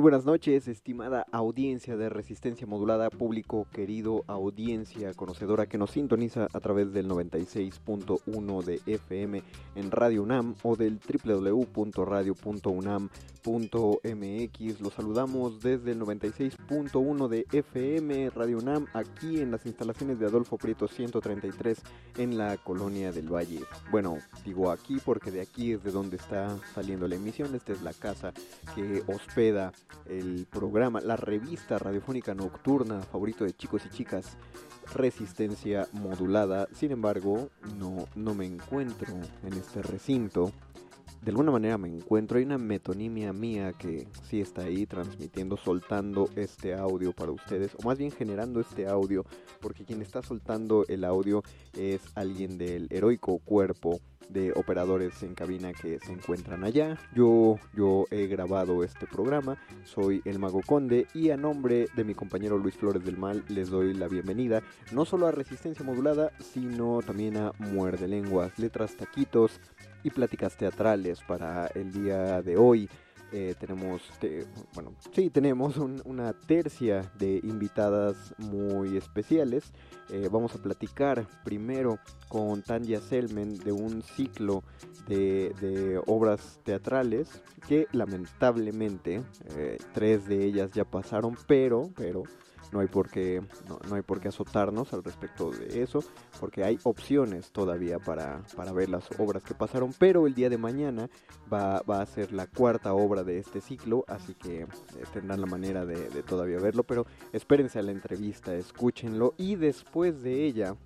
Muy buenas noches, estimada audiencia de Resistencia Modulada, público querido, audiencia conocedora que nos sintoniza a través del 96.1 de FM en Radio UNAM o del www.radio.unam.mx. Los saludamos desde el 96.1 de FM Radio UNAM, aquí en las instalaciones de Adolfo Prieto 133 en la Colonia del Valle. Bueno, digo aquí porque de aquí es de donde está saliendo la emisión, esta es la casa que hospeda el programa, la revista radiofónica nocturna favorito de chicos y chicas, Resistencia Modulada. Sin embargo, no, no me encuentro en este recinto. De alguna manera me encuentro, hay una metonimia mía que sí está ahí transmitiendo, soltando este audio para ustedes, o más bien generando este audio, porque quien está soltando el audio es alguien del heroico cuerpo de operadores en cabina que se encuentran allá. Yo, yo he grabado este programa, soy el Mago Conde y a nombre de mi compañero Luis Flores del Mal les doy la bienvenida no solo a Resistencia Modulada, sino también a Muerde Lenguas, Letras Taquitos y Pláticas Teatrales para el día de hoy. Eh, tenemos, te- bueno, sí, tenemos un- una tercia de invitadas muy especiales. Eh, vamos a platicar primero con Tanya Selmen de un ciclo de, de obras teatrales que lamentablemente eh, tres de ellas ya pasaron, pero, pero no hay por qué, no, no hay por qué azotarnos al respecto de eso, porque hay opciones todavía para, para ver las obras que pasaron, pero el día de mañana va, va a ser la cuarta obra de este ciclo, así que eh, tendrán la manera de, de todavía verlo, pero espérense a la entrevista, escúchenlo y después de ella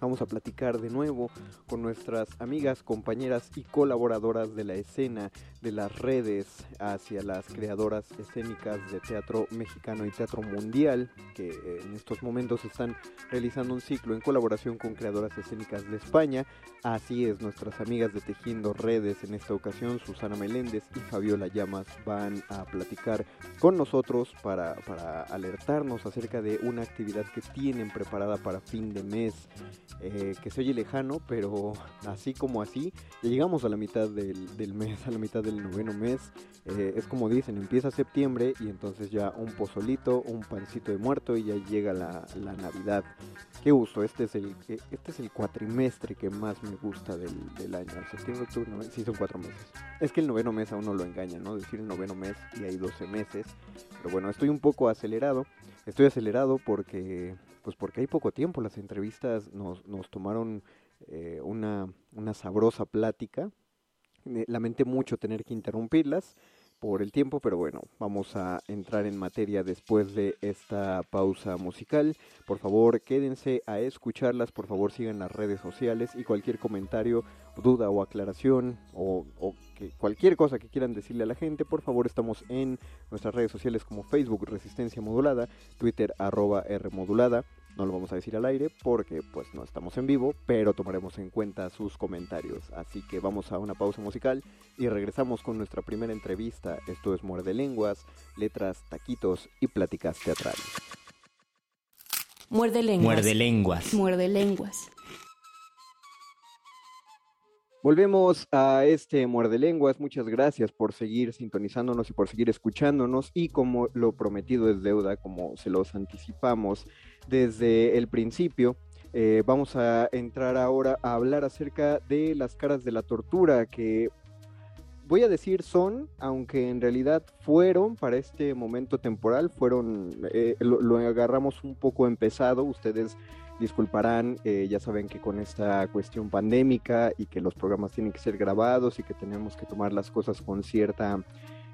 vamos a platicar de nuevo con nuestras amigas, compañeras y colaboradoras de la escena, de las redes, hacia las creadoras escénicas de teatro mexicano y teatro mundial, que en estos momentos están realizando un ciclo en colaboración con creadoras escénicas de España. Así es, nuestras amigas de Tejiendo Redes en esta ocasión, Susana Meléndez y Fabiola Llamas, van a platicar con nosotros para, para alertarnos acerca de una actividad que tienen preparada para fin de mes eh, que se oye lejano, pero así como así, ya llegamos a la mitad del, del mes, a la mitad del noveno mes. Eh, es como dicen, empieza septiembre y entonces ya un pozolito, un pancito de muerto y ya llega la, la Navidad. Qué gusto, este es el eh, este es el cuatrimestre que más me gusta del, del año. Septiembre, octubre, noviembre, sí son cuatro meses. Es que el noveno mes a uno lo engaña, ¿no? Decir el noveno mes y hay 12 meses. Pero bueno, estoy un poco acelerado. Estoy acelerado porque pues porque hay poco tiempo. Las entrevistas nos, nos tomaron eh, una, una sabrosa plática. Lamenté mucho tener que interrumpirlas por el tiempo, pero bueno, vamos a entrar en materia después de esta pausa musical. Por favor, quédense a escucharlas, por favor sigan las redes sociales y cualquier comentario, duda o aclaración o, o que cualquier cosa que quieran decirle a la gente, por favor estamos en nuestras redes sociales como Facebook Resistencia Modulada, Twitter arroba R Modulada, No lo vamos a decir al aire porque pues no estamos en vivo, pero tomaremos en cuenta sus comentarios. Así que vamos a una pausa musical y regresamos con nuestra primera entrevista. Esto es Muerde Lenguas, letras, taquitos y pláticas teatrales. Muerde lenguas. Muerde lenguas. Muerde lenguas. Volvemos a este Muerde Lenguas. Muchas gracias por seguir sintonizándonos y por seguir escuchándonos. Y como lo prometido es deuda, como se los anticipamos desde el principio, eh, vamos a entrar ahora a hablar acerca de las caras de la tortura que voy a decir son, aunque en realidad fueron para este momento temporal, fueron, eh, lo, lo agarramos un poco empezado. Ustedes disculparán, eh, ya saben que con esta cuestión pandémica y que los programas tienen que ser grabados y que tenemos que tomar las cosas con cierta,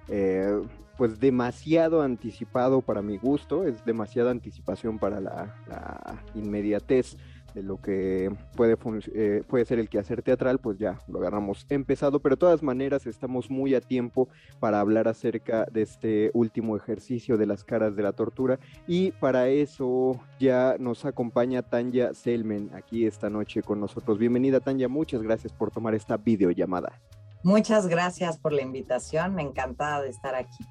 eh, pues demasiado anticipado para mi gusto, es demasiada anticipación para la, la inmediatez de lo que puede, eh, puede ser el quehacer teatral, pues ya lo agarramos empezado, pero de todas maneras estamos muy a tiempo para hablar acerca de este último ejercicio de las caras de la tortura y para eso ya nos acompaña Tanya Selmen aquí esta noche con nosotros. Bienvenida Tanya, muchas gracias por tomar esta videollamada. Muchas gracias por la invitación, encantada de estar aquí.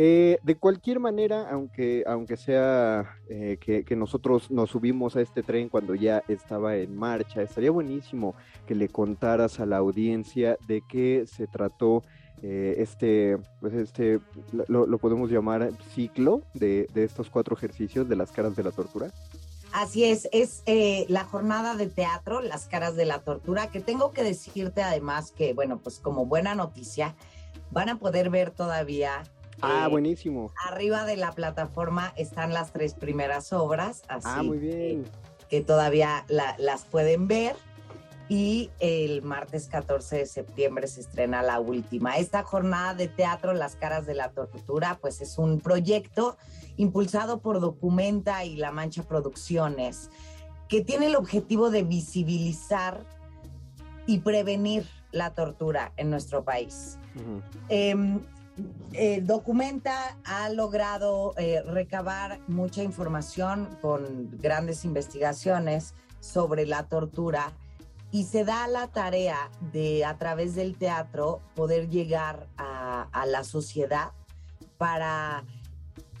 Eh, de cualquier manera, aunque, aunque sea eh, que, nosotros nos subimos a este tren cuando ya estaba en marcha, estaría buenísimo que le contaras a la audiencia de qué se trató eh, este, pues este, lo, lo, podemos llamar ciclo de, de, estos cuatro ejercicios de las caras de la tortura. Así es, es eh, la jornada de teatro, las caras de la tortura, que tengo que decirte además que, bueno, pues como buena noticia, van a poder ver todavía Ah, eh, buenísimo. Arriba de la plataforma están las tres primeras obras, así ah, muy bien. Que, que todavía la, las pueden ver. Y el martes 14 de septiembre se estrena la última. Esta jornada de teatro, Las caras de la tortura, pues es un proyecto impulsado por Documenta y La Mancha Producciones, que tiene el objetivo de visibilizar y prevenir la tortura en nuestro país. Uh -huh. eh, eh, Documenta ha logrado eh, recabar mucha información con grandes investigaciones sobre la tortura y se da la tarea de a través del teatro poder llegar a, a la sociedad para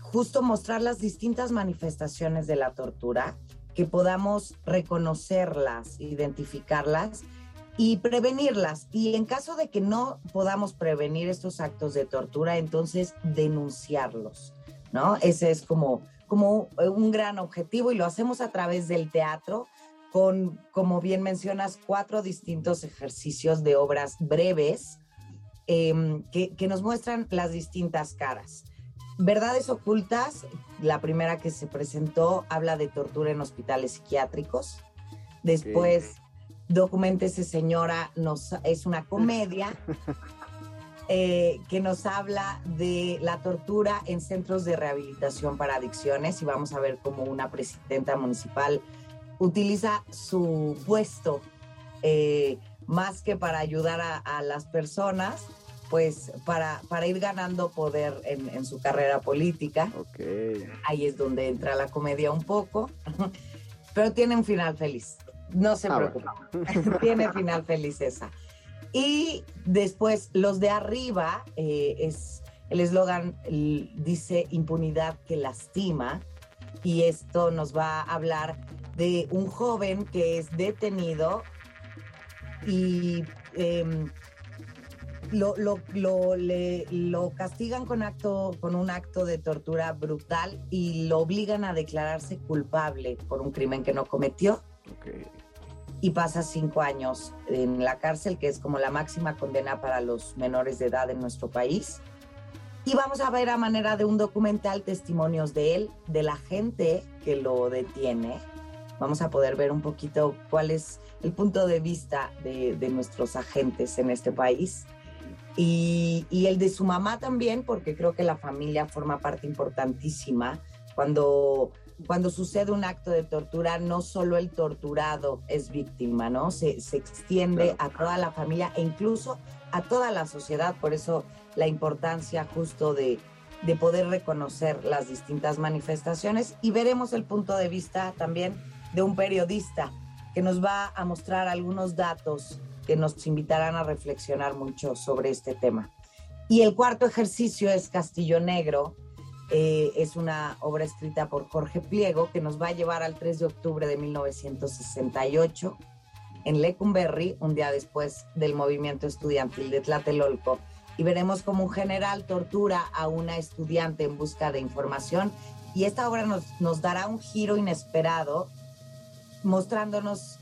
justo mostrar las distintas manifestaciones de la tortura, que podamos reconocerlas, identificarlas y prevenirlas. Y en caso de que no podamos prevenir estos actos de tortura, entonces denunciarlos, ¿no? Ese es como, como un gran objetivo y lo hacemos a través del teatro con, como bien mencionas, cuatro distintos ejercicios de obras breves eh, que, que nos muestran las distintas caras. Verdades ocultas, la primera que se presentó habla de tortura en hospitales psiquiátricos. Después... Okay Documentese Señora nos, es una comedia eh, que nos habla de la tortura en centros de rehabilitación para adicciones y vamos a ver cómo una presidenta municipal utiliza su puesto eh, más que para ayudar a, a, las personas, pues para, para ir ganando poder en, en su carrera política. Okay. Ahí es donde entra la comedia un poco, pero tiene un final feliz. No se ah, preocupen. Bueno. Tiene final feliz esa. Y después, los de arriba, eh, es el eslogan dice impunidad que lastima. Y esto nos va a hablar de un joven que es detenido y eh, lo, lo, lo, le, lo, castigan con, acto, con un acto de tortura brutal y lo obligan a declararse culpable por un crimen que no cometió. Okay. Y pasa cinco años en la cárcel, que es como la máxima condena para los menores de edad en nuestro país. Y vamos a ver a manera de un documental testimonios de él, de la gente que lo detiene. Vamos a poder ver un poquito cuál es el punto de vista de, nuestros agentes en este país. Y, el de su mamá también, porque creo que la familia forma parte importantísima cuando cuando sucede un acto de tortura, no solo el torturado es víctima, ¿no? Se, se extiende claro. a toda la familia e incluso a toda la sociedad. Por eso la importancia justo de, de poder reconocer las distintas manifestaciones y veremos el punto de vista también de un periodista que nos va a mostrar algunos datos que nos invitarán a reflexionar mucho sobre este tema. Y el cuarto ejercicio es Castillo Negro. Eh, es una obra escrita por Jorge Pliego que nos va a llevar al 3 de octubre de 1968 en Lecumberri, un día después del movimiento estudiantil de Tlatelolco. Y veremos cómo un general tortura a una estudiante en busca de información. Y esta obra nos, nos dará un giro inesperado, mostrándonos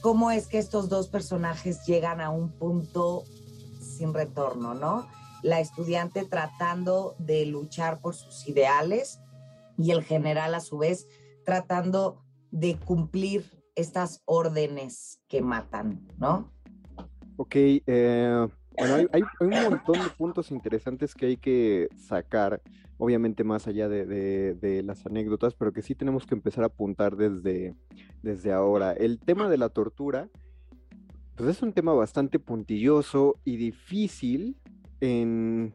cómo es que estos dos personajes llegan a un punto sin retorno, ¿no? La estudiante tratando de luchar por sus ideales y el general a su vez tratando de cumplir estas órdenes que matan, ¿no? Ok, eh, bueno, hay, un montón de puntos interesantes que hay que sacar, obviamente más allá de, de, de, las anécdotas, pero que sí tenemos que empezar a apuntar desde, desde ahora. El tema de la tortura, pues es un tema bastante puntilloso y difícil en,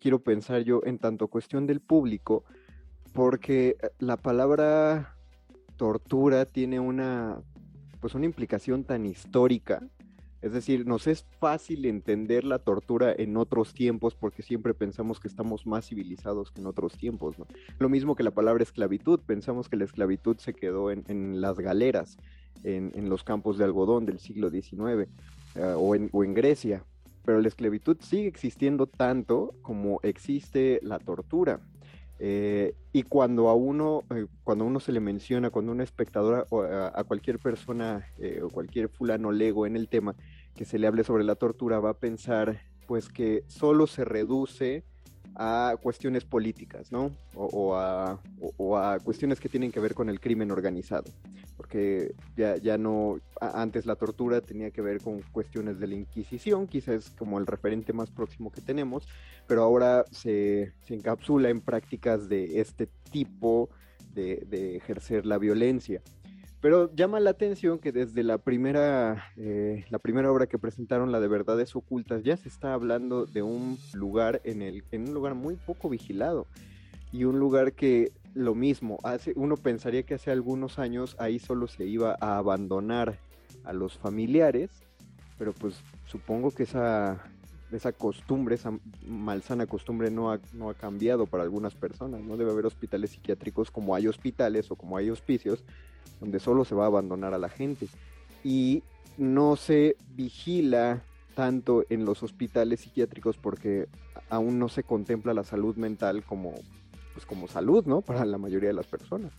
quiero pensar yo, en tanto cuestión del público, porque la palabra tortura tiene una, pues una implicación tan histórica es decir, nos es fácil entender la tortura en otros tiempos porque siempre pensamos que estamos más civilizados que en otros tiempos. ¿no? Lo mismo que la palabra esclavitud, pensamos que la esclavitud se quedó en, las galeras, en, los campos de algodón del siglo XIX en, o en Grecia, pero la esclavitud sigue existiendo tanto como existe la tortura. Eh, y cuando a uno, eh, cuando uno se le menciona, cuando una espectadora o a, cualquier persona eh, o cualquier fulano lego en el tema que se le hable sobre la tortura, va a pensar pues que solo se reduce a cuestiones políticas, ¿no? O, a, cuestiones que tienen que ver con el crimen organizado. Porque ya, ya no, antes la tortura tenía que ver con cuestiones de la Inquisición, quizás como el referente más próximo que tenemos, pero ahora se, encapsula en prácticas de este tipo de, de ejercer la violencia. Pero llama la atención que desde la primera, eh, la primera obra que presentaron, la de Verdades Ocultas, ya se está hablando de un lugar en, el, en un lugar muy poco vigilado. Y un lugar que lo mismo, hace, uno pensaría que hace algunos años ahí solo se iba a abandonar a los familiares, pero pues supongo que esa, esa costumbre, esa malsana costumbre no ha, no ha cambiado para algunas personas, no debe haber hospitales psiquiátricos como hay hospitales o como hay hospicios donde solo se va a abandonar a la gente. Y no se vigila tanto en los hospitales psiquiátricos porque aún no se contempla la salud mental como, pues como salud, ¿no? Para la mayoría de las personas.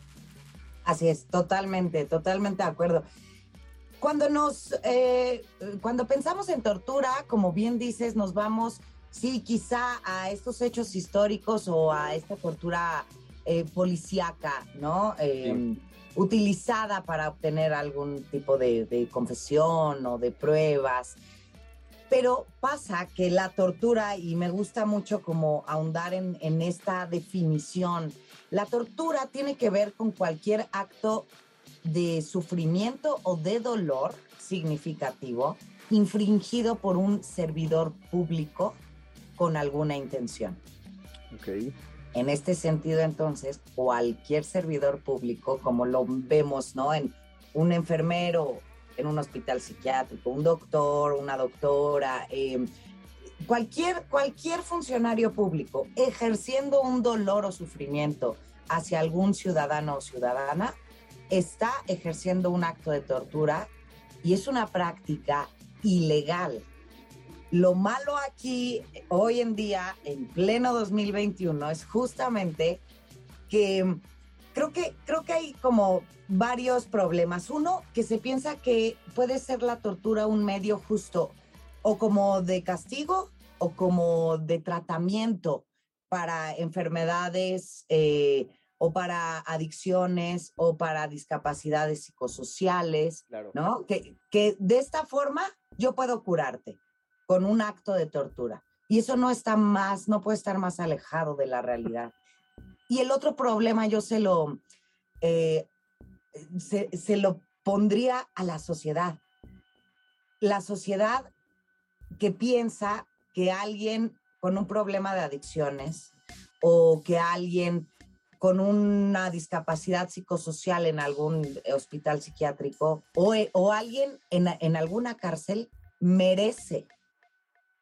Así es, totalmente, totalmente de acuerdo. Cuando nos, eh, cuando pensamos en tortura, como bien dices, nos vamos, sí, quizá a estos hechos históricos o a esta tortura eh, policíaca, ¿no? Em, utilizada para obtener algún tipo de, confesión o de pruebas. Pero pasa que la tortura, y me gusta mucho como ahondar en, en esta definición, la tortura tiene que ver con cualquier acto de sufrimiento o de dolor significativo infringido por un servidor público con alguna intención. Okay. En este sentido, entonces, cualquier servidor público, como lo vemos, ¿no? En un enfermero en un hospital psiquiátrico, un doctor, una doctora, em, cualquier, cualquier funcionario público ejerciendo un dolor o sufrimiento hacia algún ciudadano o ciudadana, está ejerciendo un acto de tortura y es una práctica ilegal lo malo aquí, hoy en día, en pleno 2021, es justamente que creo que, creo que hay como varios problemas. Uno, que se piensa que puede ser la tortura un medio justo o como de castigo o como de tratamiento para enfermedades eh, o para adicciones o para discapacidades psicosociales, ¿no? Que, que de esta forma yo puedo curarte con un acto de tortura. Y eso no está más, no puede estar más alejado de la realidad. Y el otro problema yo se lo, eh, se, lo pondría a la sociedad. La sociedad que piensa que alguien con un problema de adicciones o que alguien con una discapacidad psicosocial en algún hospital psiquiátrico o, o alguien en, en alguna cárcel merece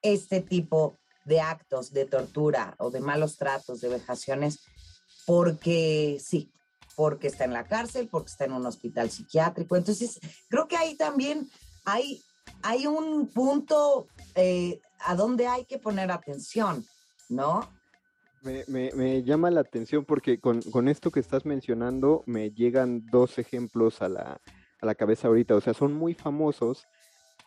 este tipo de actos de tortura o de malos tratos, de vejaciones, porque sí, porque está en la cárcel, porque está en un hospital psiquiátrico. Entonces, creo que ahí también hay, hay un punto eh, a donde hay que poner atención, ¿no? Me, me, me llama la atención porque con, con, esto que estás mencionando me llegan dos ejemplos a la, a la cabeza ahorita. O sea, son muy famosos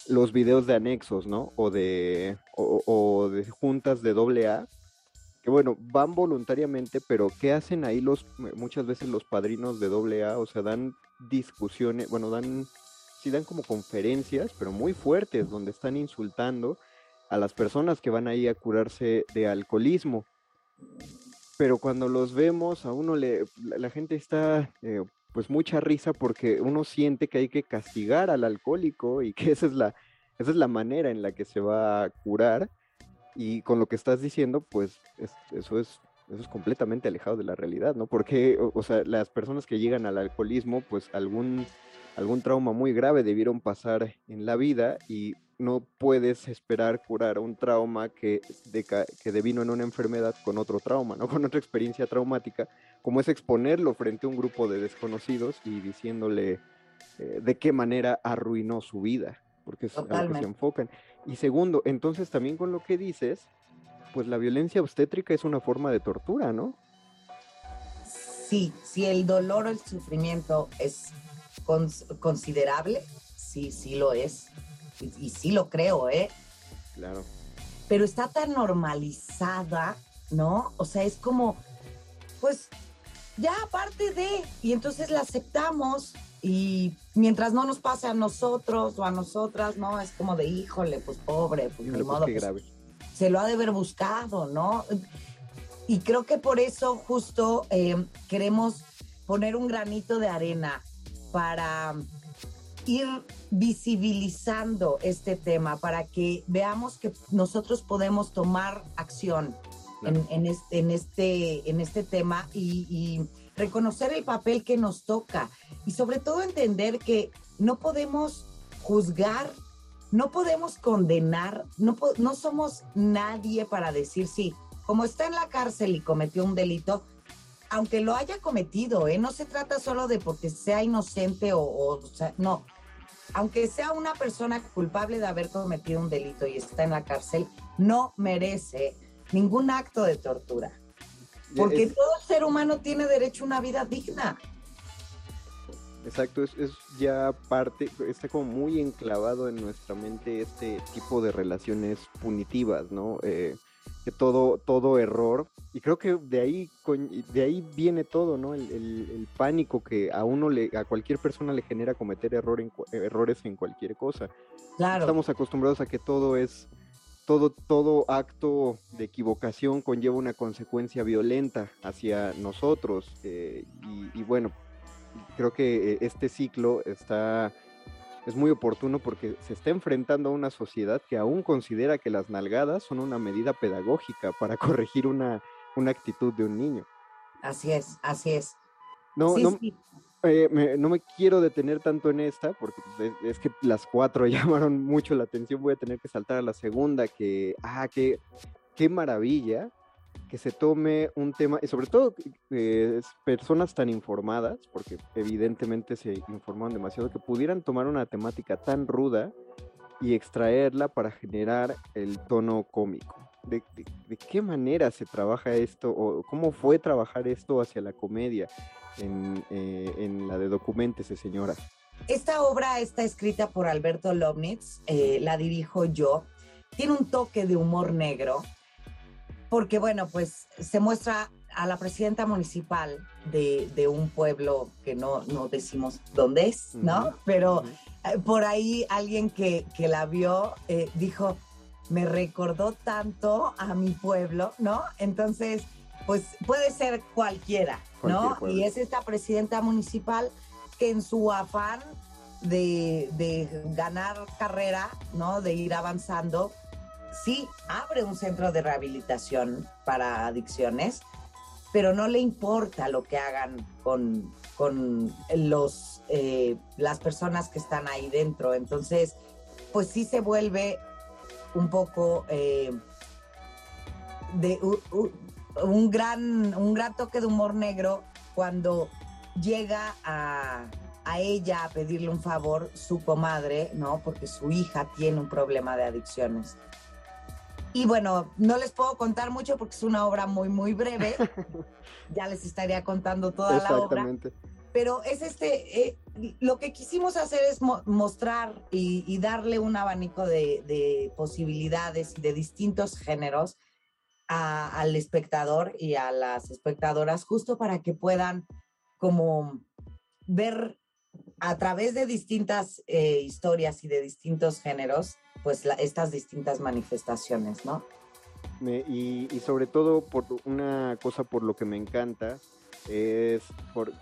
los videos de anexos, ¿no? O de, o, de juntas de doble A, que bueno, van voluntariamente, pero ¿qué hacen ahí los, muchas veces los padrinos de doble A? O sea, dan discusiones, bueno, dan, sí dan como conferencias, pero muy fuertes, donde están insultando a las personas que van ahí a curarse de alcoholismo. Pero cuando los vemos, a uno le, la, la gente está eh, pues mucha risa porque uno siente que hay que castigar al alcohólico y que esa es la, esa es la manera en la que se va a curar. Y con lo que estás diciendo, pues es, eso es eso es completamente alejado de la realidad, ¿no? Porque, o, o, sea, las personas que llegan al alcoholismo, pues algún, algún trauma muy grave debieron pasar en la vida y no puedes esperar curar un trauma que, de, que devino en una enfermedad con otro trauma, ¿no? Con otra experiencia traumática, como es exponerlo frente a un grupo de desconocidos y diciéndole eh, de qué manera arruinó su vida, porque es Totalmente. a lo que se enfocan. Y segundo, entonces también con lo que dices, pues la violencia obstétrica es una forma de tortura, ¿no? Sí, si el dolor o el sufrimiento es cons considerable, sí, sí lo es. Y, y, sí lo creo, ¿eh? Claro. Pero está tan normalizada, ¿no? O sea, es como, pues, ya aparte de, y entonces la aceptamos y mientras no nos pase a nosotros o a nosotras, ¿no? Es como de, híjole, pues pobre, pues de modo, pues, grave. se lo ha de haber buscado, ¿no? Y creo que por eso justo eh, queremos poner un granito de arena para ir visibilizando este tema, para que veamos que nosotros podemos tomar acción en, en, este, en, este, en este tema y, y reconocer el papel que nos toca y sobre todo entender que no podemos juzgar, no podemos condenar, no, no somos nadie para decir sí, como está en la cárcel y cometió un delito, aunque lo haya cometido, ¿eh? no se trata solo de porque sea inocente o, o, o sea, no, aunque sea una persona culpable de haber cometido un delito y está en la cárcel, no merece ningún acto de tortura. Porque es, todo ser humano tiene derecho a una vida digna. Exacto, es, es, ya parte, está como muy enclavado en nuestra mente este tipo de relaciones punitivas, ¿no? Eh, que todo, todo error, y creo que de ahí, de ahí viene todo, ¿no? El, el, el pánico que a uno le, a cualquier persona le genera cometer error en, errores en cualquier cosa. Claro. Estamos acostumbrados a que todo es todo, todo acto de equivocación conlleva una consecuencia violenta hacia nosotros. Eh, y, y, bueno, creo que eh, este ciclo está es muy oportuno porque se está enfrentando a una sociedad que aún considera que las nalgadas son una medida pedagógica para corregir una, una actitud de un niño. Así es, así es. No, sí, no, sí. Eh, me, no me quiero detener tanto en esta, porque es, es, que las cuatro llamaron mucho la atención. Voy a tener que saltar a la segunda, que, ah, qué, qué maravilla que se tome un tema, y sobre todo eh, personas tan informadas, porque evidentemente se informaron demasiado, que pudieran tomar una temática tan ruda y extraerla para generar el tono cómico. De, de, qué manera se trabaja esto o cómo fue trabajar esto hacia la comedia en, eh, en la de Documentese, señora. Esta obra está escrita por Alberto Lobnitz, eh, la dirijo yo. Tiene un toque de humor negro, porque bueno, pues se muestra a la presidenta municipal de, de un pueblo que no, no, decimos dónde es, ¿no? Uh -huh. Pero -huh. por ahí alguien que, que la vio eh, dijo, me recordó tanto a mi pueblo, ¿no? Entonces, pues puede ser cualquiera, ¿no? Y es esta presidenta municipal que en su afán de, de, ganar carrera, ¿no? De ir avanzando, sí abre un centro de rehabilitación para adicciones, pero no le importa lo que hagan con, con los, eh, las personas que están ahí dentro. Entonces, pues sí se vuelve un poco eh, de un, gran, un gran toque de humor negro cuando llega a, a ella a pedirle un favor su comadre, ¿no? Porque su hija tiene un problema de adicciones. Y bueno, no les puedo contar mucho porque es una obra muy, muy breve. ya les estaría contando toda la obra. Pero es este, eh, lo que quisimos hacer es mostrar y, darle un abanico de, posibilidades y de distintos géneros al espectador y a las espectadoras, justo para que puedan como ver a través de distintas eh, historias y de distintos géneros pues estas distintas manifestaciones, ¿no? y, sobre todo por una cosa por lo que me encanta es por,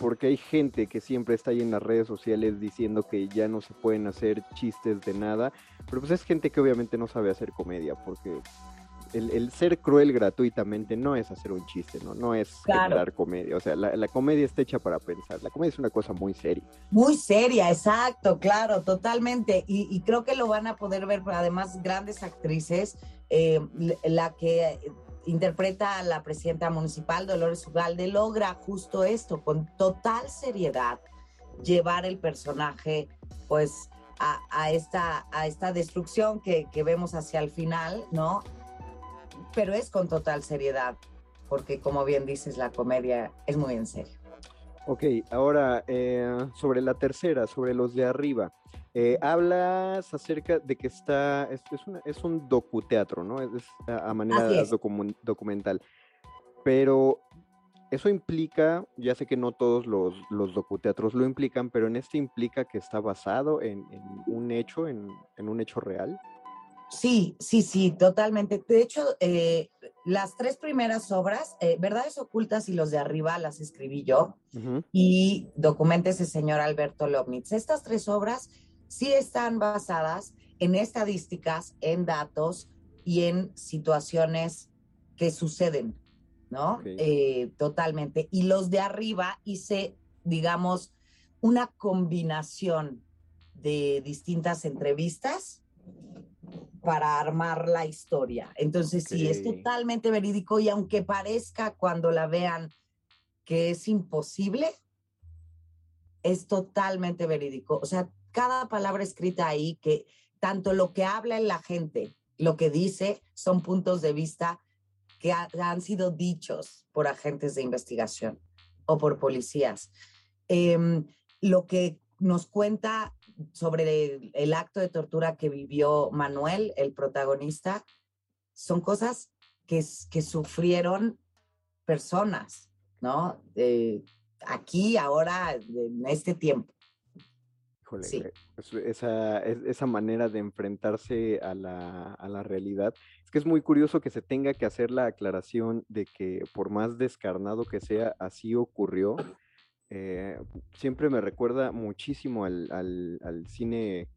porque hay gente que siempre está ahí en las redes sociales diciendo que ya no se pueden hacer chistes de nada, pero pues es gente que obviamente no sabe hacer comedia, porque el, ser cruel gratuitamente no es hacer un chiste, ¿no? No es generar comedia. O sea, la, comedia está hecha para pensar. La comedia es una cosa muy seria. Muy seria, exacto, claro, totalmente. Y, creo que lo van a poder ver, además, grandes actrices. Eh, la que interpreta a la presidenta municipal, Dolores Ugalde, logra justo esto, con total seriedad, llevar el personaje, pues, a, esta, a esta destrucción que, que vemos hacia el final, ¿no? Pero es con total seriedad, porque como bien dices, la comedia es muy en serio. Ok, ahora eh, sobre la tercera, sobre los de arriba. Eh, hablas acerca de que está, es, es, es un docuteatro, ¿no? Es, a manera documental. Pero eso implica, ya sé que no todos los, los docuteatros lo implican, pero en este implica que está basado en, un hecho, en, en un hecho real. Sí, sí, sí, totalmente. De hecho, eh, las tres primeras obras, eh, Verdades Ocultas y los de arriba, las escribí yo y documente ese señor Alberto Lobnitz. Estas tres obras sí están basadas en estadísticas, en datos y en situaciones que suceden, ¿no? Eh, totalmente. Y los de arriba hice, digamos, una combinación de distintas entrevistas para armar la historia. Entonces, sí, es totalmente verídico y aunque parezca cuando la vean que es imposible, es totalmente verídico. O sea, cada palabra escrita ahí, que tanto lo que habla en la gente, lo que dice, son puntos de vista que han sido dichos por agentes de investigación o por policías. Em, lo que nos cuenta sobre el, acto de tortura que vivió Manuel, el protagonista, son cosas que, que sufrieron personas, ¿no? aquí, ahora, en este tiempo. Híjole, eh, esa, esa manera de enfrentarse a la, a la realidad. Es que es muy curioso que se tenga que hacer la aclaración de que por más descarnado que sea, así ocurrió eh, siempre me recuerda muchísimo al, al, cine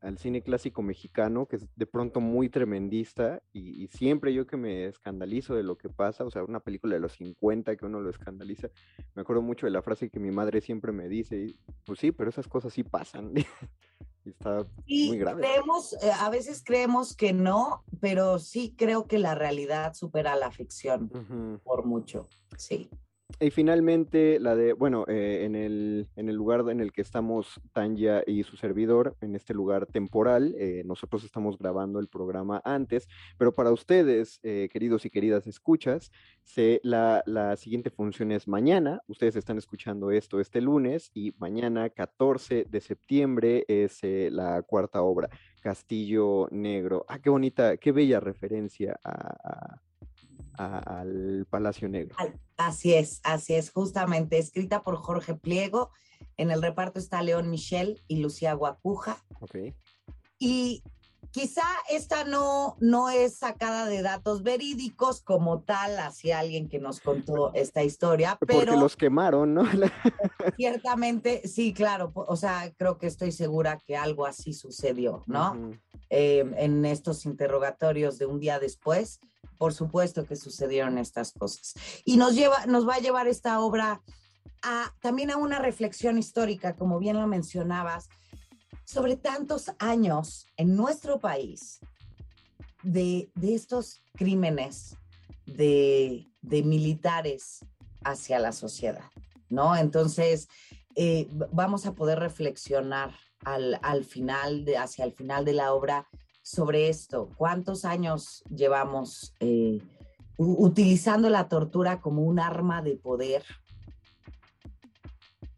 al cine clásico mexicano, que es de pronto muy tremendista, y, siempre yo que me escandalizo de lo que pasa, o sea, una película de los 50 que uno lo escandaliza, me acuerdo mucho de la frase que mi madre siempre me dice, pues sí, pero esas cosas sí pasan. y está muy grave. Creemos, eh, a veces creemos que no, pero sí creo que la realidad supera la ficción por mucho, sí. Y finalmente, la de, bueno, eh, en, el, en el lugar en el que estamos Tanya y su servidor, en este lugar temporal, eh, nosotros estamos grabando el programa antes, pero para ustedes, eh, queridos y queridas escuchas, la, la, siguiente función es mañana, ustedes están escuchando esto este lunes y mañana, 14 de septiembre, es la cuarta obra, Castillo Negro. Ah, qué bonita, qué bella referencia a al Palacio Negro. Así es, así es, justamente, escrita por Jorge Pliego. En el reparto está León Michel y Lucía Guacuja. Ok. Y quizá esta no, no es sacada de datos verídicos como tal, hacia alguien que nos contó esta historia, pero... Porque los quemaron, ¿no? ciertamente, sí, claro, o sea, creo que estoy segura que algo así sucedió, ¿no? Eh, en estos interrogatorios de un día después, por supuesto que sucedieron estas cosas. Y nos, lleva, nos va a llevar esta obra a, también a una reflexión histórica, como bien lo mencionabas, sobre tantos años en nuestro país de, estos crímenes de, militares hacia la sociedad, ¿no? Entonces, eh, vamos a poder reflexionar al, final, de, hacia el final de la obra, sobre esto. ¿Cuántos años llevamos eh, utilizando la tortura como un arma de poder?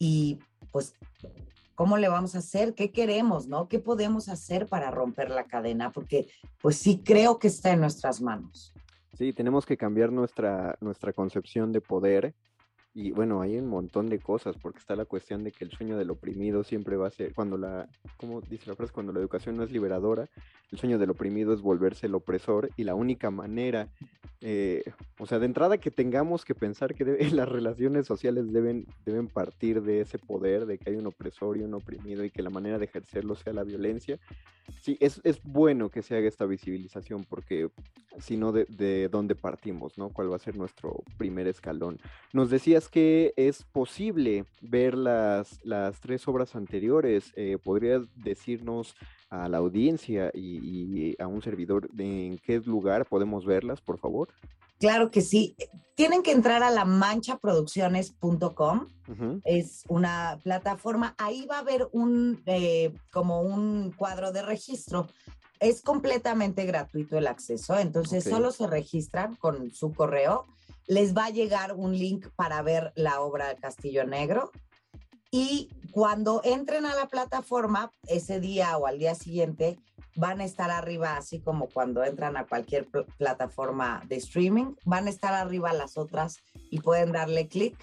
Y pues, ¿cómo le vamos a hacer? ¿Qué queremos, no? ¿Qué podemos hacer para romper la cadena? Porque, pues sí, creo que está en nuestras manos. Sí, tenemos que cambiar nuestra, nuestra concepción de poder y bueno, hay un montón de cosas, porque está la cuestión de que el sueño del oprimido siempre va a ser, cuando la, ¿cómo dice la frase? Cuando la educación no es liberadora, el sueño del oprimido es volverse el opresor y la única manera, eh, o sea, de entrada que tengamos que pensar que las relaciones sociales deben, deben partir de ese poder, de que hay un opresor y un oprimido y que la manera de ejercerlo sea la violencia. Sí, es, es bueno que se haga esta visibilización porque si no, de, de dónde partimos, ¿no? ¿Cuál va a ser nuestro primer escalón? Nos decía que es posible ver las, las tres obras anteriores. Eh, ¿Podrías decirnos a la audiencia y, a un servidor en qué lugar podemos verlas, por favor? Claro que sí. Tienen que entrar a la manchaproducciones.com. Es una plataforma. Ahí va a haber un eh, como un cuadro de registro. Es completamente gratuito el acceso, entonces solo se registran con su correo les va a llegar un link para ver la obra de Castillo Negro. Y cuando entren a la plataforma, ese día o al día siguiente, van a estar arriba, así como cuando entran a cualquier plataforma de streaming, van a estar arriba las otras y pueden darle clic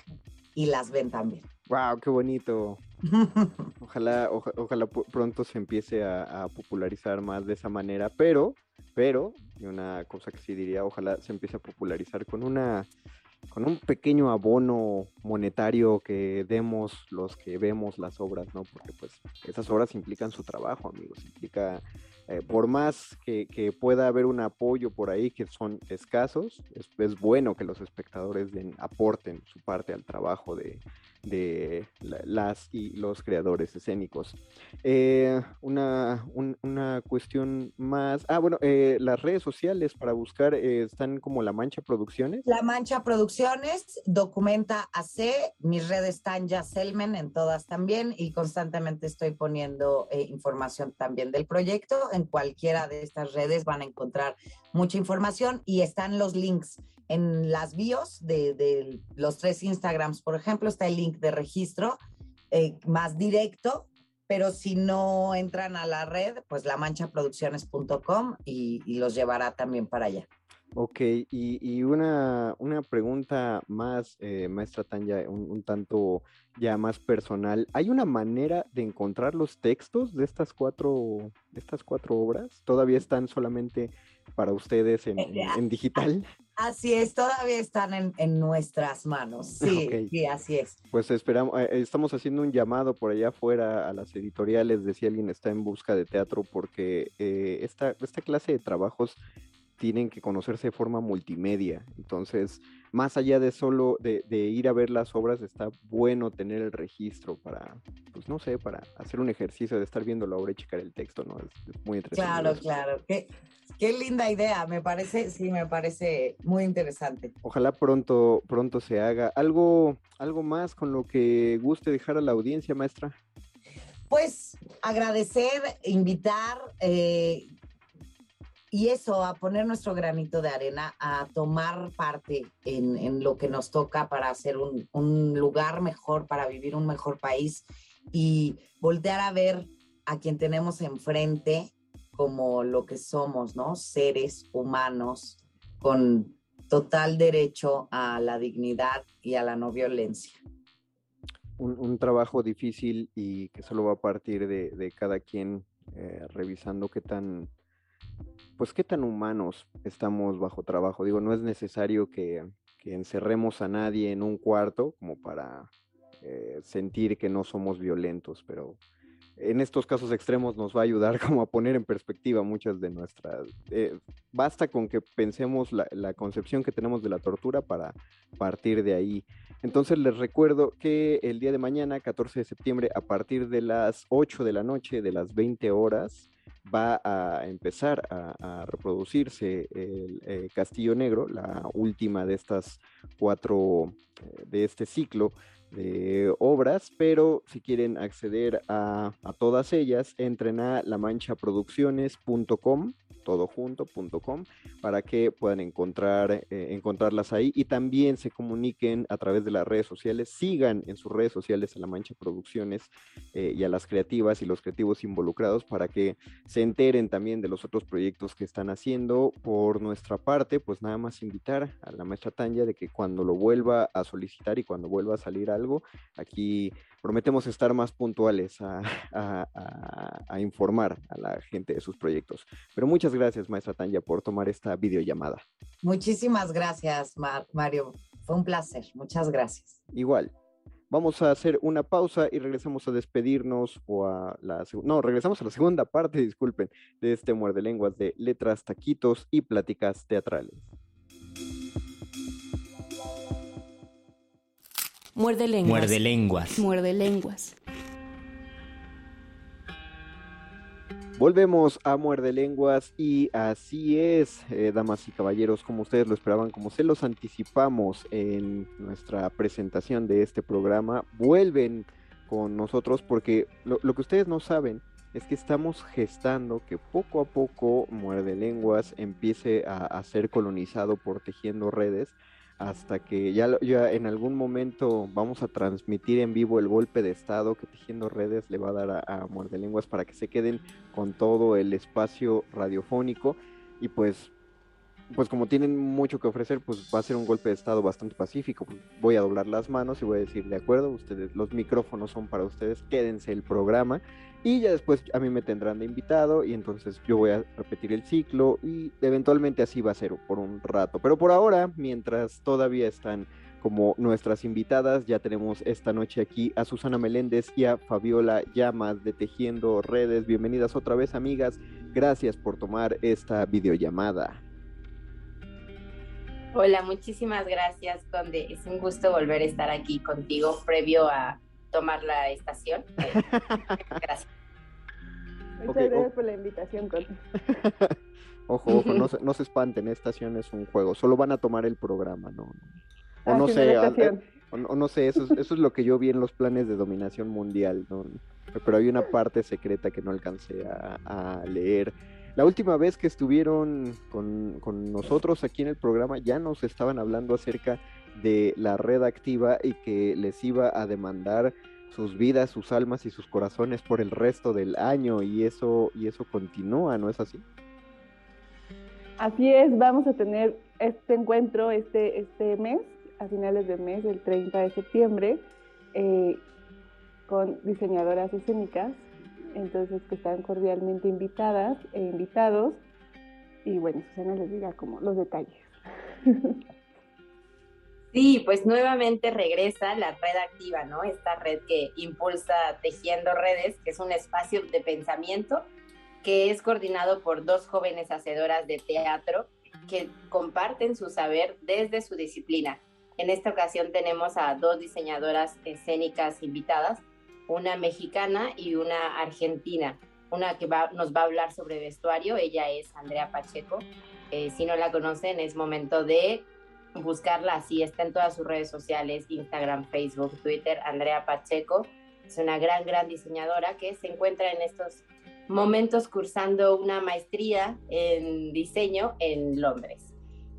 y las ven también. ¡Wow! ¡Qué bonito! Ojalá, ojalá pronto se empiece a, popularizar más de esa manera, pero, pero, y una cosa que sí diría, ojalá se empiece a popularizar con una con un pequeño abono monetario que demos los que vemos las obras, ¿no? Porque pues esas obras implican su trabajo, amigos, implica, eh, por más que, que, pueda haber un apoyo por ahí que son escasos, es, es bueno que los espectadores den, aporten su parte al trabajo de, de las y los creadores escénicos. Eh, una, una, cuestión más. Ah, bueno, eh, las redes sociales para buscar eh, están como La Mancha Producciones. La Mancha Producciones, Documenta AC, mis redes están ya Selmen en todas también y constantemente estoy poniendo información también del proyecto. En cualquiera de estas redes van a encontrar mucha información y están los links en las bios de, los tres Instagrams, por ejemplo, está el link de registro eh, más directo, pero si no entran a la red, pues lamanchaproducciones.com y, y los llevará también para allá. Ok, y, una, una, pregunta más, eh, maestra Tanya, un, tanto ya más personal. ¿Hay una manera de encontrar los textos de estas cuatro, de estas cuatro obras? ¿Todavía están solamente para ustedes en, eh, digital? Así es, todavía están en, nuestras manos. Sí, sí, así es. Pues esperamos, eh, estamos haciendo un llamado por allá afuera a las editoriales de si alguien está en busca de teatro, porque esta, esta clase de trabajos tienen que conocerse de forma multimedia. Entonces, más allá de solo de, ir a ver las obras, está bueno tener el registro para, pues no sé, para hacer un ejercicio de estar viendo la obra y checar el texto, ¿no? Es, muy interesante. Claro, claro. Qué, qué, linda idea. Me parece, sí, me parece muy interesante. Ojalá pronto, pronto se haga. ¿Algo, algo más con lo que guste dejar a la audiencia, maestra? Pues agradecer, invitar, eh, y eso, a poner nuestro granito de arena, a tomar parte en, lo que nos toca para hacer un, lugar mejor, para vivir un mejor país y voltear a ver a quien tenemos enfrente como lo que somos, ¿no? Seres humanos con total derecho a la dignidad y a la no violencia. Un, trabajo difícil y que solo va a partir de, cada quien eh, revisando qué tan pues qué tan humanos estamos bajo trabajo. Digo, no es necesario que, encerremos a nadie en un cuarto como para eh, sentir que no somos violentos, pero en estos casos extremos nos va a ayudar como a poner en perspectiva muchas de nuestras... Eh, basta con que pensemos la, la, concepción que tenemos de la tortura para partir de ahí. Entonces les recuerdo que el día de mañana, 14 de septiembre, a partir de las 8 de la noche, de las 20 horas, va a empezar a, reproducirse el eh, Castillo Negro, la última de estas cuatro, eh, de este ciclo de obras, pero si quieren acceder a, a todas ellas, entren a lamanchaproducciones.com todojunto.com para que puedan encontrar, eh, encontrarlas ahí y también se comuniquen a través de las redes sociales, sigan en sus redes sociales a La Mancha Producciones eh, y a las creativas y los creativos involucrados para que se enteren también de los otros proyectos que están haciendo. Por nuestra parte, pues nada más invitar a la maestra Tanya de que cuando lo vuelva a solicitar y cuando vuelva a salir algo, aquí prometemos estar más puntuales a, informar a la gente de sus proyectos. Pero muchas gracias, maestra Tanya, por tomar esta videollamada. Muchísimas gracias, Mario. Fue un placer. Muchas gracias. Igual. Vamos a hacer una pausa y regresamos a despedirnos o a la no, regresamos a la segunda parte, disculpen, de este muerde lenguas de letras, taquitos y pláticas teatrales. Muerde lenguas. Muerde lenguas. Muerde lenguas. Volvemos a Muerde Lenguas y así es, eh, damas y caballeros, como ustedes lo esperaban, como se los anticipamos en nuestra presentación de este programa, vuelven con nosotros porque lo, lo que ustedes no saben es que estamos gestando que poco a poco Muerde Lenguas empiece a, a ser colonizado por tejiendo redes hasta que ya, ya, en algún momento vamos a transmitir en vivo el golpe de estado que Tejiendo Redes le va a dar a, a Muerde Lenguas para que se queden con todo el espacio radiofónico y pues pues como tienen mucho que ofrecer, pues va a ser un golpe de estado bastante pacífico. Voy a doblar las manos y voy a decir, de acuerdo, ustedes, los micrófonos son para ustedes, quédense el programa y ya después a mí me tendrán de invitado y entonces yo voy a repetir el ciclo y eventualmente así va a ser por un rato. Pero por ahora, mientras todavía están como nuestras invitadas, ya tenemos esta noche aquí a Susana Meléndez y a Fabiola Llamas de Tejiendo Redes. Bienvenidas otra vez, amigas. Gracias por tomar esta videollamada. Hola, muchísimas gracias, Conde. Es un gusto volver a estar aquí contigo previo a tomar la estación. gracias. Muchas okay, gracias oh. por la invitación, Conde. ojo, ojo, no se, no se espanten, estación es un juego, solo van a tomar el programa, ¿no? O no sé, a, o, no, no sé, eso es, eso es lo que yo vi en los planes de dominación mundial, ¿no? Pero hay una parte secreta que no alcancé a, a leer. La última vez que estuvieron con, con, nosotros aquí en el programa ya nos estaban hablando acerca de la red activa y que les iba a demandar sus vidas, sus almas y sus corazones por el resto del año y eso y eso continúa, ¿no es así? Así es, vamos a tener este encuentro este, este mes, a finales de mes, el 30 de septiembre, eh, con diseñadoras escénicas entonces que están cordialmente invitadas e invitados. Y bueno, Susana les diga como los detalles. Sí, pues nuevamente regresa la red activa, ¿no? Esta red que impulsa Tejiendo Redes, que es un espacio de pensamiento que es coordinado por dos jóvenes hacedoras de teatro que comparten su saber desde su disciplina. En esta ocasión tenemos a dos diseñadoras escénicas invitadas, una mexicana y una argentina. Una que nos va a hablar sobre vestuario, ella es Andrea Pacheco. Eh, si no la conocen, es momento de buscarla, así está en todas sus redes sociales, Instagram, Facebook, Twitter, Andrea Pacheco. Es una gran, gran diseñadora que se encuentra en estos momentos cursando una maestría en diseño en Londres.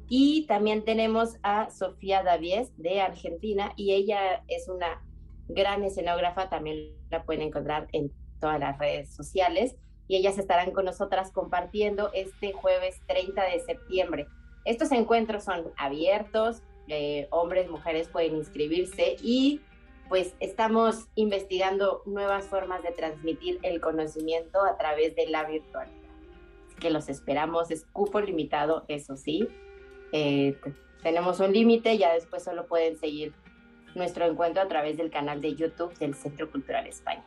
Y también tenemos a Sofía Davies de Argentina y ella es una gran escenógrafa, también la pueden encontrar en todas las redes sociales y ellas estarán con nosotras compartiendo este jueves 30 de septiembre. Estos encuentros son abiertos, eh, hombres, mujeres pueden inscribirse y pues estamos investigando nuevas formas de transmitir el conocimiento a través de la virtualidad. Que los esperamos, es cupo limitado, eso sí. Eh, tenemos un límite, ya después solo pueden seguir nuestro encuentro a través del canal de YouTube del Centro Cultural España.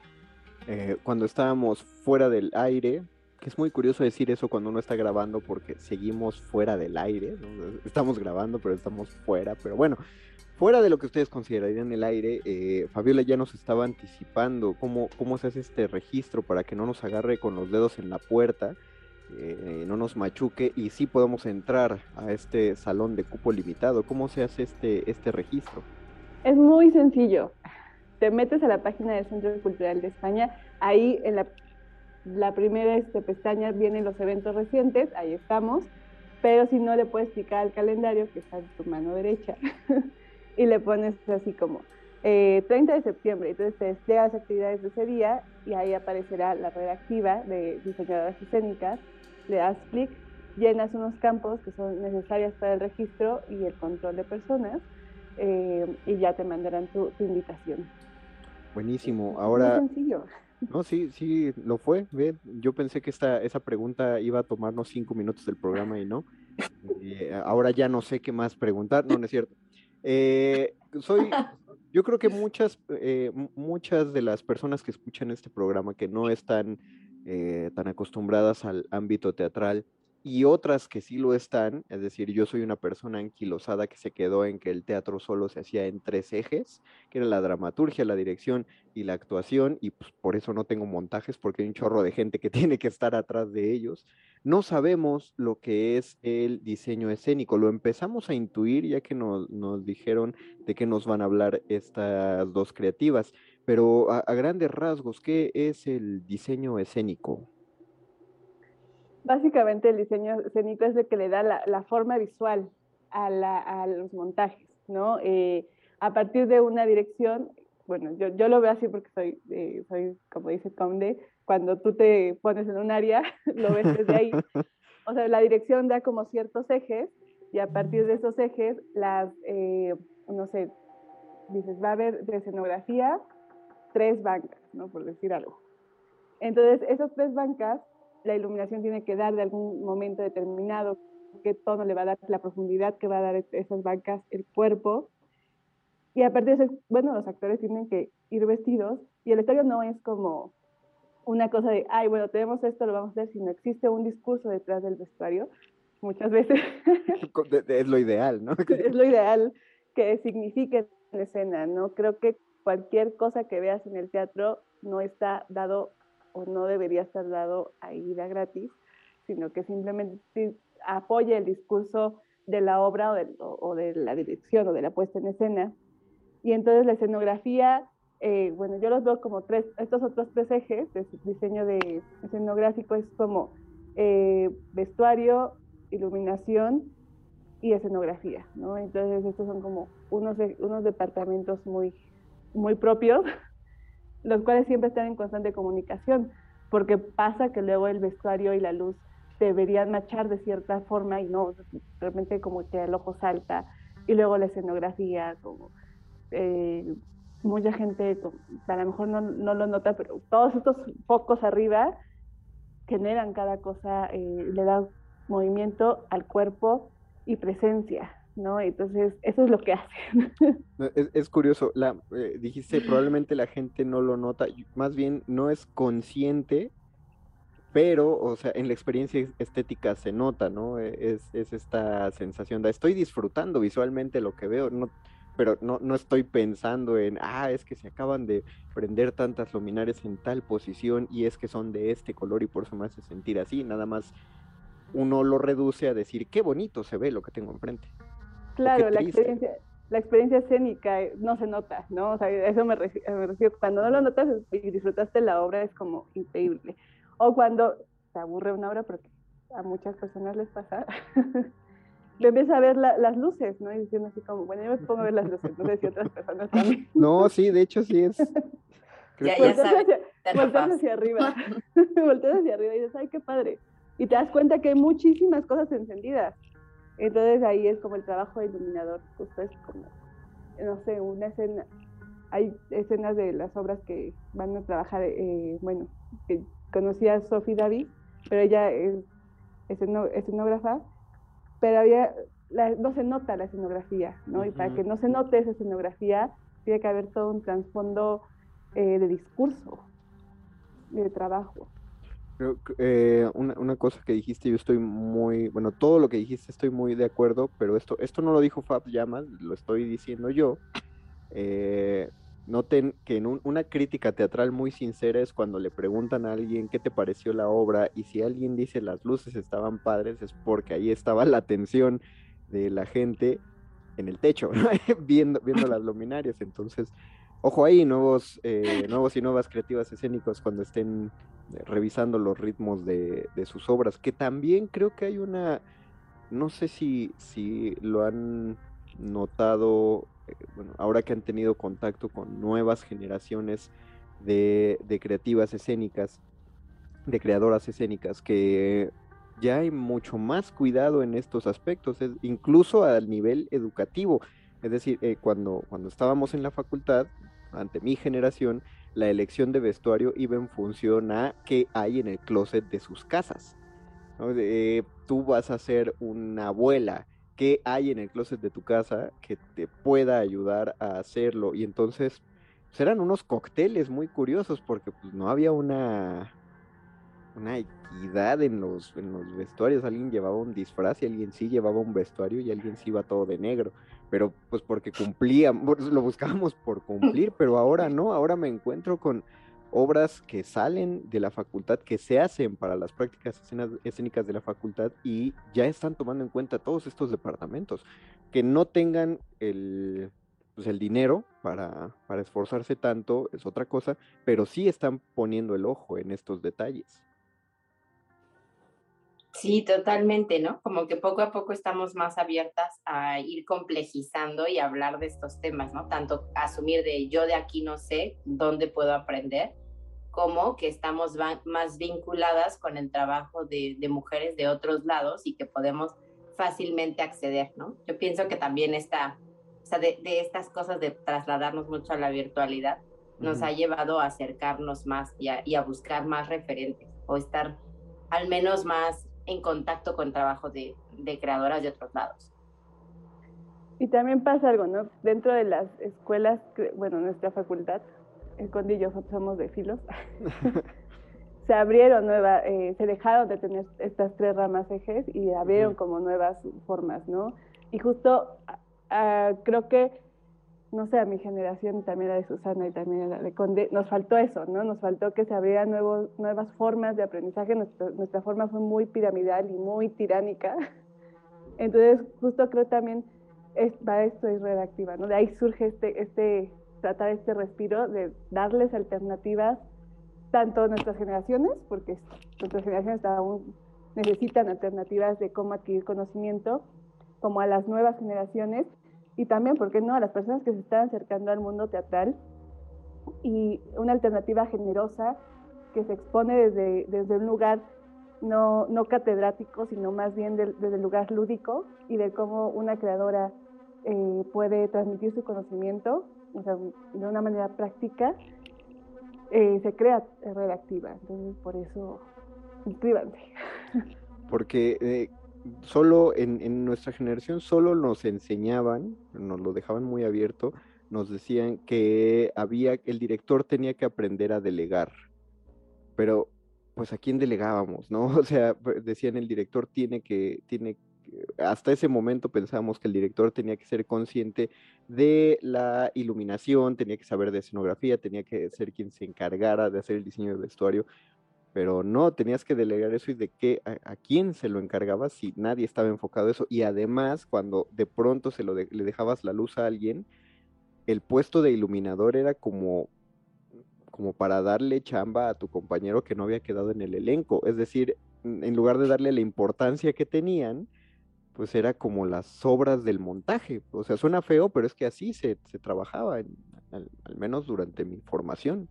eh, cuando estábamos fuera del aire, que es muy curioso decir eso cuando uno está grabando porque seguimos fuera del aire, estamos grabando pero estamos fuera, pero bueno, fuera de lo que ustedes considerarían el aire, eh, Fabiola ya nos estaba anticipando cómo, cómo se hace este registro para que no nos agarre con los dedos en la puerta, eh, no nos machuque y sí podamos entrar a este salón de cupo limitado. ¿Cómo se hace este, este registro? Es muy sencillo. Te metes a la página del Centro Cultural de España, ahí en la la primera este, pestaña vienen los eventos recientes, ahí estamos, pero si no le puedes picar al calendario que está en tu mano derecha y le pones así como 30 eh, de septiembre, entonces te desplegas actividades de ese día y ahí aparecerá la red activa de diseñadoras escénicas, le das clic, llenas unos campos que son necesarios para el registro y el control de personas eh, y ya te mandarán tu, tu invitación. Buenísimo, ahora... Muy sencillo. No, sí, sí, lo fue. Yo pensé que esta, esa pregunta iba a tomarnos cinco minutos del programa y no. Eh, ahora ya no sé qué más preguntar. No, no es cierto. Eh, soy, yo creo que muchas, eh, muchas de las personas que escuchan este programa que no están tan acostumbradas al ámbito teatral, y otras que sí lo están, es decir, yo soy una persona anquilosada que se quedó en que el teatro solo se hacía en tres ejes, que era la dramaturgia, la dirección y la actuación, y pues por eso no tengo montajes, porque hay un chorro de gente que tiene que estar atrás de ellos. No sabemos lo que es el diseño escénico, lo empezamos a intuir ya que nos, dijeron de qué nos van a hablar estas dos creativas, pero a grandes rasgos, ¿qué es el diseño escénico? Básicamente el diseño escénico es el que le da la, forma visual a, los montajes, ¿no? Eh, a partir de una dirección, bueno, yo, yo lo veo así porque soy, eh, soy, como dice Conde, cuando tú te pones en un área, lo ves desde ahí. O sea, la dirección da como ciertos ejes y a partir de esos ejes, las, eh, no sé, dices, va a haber de escenografía tres bancas, ¿no? Por decir algo. Entonces, esas tres bancas la iluminación tiene que dar de algún momento determinado, qué tono le va a dar, la profundidad que va a dar esas bancas, el cuerpo. Y aparte de eso, bueno, los actores tienen que ir vestidos y el vestuario no es como una cosa de, ay, bueno, tenemos esto, lo vamos a hacer, sino existe un discurso detrás del vestuario. Muchas veces. es lo ideal, ¿no? es lo ideal que signifique la escena, ¿no? Creo que cualquier cosa que veas en el teatro no está dado o no debería estar dado a gratis, sino que simplemente apoya el discurso de la obra o de, la dirección o de la puesta en escena. Y entonces la escenografía, eh, bueno, yo los veo como tres, estos otros tres ejes de diseño de escenográfico es como eh, vestuario, iluminación y escenografía, ¿no? Entonces estos son como unos, unos departamentos muy, muy propios los cuales siempre están en constante comunicación, porque pasa que luego el vestuario y la luz deberían machar de cierta forma y no, de repente como que el ojo salta, y luego la escenografía, como eh, mucha gente a lo mejor no, no, lo nota, pero todos estos focos arriba generan cada cosa, eh, le da movimiento al cuerpo y presencia. ¿No? Entonces, eso es lo que hacen. Es, curioso, la, eh, dijiste probablemente la gente no lo nota, más bien no es consciente, pero, o sea, en la experiencia estética se nota, ¿no? E, es, es esta sensación de estoy disfrutando visualmente lo que veo, pero no, no estoy pensando en, ah, es que se acaban de prender tantas luminarias en tal posición y es que son de este color y por eso me hace sentir así, nada más uno lo reduce a decir, qué bonito se ve lo que tengo enfrente. Claro, la experiencia, la experiencia escénica eh, no se nota, ¿no? O sea, eso me refiero, Cuando no lo notas y disfrutaste la obra es como increíble. O cuando te aburre una obra, porque a muchas personas les pasa, lo empiezas a ver las luces, ¿no? Y diciendo así como, bueno, yo me pongo a ver las luces, no sé si otras personas también. No, sí, de hecho sí es. ya, ya sabes, volteas hacia arriba, volteas hacia arriba y dices, ay, qué padre. Y te das cuenta que hay muchísimas cosas encendidas. Entonces ahí es como el trabajo de iluminador, justo es como, no sé, una escena, hay escenas de las obras que van a trabajar, eh, bueno, que conocí a Sophie David, pero ella es escenógrafa, pero había, no se nota la escenografía, ¿no? Y para que no se note esa escenografía, tiene que haber todo un trasfondo eh, de discurso. de trabajo. Eh, una, cosa que dijiste, yo estoy muy, bueno, todo lo que dijiste estoy muy de acuerdo, pero esto, esto no lo dijo Fab Llamas, lo estoy diciendo yo. Eh, noten que en una crítica teatral muy sincera es cuando le preguntan a alguien qué te pareció la obra y si alguien dice las luces estaban padres es porque ahí estaba la atención de la gente en el techo, viendo, viendo las luminarias. Entonces, ojo ahí, nuevos, eh, nuevos y nuevas creativas escénicos cuando estén revisando los ritmos de, sus obras, que también creo que hay una, no sé si, si lo han notado, eh, bueno, ahora que han tenido contacto con nuevas generaciones de, creativas escénicas, de creadoras escénicas, que ya hay mucho más cuidado en estos aspectos, incluso al nivel educativo. Es decir, cuando, cuando estábamos en la facultad, ante mi generación, la elección de vestuario iba en función a qué hay en el closet de sus casas. tú vas a ser una abuela, ¿qué hay en el closet de tu casa que te pueda ayudar a hacerlo? Y entonces pues, unos cócteles muy curiosos porque pues, no había una, una equidad en los, en los vestuarios. Alguien llevaba un disfraz y alguien sí llevaba un vestuario y alguien sí iba todo de negro pero pues porque cumplíamos, lo buscábamos por cumplir, pero ahora no, ahora me encuentro con obras que salen de la facultad, que se hacen para las prácticas escénicas de la facultad y ya están tomando en cuenta todos estos departamentos, que no tengan el, pues el dinero para, para esforzarse tanto, es otra cosa, pero sí están poniendo el ojo en estos detalles. Sí, totalmente, ¿no? Como que poco a poco estamos más abiertas a ir complejizando y hablar de estos temas, ¿no? Tanto asumir de yo de aquí no sé dónde puedo aprender, como que estamos más vinculadas con el trabajo de, mujeres de otros lados y que podemos fácilmente acceder, ¿no? Yo pienso que también esta, o sea, de, estas cosas de trasladarnos mucho a la virtualidad, nos ha llevado a acercarnos más y a, y a buscar más referentes o estar al menos más en contacto con trabajo de, de creadoras de otros lados. Y también pasa algo, ¿no? Dentro de las escuelas, bueno, nuestra facultad, el Conde y yo somos de filos, se abrieron nuevas, eh, se dejaron de tener estas tres ramas ejes y abrieron como nuevas formas, ¿no? Y justo uh, creo que no sé, a mi generación, también a de Susana y también a la de Conde, nos faltó eso, ¿no? Nos faltó que se abrieran nuevos, nuevas formas de aprendizaje. Nuestra, nuestra forma fue muy piramidal y muy tiránica. Entonces, justo creo también es, para esto es redactiva, ¿no? De ahí surge este, este, tratar este respiro de darles alternativas tanto a nuestras generaciones, porque nuestras generaciones aún necesitan alternativas de cómo adquirir conocimiento, como a las nuevas generaciones, y también, ¿por qué no?, a las personas que se están acercando al mundo teatral y una alternativa generosa que se expone desde, desde un lugar no, no catedrático, sino más bien desde el lugar lúdico y de cómo una creadora eh, puede transmitir su conocimiento o sea, de una manera práctica, eh, se crea redactiva. Entonces, por eso, inscríbanse. Porque eh, solo en, nuestra generación solo nos enseñaban, nos lo dejaban muy abierto, nos decían que había, el director tenía que aprender a delegar. Pero, pues, ¿a quién delegábamos, no? O sea, pues, decían el director tiene que, tiene hasta ese momento pensábamos que el director tenía que ser consciente de la iluminación, tenía que saber de escenografía, tenía que ser quien se encargara de hacer el diseño del vestuario, pero no, tenías que delegar eso y de qué, a, quién se lo encargabas si nadie estaba enfocado en eso. Y además, cuando de pronto se lo le dejabas la luz a alguien, el puesto de iluminador era como, como para darle chamba a tu compañero que no había quedado en el elenco. Es decir, en lugar de darle la importancia que tenían, pues era como las obras del montaje. O sea, suena feo, pero es que así se, se trabajaba, al, menos durante mi formación.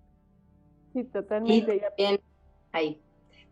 Sí, totalmente ahí.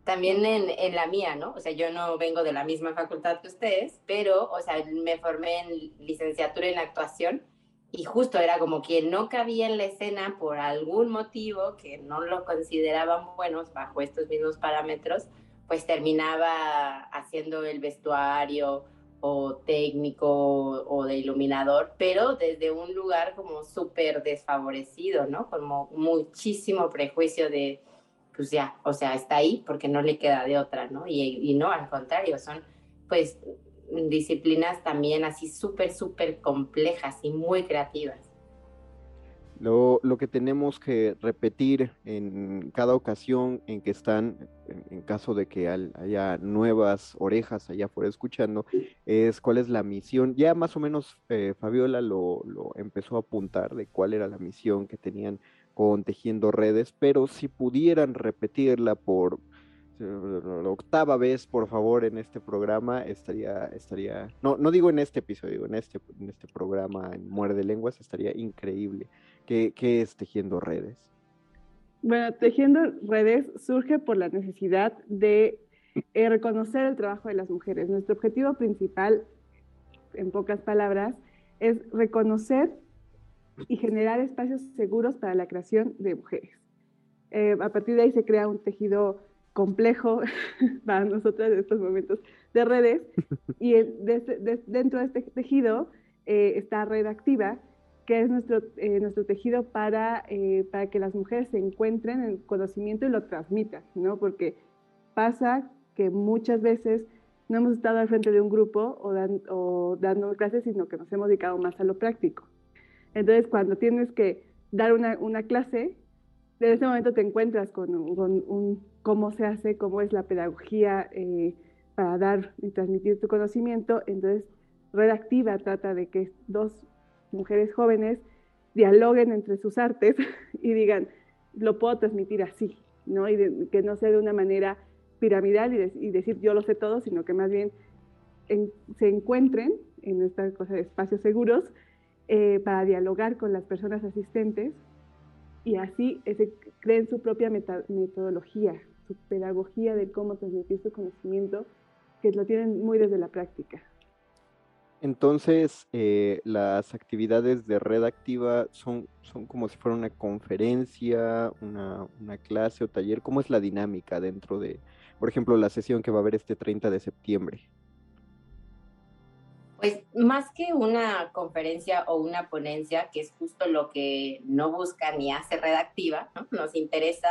También en, en, la mía, ¿no? O sea, yo no vengo de la misma facultad que ustedes, pero, o sea, me formé en licenciatura en actuación y justo era como quien no cabía en la escena por algún motivo que no lo consideraban buenos bajo estos mismos parámetros, pues terminaba haciendo el vestuario o técnico o de iluminador, pero desde un lugar como súper desfavorecido, ¿no? Como muchísimo prejuicio de pues ya, o sea, está ahí porque no le queda de otra, ¿no? Y, y no, al contrario, son pues disciplinas también así súper, súper complejas y muy creativas. Lo, lo, que tenemos que repetir en cada ocasión en que están, en, caso de que haya nuevas orejas allá afuera escuchando, es cuál es la misión. Ya más o menos eh, Fabiola lo, lo, empezó a apuntar de cuál era la misión que tenían con Tejiendo Redes, pero si pudieran repetirla por la octava vez, por favor, en este programa, estaría, estaría, no, no digo en este episodio, en este, en este programa en Muerde Lenguas, estaría increíble. ¿Qué, ¿Qué es Tejiendo Redes? Bueno, Tejiendo Redes surge por la necesidad de eh, reconocer el trabajo de las mujeres. Nuestro objetivo principal, en pocas palabras, es reconocer y generar espacios seguros para la creación de mujeres. Eh, a partir de ahí se crea un tejido complejo para nosotros en estos momentos de redes. Y dentro de este tejido eh, está Red Activa, que es nuestro, eh, nuestro tejido para, para que las mujeres se encuentren en conocimiento y lo transmitan, ¿no? Porque pasa que muchas veces no hemos estado al frente de un grupo o, o dando clases, sino que nos hemos dedicado más a lo práctico. Entonces, cuando tienes que dar una, clase, en ese momento te encuentras con, un, cómo se hace, cómo es la pedagogía eh, para dar y transmitir tu conocimiento. Entonces, Redactiva trata de que dos mujeres jóvenes dialoguen entre sus artes y digan, lo puedo transmitir así, ¿no? Y que no sea de una manera piramidal y, decir yo lo sé todo, sino que más bien se encuentren en esta cosa de espacios seguros eh, para dialogar con las personas asistentes y así ese, creen su propia metodología, su pedagogía de cómo transmitir su conocimiento, que lo tienen muy desde la práctica. Entonces, eh, las actividades de red activa son, como si fuera una conferencia, una, una, clase o taller. ¿Cómo es la dinámica dentro de, por ejemplo, la sesión que va a haber este 30 de septiembre? Pues más que una conferencia o una ponencia, que es justo lo que no busca ni hace redactiva, ¿no? nos interesa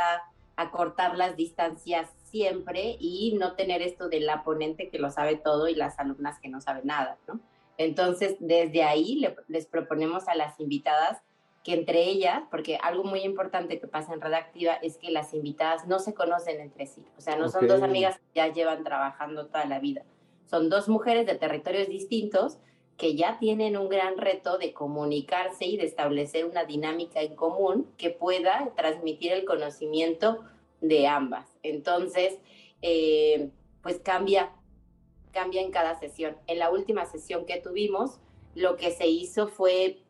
acortar las distancias siempre y no tener esto de la ponente que lo sabe todo y las alumnas que no saben nada. ¿no? Entonces, desde ahí les proponemos a las invitadas que entre ellas, porque algo muy importante que pasa en redactiva es que las invitadas no se conocen entre sí, o sea, no son dos amigas que ya llevan trabajando toda la vida son dos mujeres de territorios distintos que ya tienen un gran reto de comunicarse y de establecer una dinámica en común que pueda transmitir el conocimiento de ambas. Entonces, eh, pues cambia, cambia en cada sesión. En la última sesión que tuvimos, lo que se hizo fue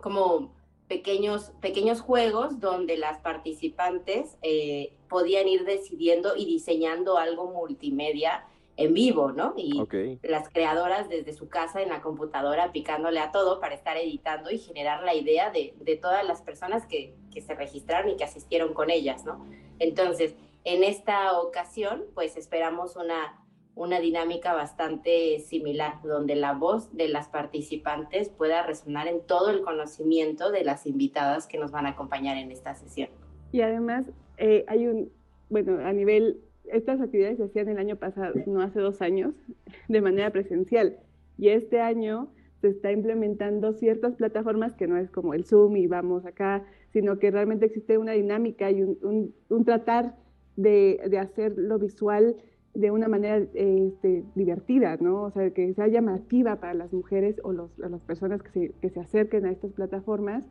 como pequeños, pequeños juegos donde las participantes eh, podían ir decidiendo y diseñando algo multimedia en vivo, ¿no? Y las creadoras desde su casa en la computadora picándole a todo para estar editando y generar la idea de, todas las personas que, se registraron y que asistieron con ellas, ¿no? Entonces, en esta ocasión, pues esperamos una, una dinámica bastante similar, donde la voz de las participantes pueda resonar en todo el conocimiento de las invitadas que nos van a acompañar en esta sesión. Y además, eh, hay un, bueno, a nivel estas actividades se hacían el año pasado, no hace dos años, de manera presencial. Y este año se está implementando ciertas plataformas que no es como el Zoom y vamos acá, sino que realmente existe una dinámica y un, tratar de, hacer lo visual de una manera este, divertida, ¿no? O sea, que sea llamativa para las mujeres o las personas que se acerquen a estas plataformas.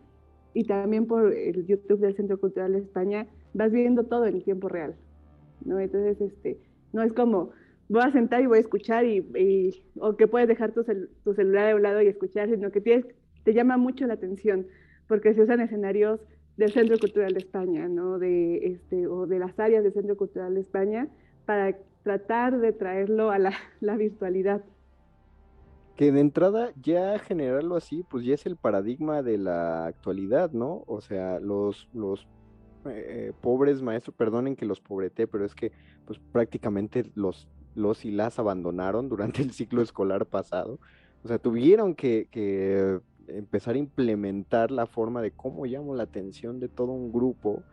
Y también por el YouTube del Centro Cultural de España vas viendo todo en tiempo real. ¿No? Entonces, este, no es como, voy a sentar y voy a escuchar y, o que puedes dejar tu, celular a un lado y escuchar, sino que tienes, te llama mucho la atención, porque se usan escenarios del Centro Cultural de España, ¿no? De, este, o de las áreas del Centro Cultural de España, para tratar de traerlo a la, la virtualidad. Que de entrada ya generarlo así, pues ya es el paradigma de la actualidad, ¿no? O sea, los, los eh, pobres maestros, perdonen que los pobreté, pero es que pues prácticamente los, los y las abandonaron durante el ciclo escolar pasado. O sea, tuvieron que, empezar a implementar la forma de cómo llamo la atención de todo un grupo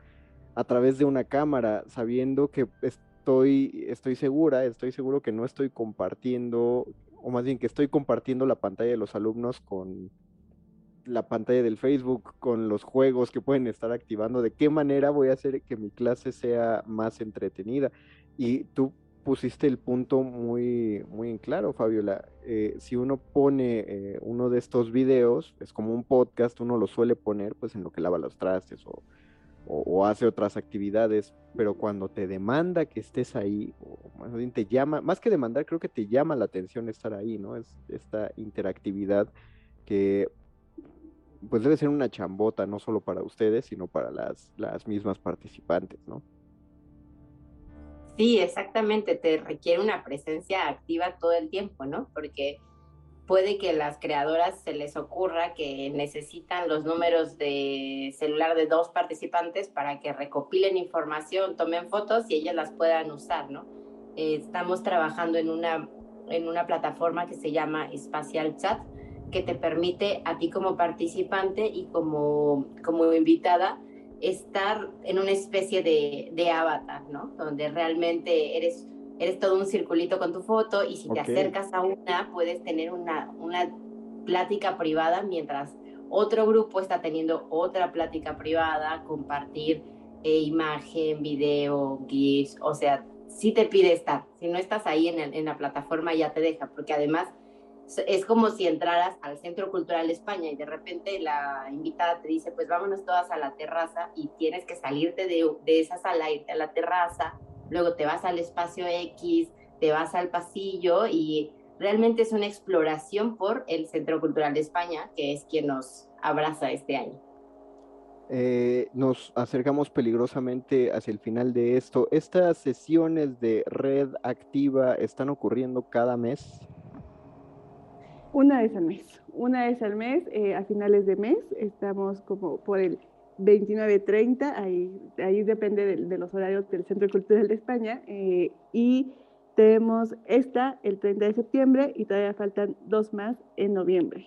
a través de una cámara, sabiendo que estoy, estoy segura, estoy seguro que no estoy compartiendo, o más bien que estoy compartiendo la pantalla de los alumnos con la pantalla del Facebook, con los juegos que pueden estar activando, de qué manera voy a hacer que mi clase sea más entretenida. Y tú pusiste el punto muy, muy en claro, Fabiola. Eh, si uno pone eh, uno de estos videos, es como un podcast, uno lo suele poner pues en lo que lava los trastes o, o, hace otras actividades, pero cuando te demanda que estés ahí, o más bien te llama, más que demandar, creo que te llama la atención estar ahí, ¿no? Es esta interactividad que pues debe ser una chambota, no solo para ustedes, sino para las, las mismas participantes, ¿no? Sí, exactamente, te requiere una presencia activa todo el tiempo, ¿no? Porque puede que las creadoras se les ocurra que necesitan los números de celular de dos participantes para que recopilen información, tomen fotos y ellas las puedan usar, ¿no? Eh, estamos trabajando en una, en una plataforma que se llama Espacial Chat, que te permite a ti como participante y como, como invitada estar en una especie de, de avatar, ¿no? Donde realmente eres, eres todo un circulito con tu foto y si te acercas a una, puedes tener una, una plática privada mientras otro grupo está teniendo otra plática privada, compartir eh, imagen, video, GIFs, o sea, si te pide estar. Si no estás ahí en, en la plataforma ya te deja, porque además es como si entraras al Centro Cultural España y de repente la invitada te dice, pues vámonos todas a la terraza y tienes que salirte de, de esa sala, irte a la terraza, luego te vas al espacio X, te vas al pasillo y realmente es una exploración por el Centro Cultural de España, que es quien nos abraza este año. Eh, nos acercamos peligrosamente hacia el final de esto. ¿Estas sesiones de red activa están ocurriendo cada mes? Una vez al mes, una vez al mes, eh, a finales de mes, estamos como por el 29-30, ahí, ahí depende de, los horarios del Centro Cultural de España, eh, y tenemos esta el 30 de septiembre y todavía faltan dos más en noviembre.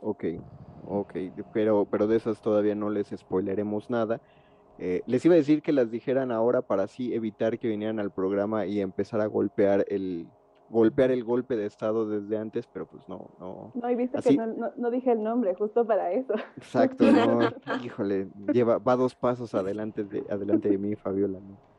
Ok, ok, pero, pero de esas todavía no les spoileremos nada. Eh, les iba a decir que las dijeran ahora para así evitar que vinieran al programa y empezar a golpear el, golpear el golpe de estado desde antes, pero pues no, no. No, y viste que no, no, dije el nombre, justo para eso. Exacto, no, híjole, lleva, va dos pasos adelante de, adelante de mí, Fabiola, ¿no?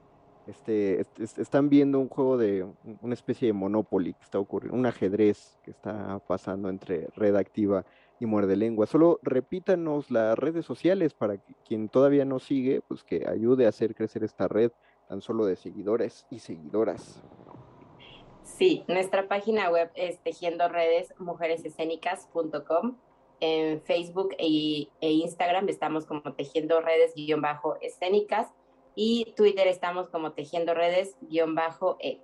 Este, están viendo un juego de una especie de Monopoly que está ocurriendo, un ajedrez que está pasando entre Red Activa y Muerde Lengua. Solo repítanos las redes sociales para que quien todavía no sigue, pues que ayude a hacer crecer esta red tan solo de seguidores y seguidoras. Sí, nuestra página web es tejiendo redes mujeresescénicas.com. En Facebook e, e, Instagram estamos como tejiendo redes-escénicas y Twitter estamos como tejiendo redes-e.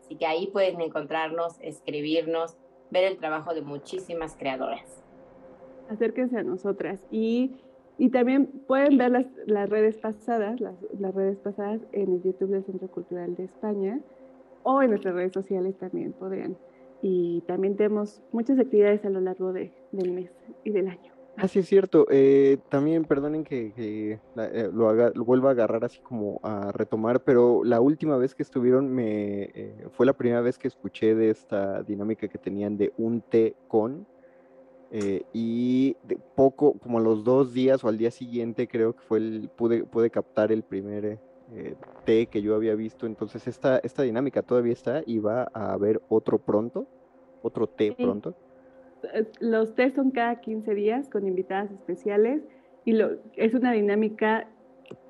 Así que ahí pueden encontrarnos, escribirnos, ver el trabajo de muchísimas creadoras. Acérquense a nosotras y, y también pueden ver las, las redes pasadas, las, las redes pasadas en el YouTube del Centro Cultural de España o en nuestras redes sociales también podrían. Y también tenemos muchas actividades a lo largo de, del mes y del año. Ah, sí, es cierto. Eh, también perdonen que, eh, lo, haga, lo vuelva a agarrar así como a retomar, pero la última vez que estuvieron me eh, fue la primera vez que escuché de esta dinámica que tenían de un té con. y de poco, como a los dos días o al día siguiente, creo que fue el, pude, pude captar el primer eh, té que yo había visto. Entonces, esta, esta dinámica todavía está y va a haber otro pronto, otro té pronto. Los tés son cada 15 días con invitadas especiales y lo, es una dinámica,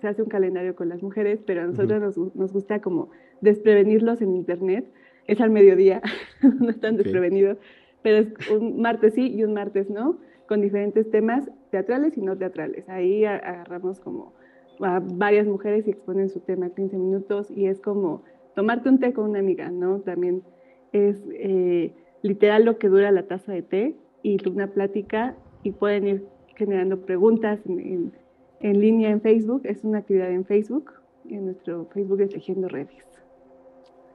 se hace un calendario con las mujeres, pero a nosotros nos, gusta como desprevenirlos en internet. Es al mediodía, no están desprevenidos, pero es un martes sí y un martes no, con diferentes temas teatrales y no teatrales. Ahí agarramos como a varias mujeres y exponen su tema 15 minutos y es como tomarte un té con una amiga, ¿no? También es eh, literal lo que dura la taza de té y una plática y pueden ir generando preguntas en, en, línea en Facebook, es una actividad en Facebook, en nuestro Facebook es Tejiendo Redes.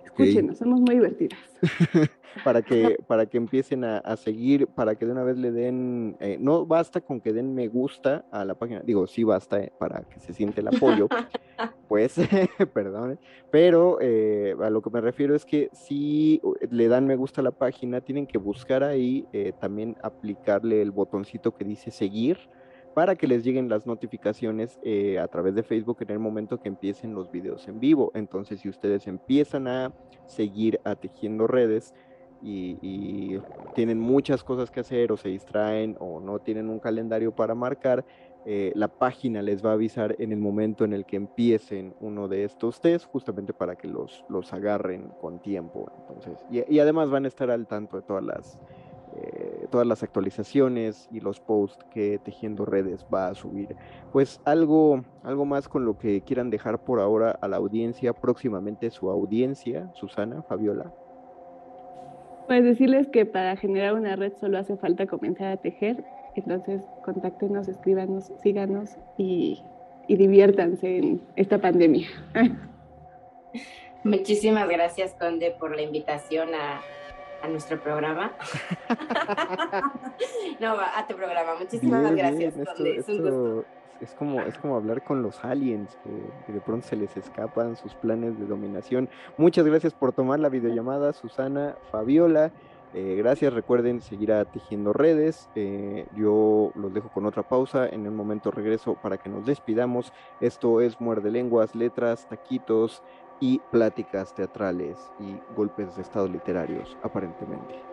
Escúchenos, somos muy divertidas. para que, para que empiecen a, seguir, para que de una vez le den, eh, no basta con que den me gusta a la página, digo, sí basta eh, para que se siente el apoyo, pues, perdón, pero eh, a lo que me refiero es que si le dan me gusta a la página, tienen que buscar ahí también aplicarle el botoncito que dice seguir para que les lleguen las notificaciones eh, a través de Facebook en el momento que empiecen los videos en vivo. Entonces, si ustedes empiezan a seguir a Tejiendo Redes y, tienen muchas cosas que hacer o se distraen o no tienen un calendario para marcar, eh, la página les va a avisar en el momento en el que empiecen uno de estos test, justamente para que los, los agarren con tiempo. Entonces, y además van a estar al tanto de todas las eh, todas las actualizaciones y los posts que Tejiendo Redes va a subir. Pues algo, algo más con lo que quieran dejar por ahora a la audiencia, próximamente su audiencia, Susana, Fabiola. Pues decirles que para generar una red solo hace falta comenzar a tejer, entonces contáctenos, escríbanos, síganos y, y diviértanse en esta pandemia. Muchísimas gracias, Conde, por la invitación a, a nuestro programa. no, a tu programa. Muchísimas gracias. es, como, es como hablar con los aliens, que, de pronto se les escapan sus planes de dominación. Muchas gracias por tomar la videollamada, Susana, Fabiola. Eh, gracias, recuerden seguir a Tejiendo Redes. Eh, yo los dejo con otra pausa. En un momento regreso para que nos despidamos. Esto es Muerde Lenguas, Letras, Taquitos, y pláticas teatrales y golpes de estado literarios, aparentemente.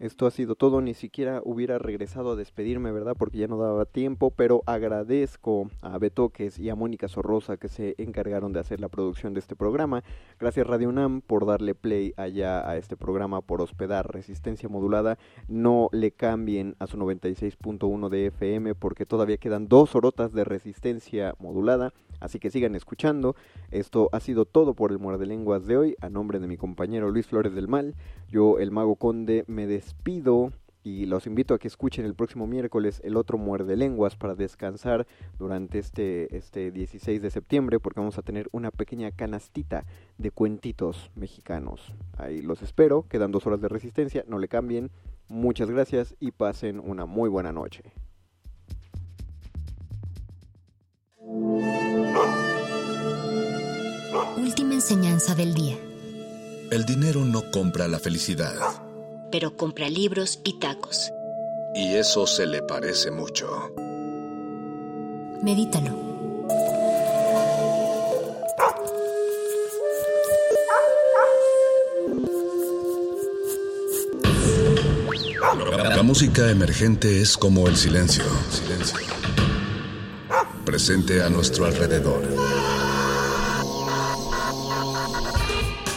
Esto ha sido todo, ni siquiera hubiera regresado a despedirme, ¿verdad? Porque ya no daba tiempo, pero agradezco a Betoques y a Mónica Sorrosa que se encargaron de hacer la producción de este programa. Gracias Radio UNAM por darle play allá a este programa, por hospedar Resistencia Modulada. No le cambien a su 96.1 de FM porque todavía quedan dos horotas de Resistencia Modulada. Así que sigan escuchando. Esto ha sido todo por el Muerde Lenguas de hoy. A nombre de mi compañero Luis Flores del Mal, yo, el Mago Conde, me despido y los invito a que escuchen el próximo miércoles el otro Muerde Lenguas para descansar durante este, este 16 de septiembre porque vamos a tener una pequeña canastita de cuentitos mexicanos. Ahí los espero, quedan dos horas de resistencia, no le cambien. Muchas gracias y pasen una muy buena noche. Última enseñanza del día. El dinero no compra la felicidad. Pero compra libros y tacos. Y eso se le parece mucho. Medítalo. La música emergente es como el silencio. Silencio presente a nuestro alrededor.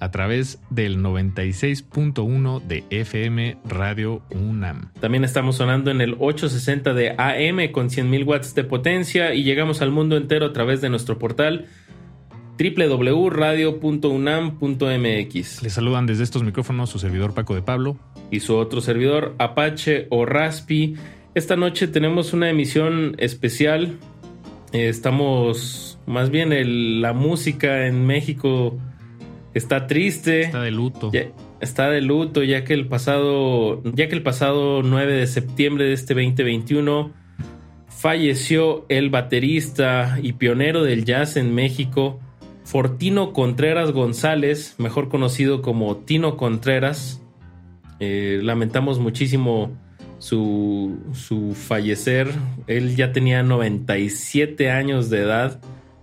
a través del 96.1 de FM Radio UNAM. También estamos sonando en el 860 de AM con 100.000 watts de potencia y llegamos al mundo entero a través de nuestro portal www.radio.unam.mx. Les saludan desde estos micrófonos su servidor Paco de Pablo y su otro servidor Apache o Raspi. Esta noche tenemos una emisión especial. Eh, estamos más bien la música en México está triste. Está de luto. está de luto ya que el pasado, ya que el pasado 9 de septiembre de este 2021 falleció el baterista y pionero del jazz en México, Fortino Contreras González, mejor conocido como Tino Contreras. Eh, lamentamos muchísimo su, su fallecer. Él ya tenía 97 años de edad.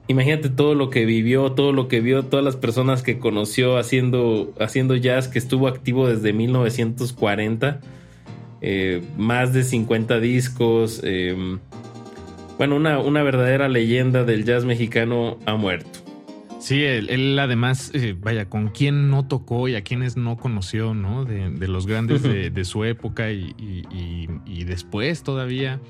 Imagínate todo lo que vivió, todo lo que vio, todas las personas que conoció haciendo, haciendo jazz, que estuvo activo desde 1940. Eh, más de 50 discos. Em, bueno, una, una verdadera leyenda del jazz mexicano ha muerto. Sí, él, además, eh, vaya, con quién no tocó y a quienes no conoció, ¿no? De, los grandes de, su época y, después todavía.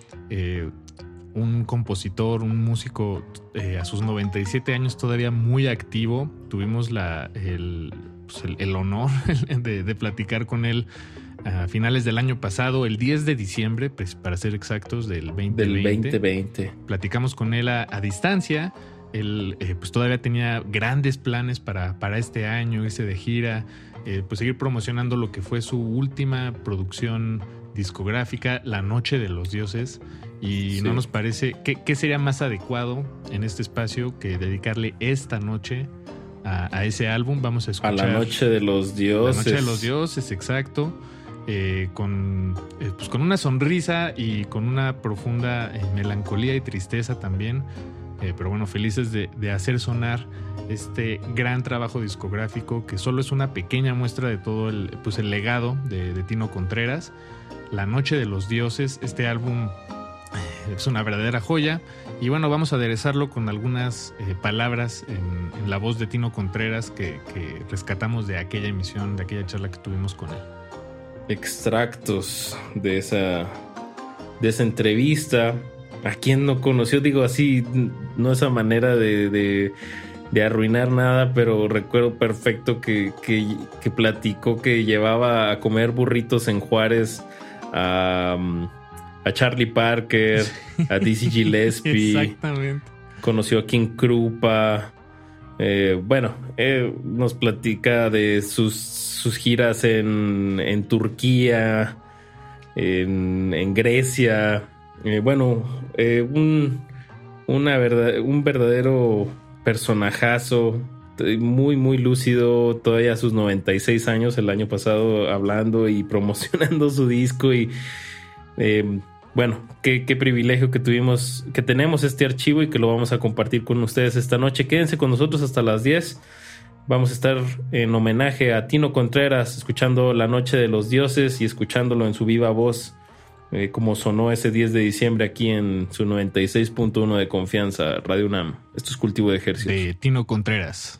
Un compositor, un músico eh, a sus 97 años todavía muy activo. Tuvimos la, el, pues, honor de, platicar con él a finales del año pasado, el 10 de diciembre, pues, para ser exactos, del 2020. Del 2020. Platicamos con él a distancia él eh, pues todavía tenía grandes planes para, para este año, irse de gira, eh, pues seguir promocionando lo que fue su última producción discográfica, La Noche de los Dioses. Y no nos parece, ¿qué, sería más adecuado en este espacio que dedicarle esta noche a, ese álbum? Vamos a escuchar. A La Noche de los Dioses. La Noche de los Dioses, exacto. Eh, con, pues con una sonrisa y con una profunda melancolía y tristeza también eh, pero bueno, felices de, hacer sonar este gran trabajo discográfico que solo es una pequeña muestra de todo el, pues el legado de, Tino Contreras. La Noche de los Dioses, este álbum eh, es una verdadera joya. Y bueno, vamos a aderezarlo con algunas eh, palabras en, la voz de Tino Contreras que, que, rescatamos de aquella emisión, de aquella charla que tuvimos con él. Extractos de esa, de esa entrevista ¿A quién no conoció? Digo así, no esa manera de, de, arruinar nada, pero recuerdo perfecto que, que, platicó que llevaba a comer burritos en Juárez a, a Charlie Parker, a Dizzy Gillespie. Exactamente. Conoció a King Krupa. Eh, bueno, eh, nos platica de sus, sus giras en, en Turquía, en, en Grecia. Eh, bueno, un, una verdad, un verdadero personajazo, muy, muy lúcido, todavía a sus 96 años el año pasado hablando y promocionando su disco y eh, bueno, qué, privilegio que tuvimos, que tenemos este archivo y que lo vamos a compartir con ustedes esta noche. Quédense con nosotros hasta las 10. Vamos a estar en homenaje a Tino Contreras, escuchando La Noche de los Dioses y escuchándolo en su viva voz eh, como sonó ese 10 de diciembre aquí en su 96.1 de confianza, Radio UNAM. Esto es Cultivo de Ejército. De Tino Contreras.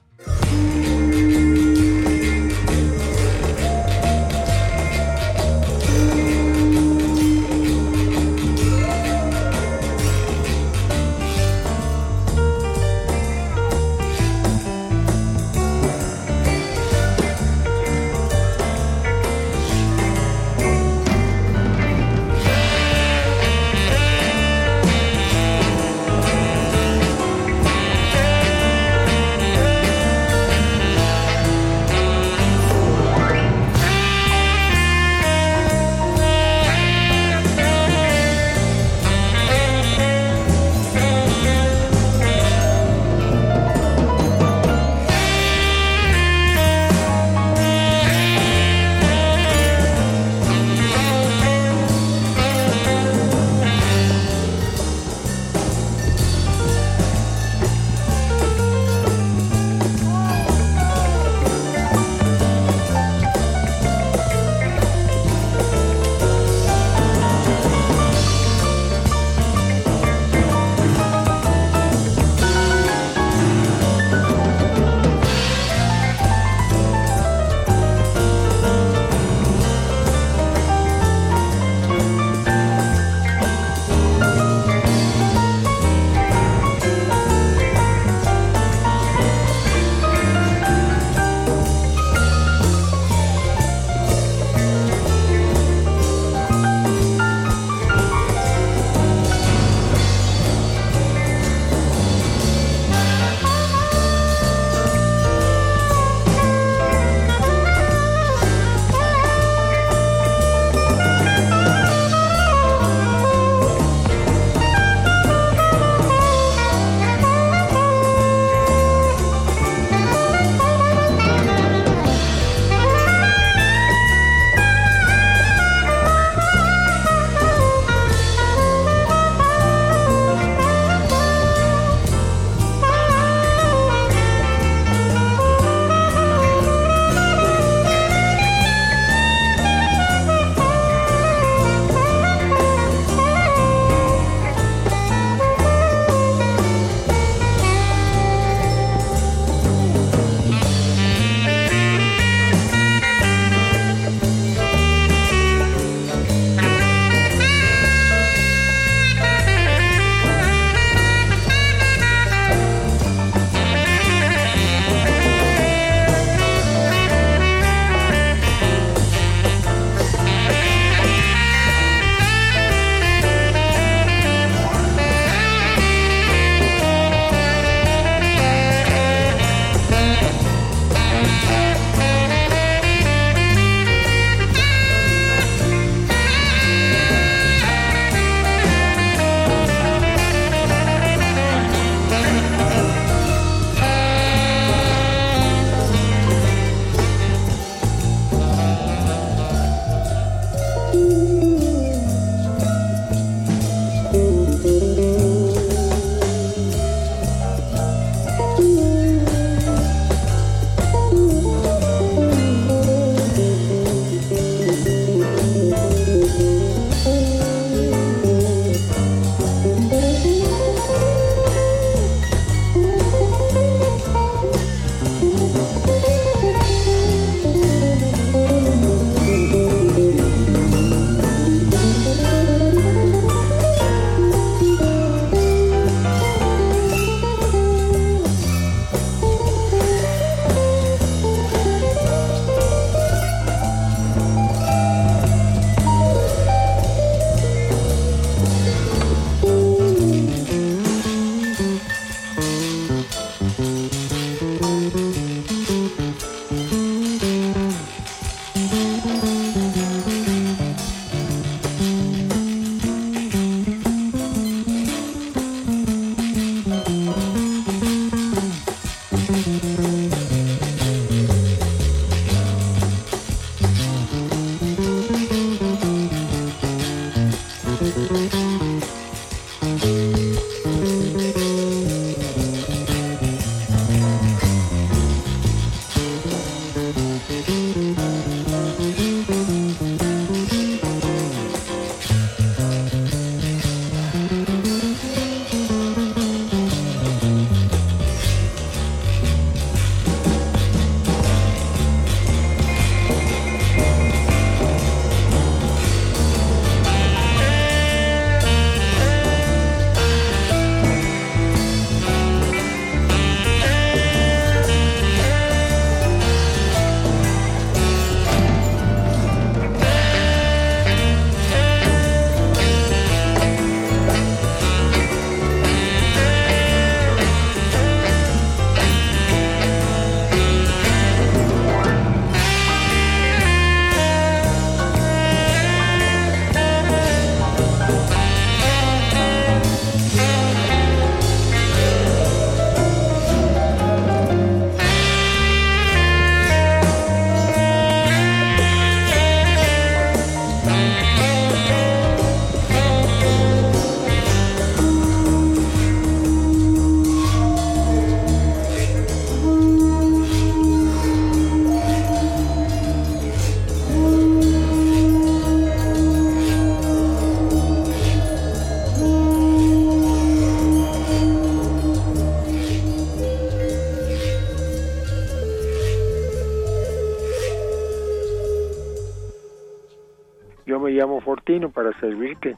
Fortino para servirte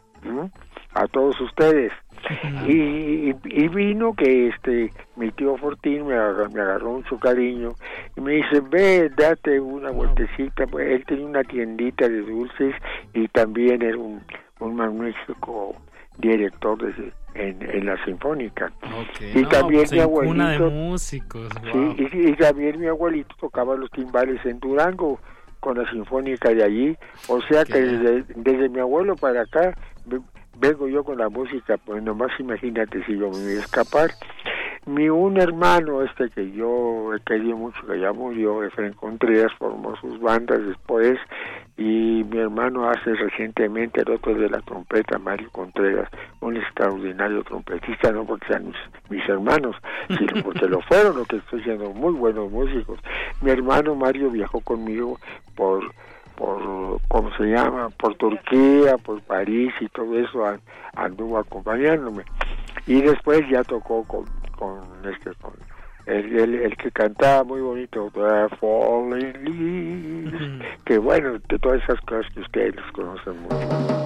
a todos ustedes. Y, y- y vino que este mi tío Fortín me agarró, me agarró mucho cariño y me dice ve date una vueltecita pues él tenía una tiendita de dulces y también era un, un magnífico director de, en, en la sinfónica y No, también pues, mi cuna de abuelito músicos. Sí, wow. y, y también mi abuelito tocaba los timbales en Durango con la sinfónica de allí, o sea que desde, desde mi abuelo para acá ve- vengo yo con la música, pues nomás imagínate si yo me voy a escapar. Mi un hermano, este que yo he querido mucho, que ya murió, Efraín Contreras, formó sus bandas después, y mi hermano hace recientemente el otro de la trompeta, Mario Contreras, un extraordinario trompetista, no porque sean mis, mis hermanos, sino porque lo fueron, lo que estoy siendo muy buenos músicos. Mi hermano Mario viajó conmigo por por cómo se llama por Turquía por París y todo eso an- anduvo acompañándome y después ya tocó con con este con el, el, el que cantaba muy bonito "The Falling Leaves", que bueno de todas esas cosas que ustedes conocen mucho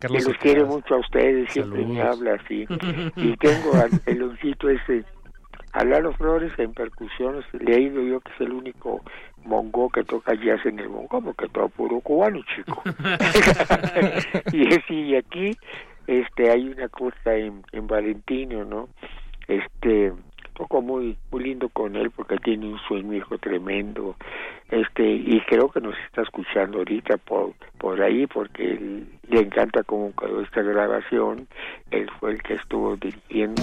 Carlos los quiere Icaza. mucho a ustedes, siempre me habla así. y tengo al peloncito ese, a Lalo Flores en percusiones, le he ido yo que es el único mongo que toca jazz en el mongo, porque todo puro cubano, chico. y sí, y aquí este hay una cosa en, en Valentino, ¿no? Este toco muy muy lindo con él porque tiene un sueño hijo tremendo. Este y creo que nos está escuchando ahorita por por ahí porque él- le encanta cómo quedó esta grabación. Él fue el que estuvo dirigiendo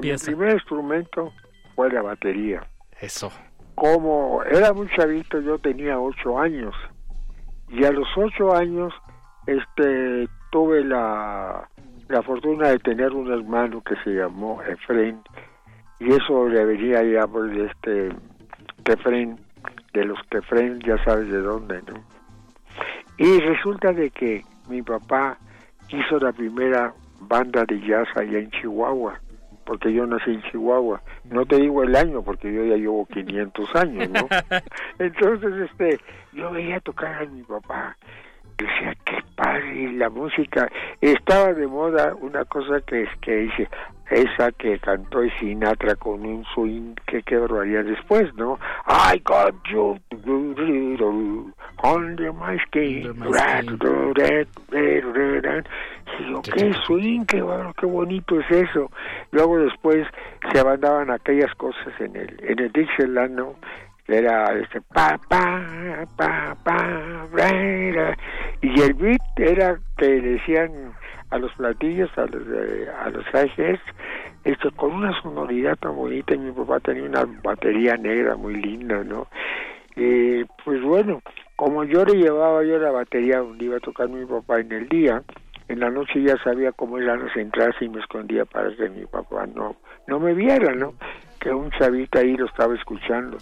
Mi primer instrumento fue la batería. Eso. Como era muy chavito, yo tenía ocho años. Y a los ocho años, este, tuve la, la fortuna de tener un hermano que se llamó Efren. Y eso le venía ya por este, Efren, de los Efren, ya sabes de dónde, ¿no? Y resulta de que mi papá hizo la primera banda de jazz allá en Chihuahua, porque yo nací en Chihuahua. No te digo el año, porque yo ya llevo 500 años, ¿no? Entonces, este, yo veía tocar a mi papá decía qué padre la música estaba de moda una cosa que es que dice esa que cantó Sinatra con un swing que qué barbaridad después no I got you under my skin y yo qué swing qué, qué bonito es eso luego después se mandaban aquellas cosas en el en el Dixieland no era este pa pa pa pa y el beat era que decían a los platillos a los a los esto con una sonoridad tan bonita y mi papá tenía una batería negra muy linda no y pues bueno como yo le llevaba yo la batería donde iba a tocar mi papá en el día en la noche ya sabía cómo eran las entradas y me escondía para que mi papá no no me viera no un chavito ahí lo estaba escuchando.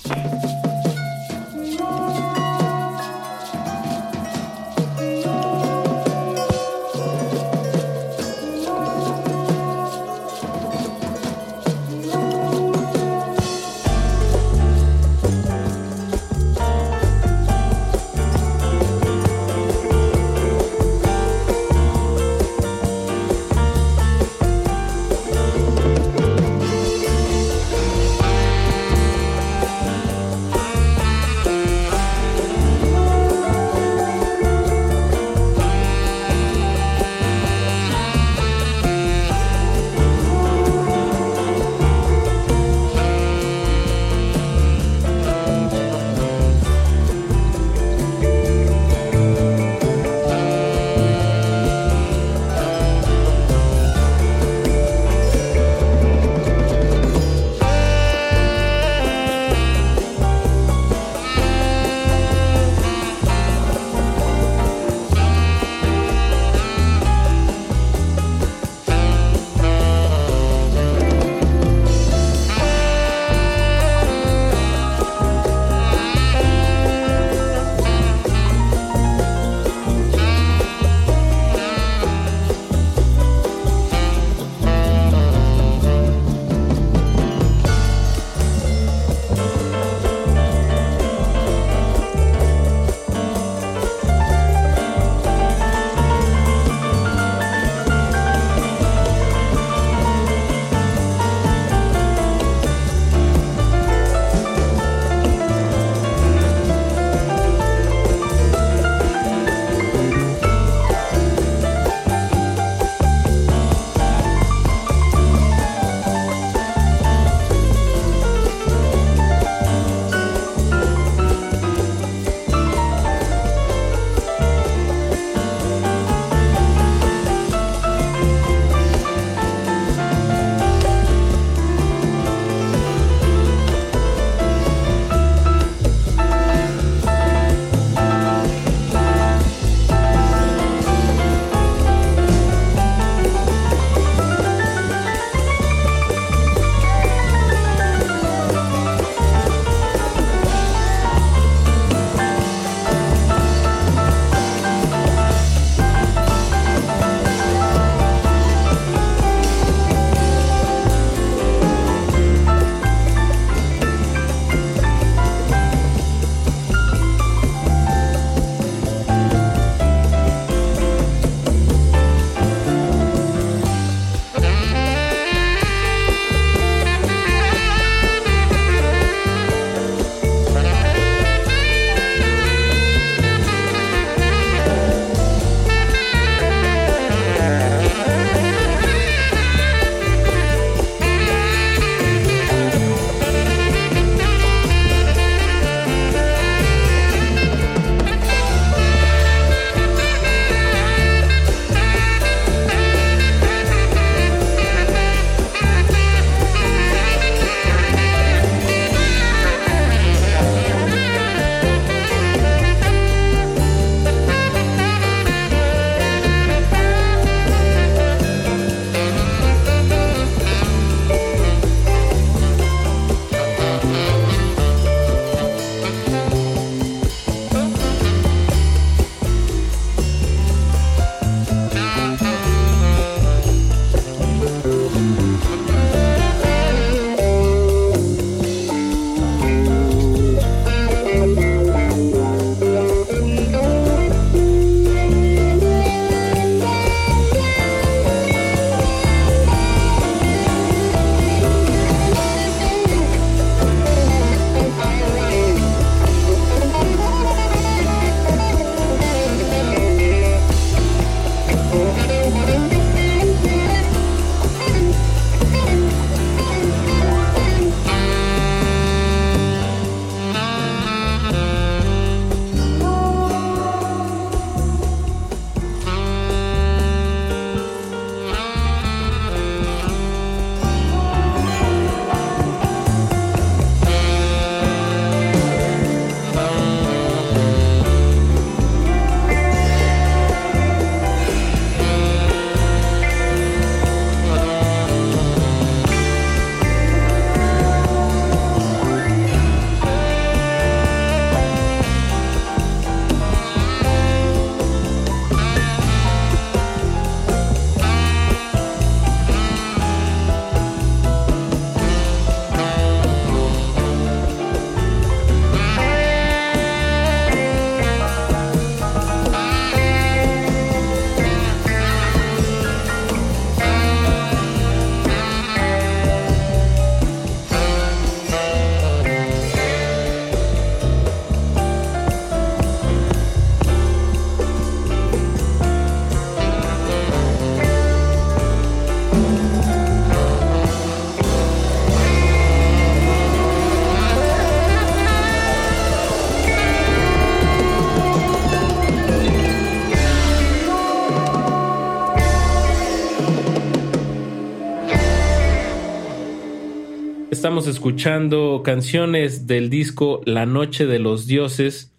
Estamos escuchando canciones del disco La Noche de los Dioses,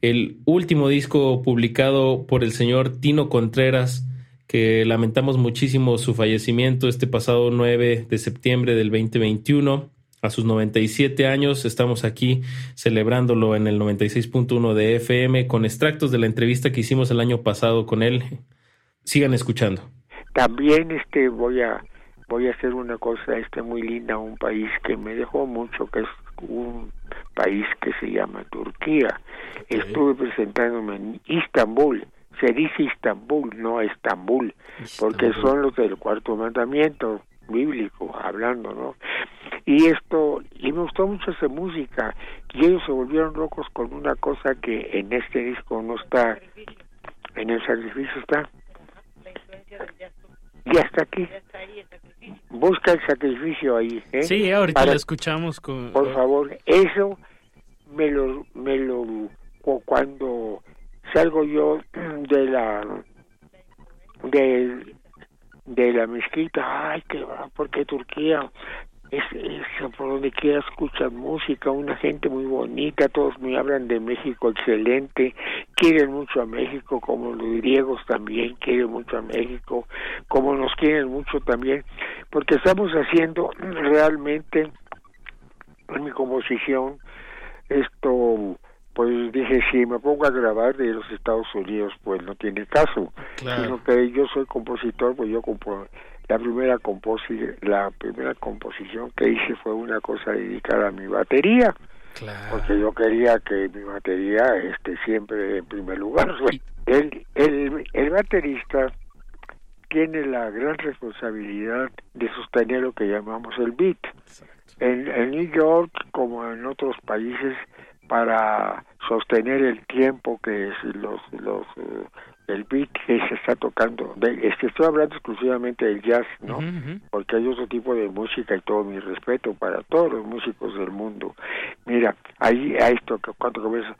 el último disco publicado por el señor Tino Contreras, que lamentamos muchísimo su fallecimiento este pasado 9 de septiembre del 2021. A sus 97 años estamos aquí celebrándolo en el 96.1 de FM con extractos de la entrevista que hicimos el año pasado con él. Sigan escuchando. También este voy a voy a hacer una cosa este muy linda, un país que me dejó mucho, que es un país que se llama Turquía. Estuve presentándome en Istambul se dice Istambul, no Estambul, porque son los del cuarto mandamiento bíblico hablando, ¿no? Y esto, y me gustó mucho esa música, y ellos se volvieron locos con una cosa que en este disco no está, en el sacrificio está. Y hasta aquí. Busca el sacrificio ahí. ¿eh? Sí, ahorita lo escuchamos con... Por favor, eso me lo, me lo, cuando salgo yo de la de, de la mezquita, ay, que va, porque Turquía es, es, por donde quiera escuchan música, una gente muy bonita, todos me hablan de México excelente, quieren mucho a México, como los griegos también quieren mucho a México, como nos quieren mucho también, porque estamos haciendo realmente en mi composición esto pues dije, si me pongo a grabar de los Estados Unidos, pues no tiene caso. Sino que yo soy compositor, pues yo compo la primera la primera composición que hice fue una cosa dedicada a mi batería. Porque yo quería que mi batería esté siempre en primer lugar. El, el, el baterista tiene la gran responsabilidad de sostener lo que llamamos el beat. En, en New York, como en otros países, para sostener el tiempo que es los los eh, el beat que se está tocando. Es que estoy hablando exclusivamente del jazz no porque hay otro tipo de música y todo mi respeto para todos los músicos del mundo. Mira ahí a esto que cuando comienza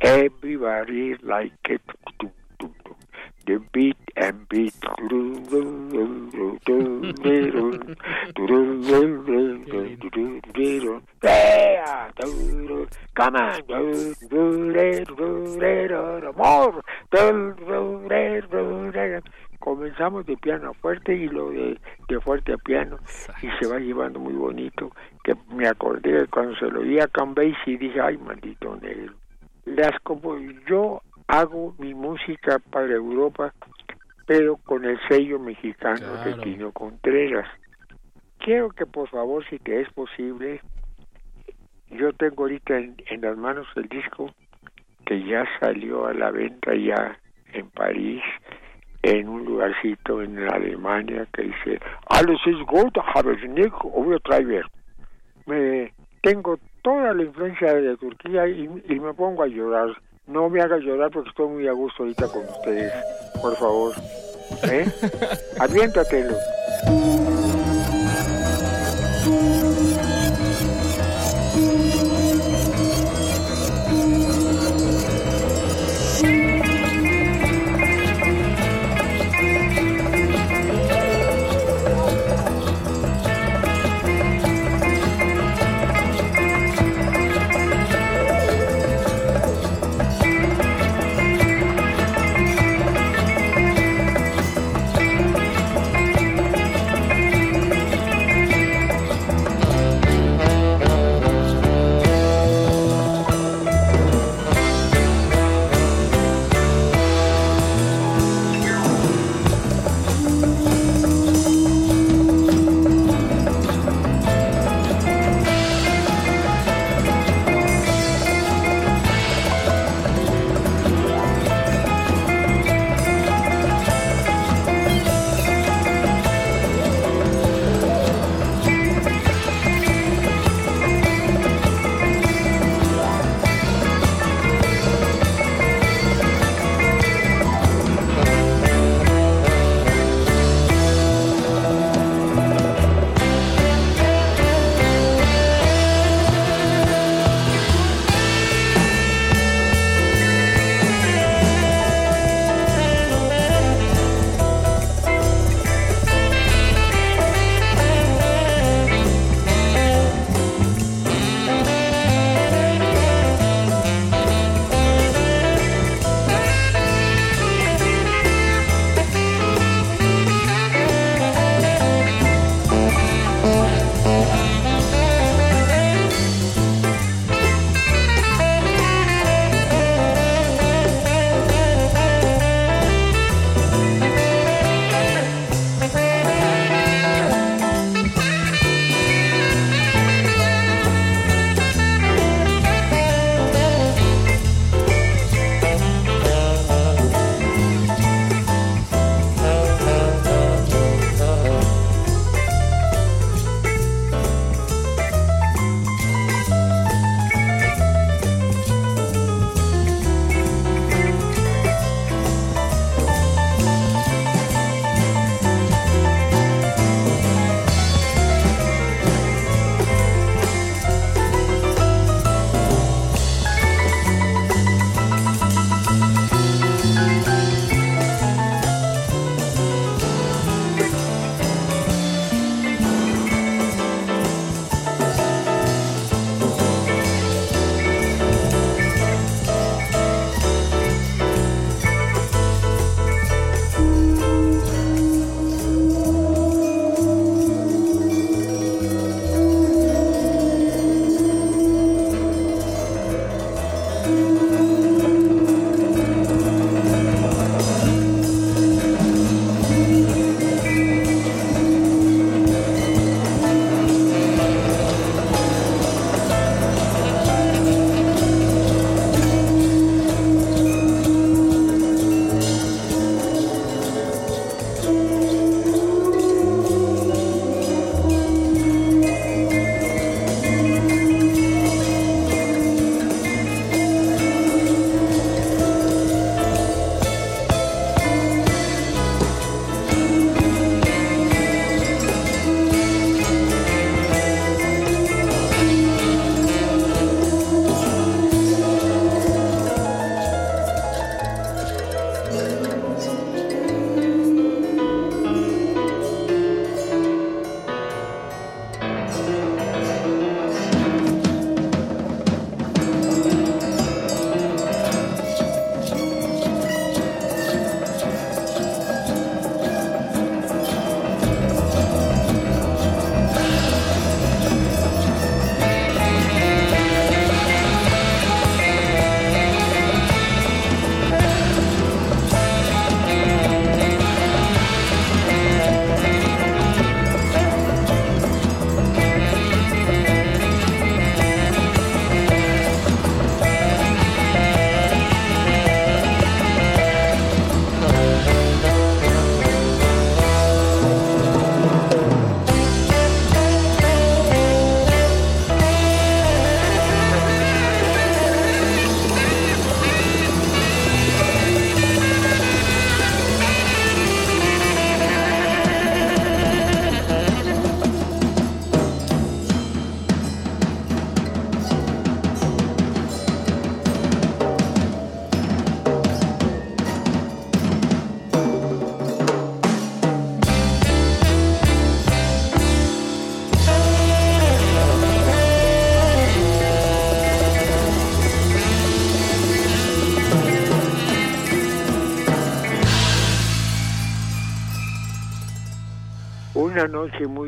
everybody like it the beat and beat. Come on, comenzamos de piano fuerte y lo de, de fuerte a piano y se va llevando muy bonito que me acordé cuando se lo di a Cambase y dije ay maldito negro las como yo hago mi música para Europa, pero con el sello mexicano de Tino Contreras. Quiero que por favor, si te es posible, yo tengo ahorita en, las manos el disco que ya salió a la venta ya en París, en un lugarcito en Alemania que dice Alles ist gut, habe ich nicht Driver. Me tengo toda la influencia de Turquía y me pongo a llorar no me hagas llorar porque estoy muy a gusto ahorita con ustedes. Por favor. ¿Eh? Aviéntatelo. una noche muy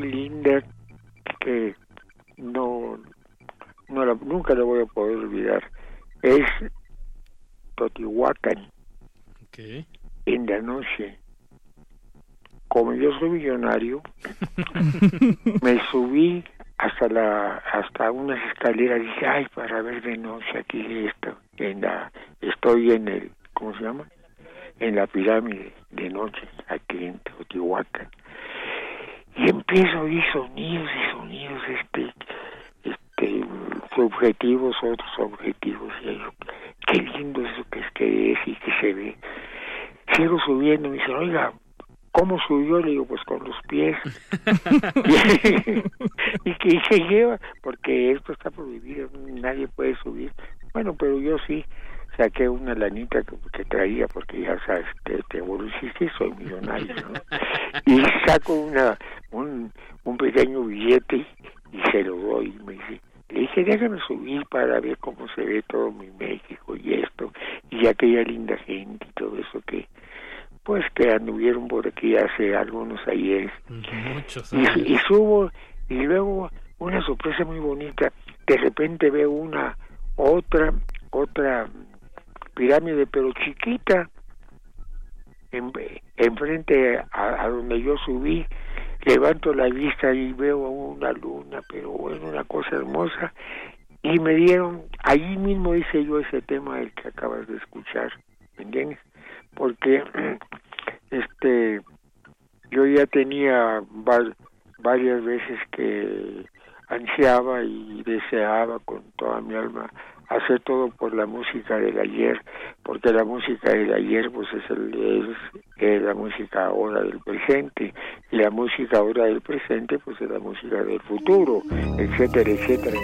una cosa hermosa. Y me dieron, ahí mismo hice yo ese tema el que acabas de escuchar, ¿me entiendes? Porque este yo ya tenía varias veces que ansiaba y deseaba con toda mi alma hacer todo por la música del ayer, porque la música del ayer pues es el, es, es la música ahora del presente. Y la música ahora del presente, pues es la música del futuro, etcétera, etcétera.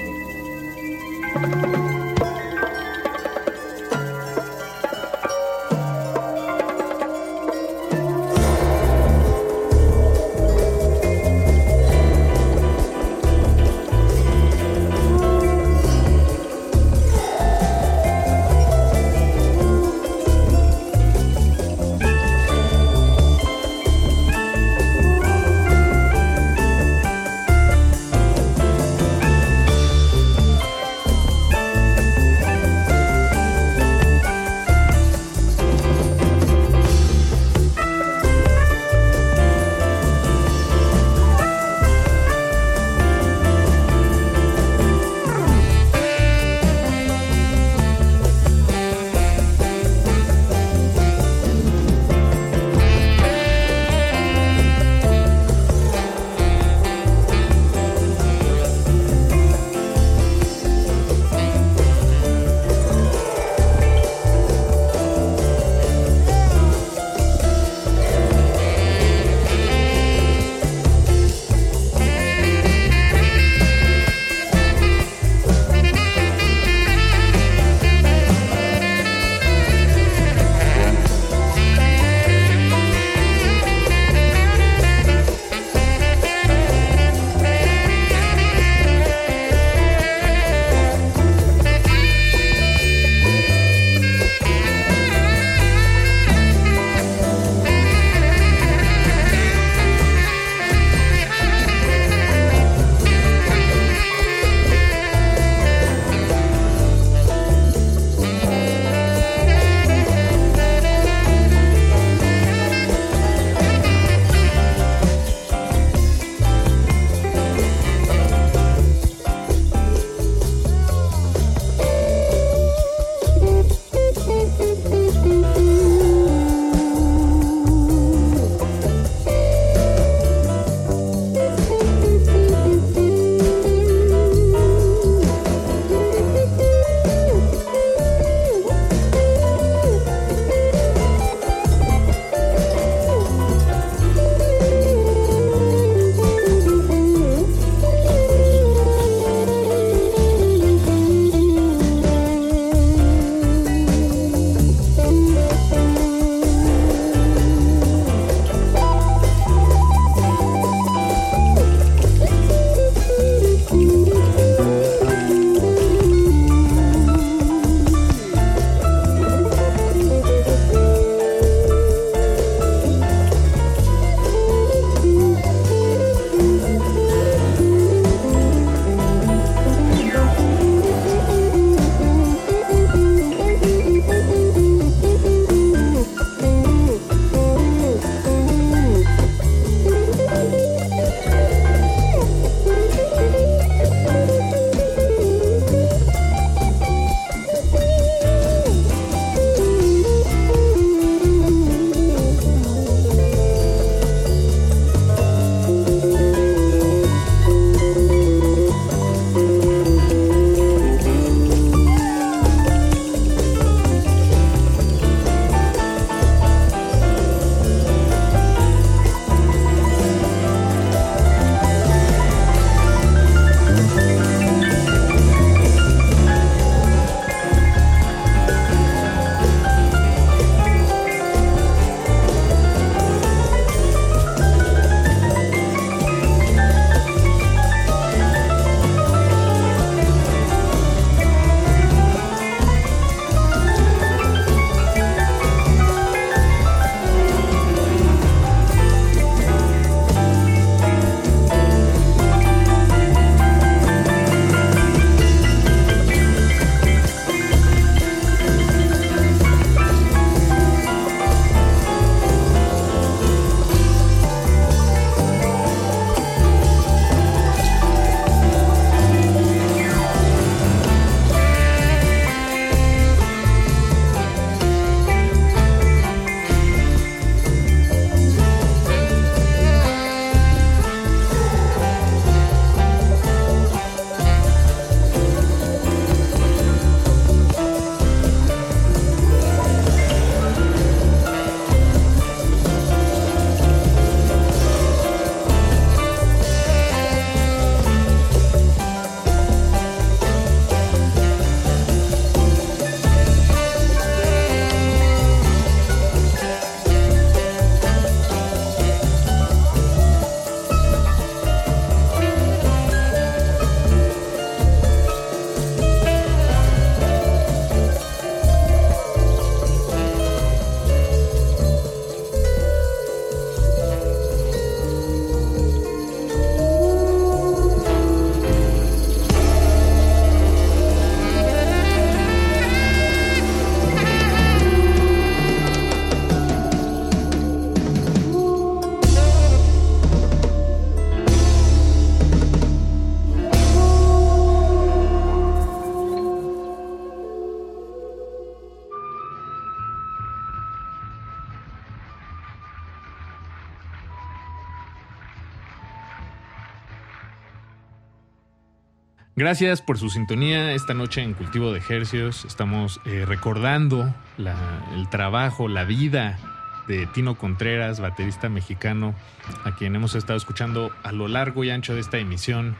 Gracias por su sintonía esta noche en Cultivo de Ejercios. Estamos eh, recordando el trabajo, la vida de Tino Contreras, baterista mexicano, a quien hemos estado escuchando a lo largo y ancho de esta emisión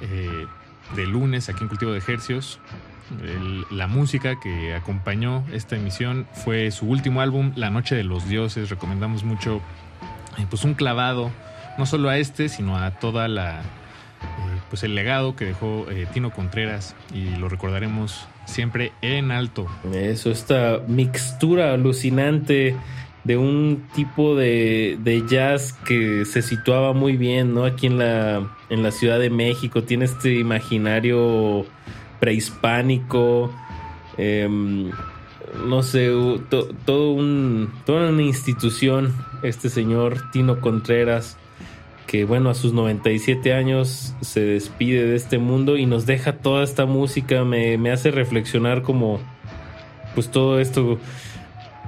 eh, de lunes aquí en Cultivo de Ejercios. la música que acompañó esta emisión fue su último álbum, La Noche de los Dioses. Recomendamos mucho eh, pues un clavado, no solo a este, sino a toda la pues el legado que dejó eh, Tino Contreras y lo recordaremos siempre en alto. Eso, esta mixtura alucinante de un tipo de, jazz que se situaba muy bien, ¿no? Aquí en la, en la Ciudad de México, tiene este imaginario prehispánico, em, no sé, todo un, toda una institución, este señor Tino Contreras que bueno, a sus 97 años se despide de este mundo y nos deja toda esta música, me, hace reflexionar como, pues todo esto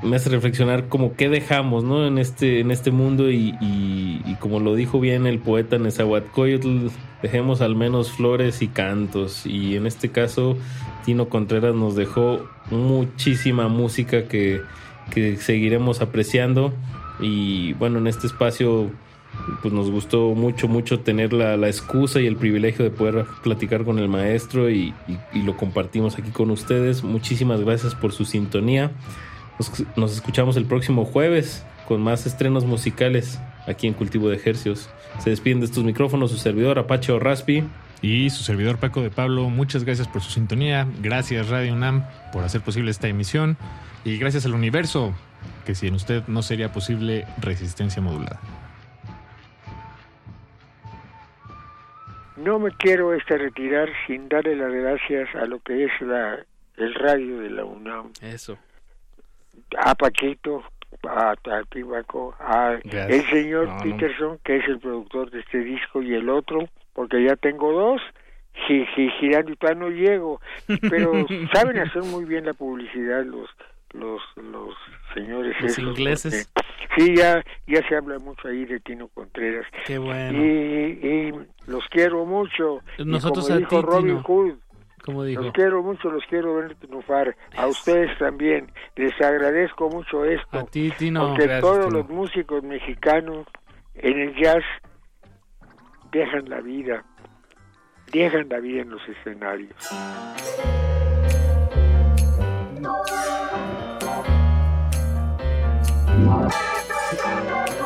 me hace reflexionar como qué dejamos, ¿no? En este, en este mundo y, como lo dijo bien el poeta Nezahualcóyotl, dejemos al menos flores y cantos y en este caso Tino Contreras nos dejó muchísima música que, que seguiremos apreciando. Y bueno, en este espacio pues nos gustó mucho, mucho tener la, excusa y el privilegio de poder platicar con el maestro y, lo compartimos aquí con ustedes. Muchísimas gracias por su sintonía. Nos, escuchamos el próximo jueves con más estrenos musicales aquí en Cultivo de Ejercios. Se despiden de estos micrófonos su servidor Apache o Raspi. Y su servidor Paco de Pablo, muchas gracias por su sintonía. Gracias Radio UNAM por hacer posible esta emisión. Y gracias al universo, que sin usted no sería posible resistencia modulada. No me quiero este retirar sin darle las gracias a lo que es la el radio de la UNAM. Eso. A Paquito, a Tatibaco, a el señor Peterson, que es el productor de este disco, y el otro, porque ya tengo dos, si, si girando y no llego, pero saben hacer muy bien la publicidad los los los señores los ingleses. sí ya ya se habla mucho ahí de Tino Contreras. Qué bueno. Y, los quiero mucho. Nosotros como dijo Robin Hood como dijo los quiero mucho los quiero ver triunfar. A ustedes también. Les agradezco mucho esto a ti Tino porque todos los músicos mexicanos en el jazz dejan la vida dejan la vida en los escenarios Thank you.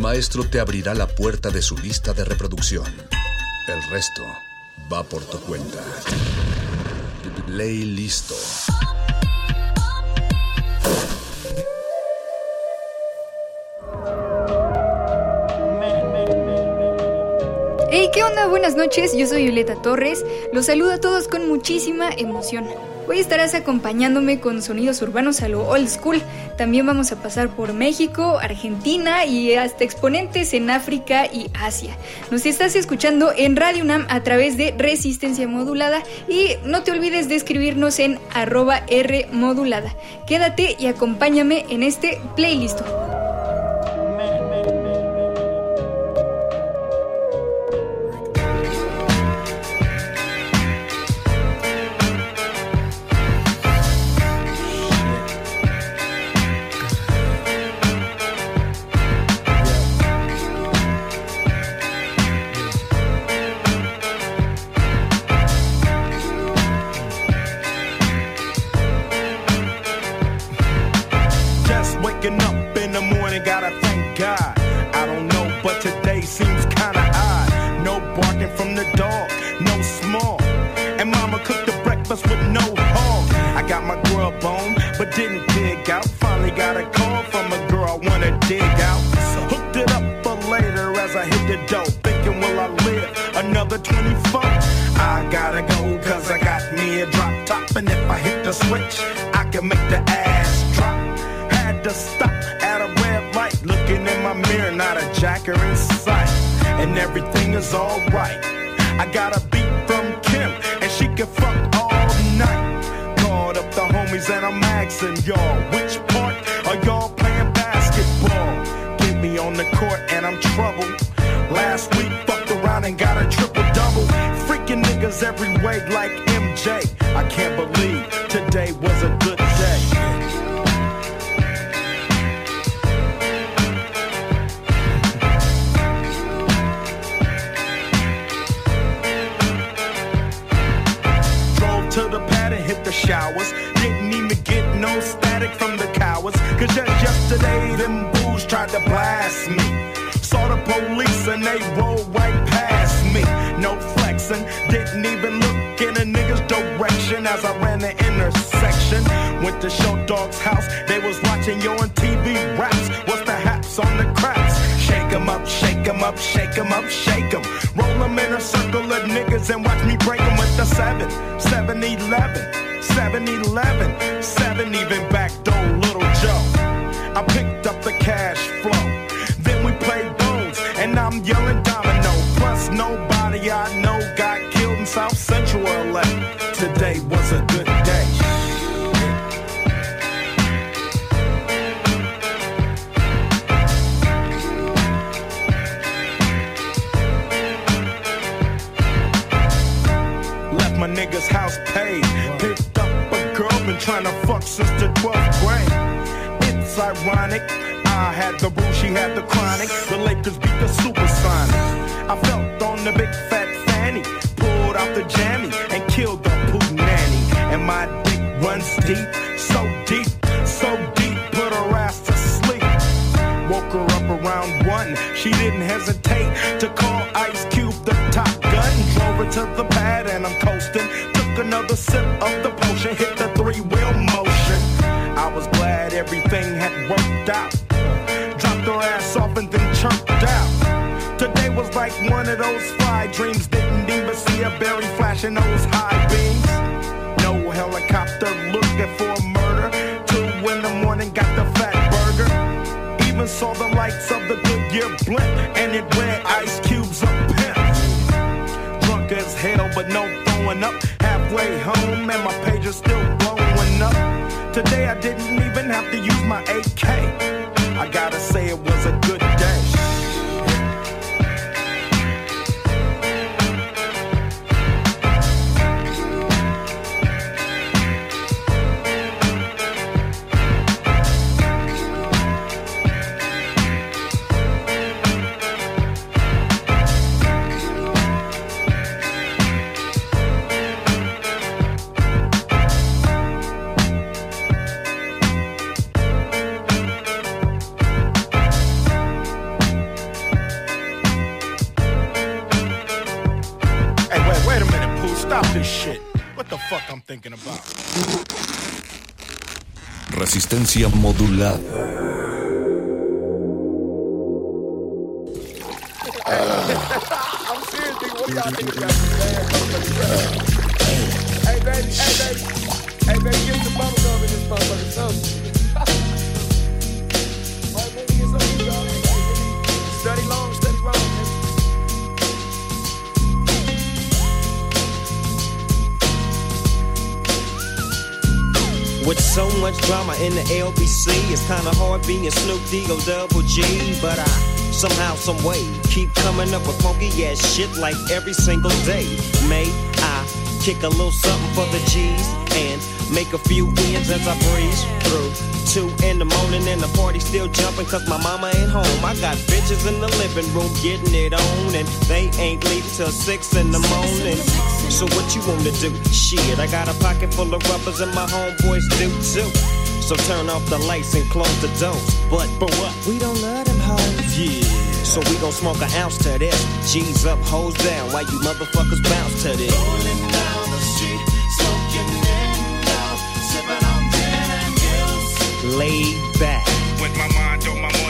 maestro te abrirá la puerta de su lista de reproducción. El resto va por tu cuenta. Ley listo. Hey, ¿qué onda? Buenas noches, yo soy Violeta Torres. Los saludo a todos con muchísima emoción. Hoy estarás acompañándome con sonidos urbanos a lo old school. También vamos a pasar por México, Argentina y hasta exponentes en África y Asia. Nos estás escuchando en Radio UNAM a través de Resistencia Modulada y no te olvides de escribirnos en arroba R modulada. Quédate y acompáñame en este playlist. Cash flow. Then we play bones, and I'm yelling domino. Plus, nobody I know got killed in South Central LA. Today was a good day. Left my nigga's house paid. Picked up a girl, been trying to fuck since the 12th grade. It's ironic. I had the boo, she had the chronic. The Lakers beat the Supersonics. I felt on the big fat fanny. Pulled out the jammy and killed the poo nanny. And my dick runs deep, so deep, so deep. Put her ass to sleep. Woke her up around one. She didn't hesitate to call Ice Cube the top gun. Drove her to the pad and I'm coasting. Took another sip of the potion, hit the three wheel motion. I was glad everything had worked out. Like one of those fly dreams. Didn't even see a berry flashing those high beams. No helicopter looking for murder. Two in the morning, got the fat burger. Even saw the lights of the Goodyear blimp, and it read Ice Cube's a pimp. Drunk as hell, but no throwing up. Halfway home, and my page is still blowing up. Today I didn't even have to use my AK. I gotta say it was a good thinking about? Resistencia modulada. I'm serious, nigga. What y'all think about this? Hey, baby, hey, baby. Hey, baby, give me the bubble gum in this motherfucker. Something. Right, baby, get some, y'all. With so much drama in the LBC, it's kinda hard being Snoop D O double G. But I somehow, some way, keep coming up with funky ass shit like every single day. May I kick a little something for the G's and make a few ends as I breeze through. Two in the morning and the party still jumping cause my mama ain't home. I got bitches in the living room getting it on and they ain't leaving till six in the morning. So what you wanna do? Shit, I got a pocket full of rubbers and my homeboys do too. So turn off the lights and close the doors. But but what? We don't love them hoes. Yeah. So we gon' smoke an ounce to this. G's up, hoes down. Why you motherfuckers bounce to this. Rolling down the street, smoking in window, sipping on gin and gills. Laid back. With my mind on my money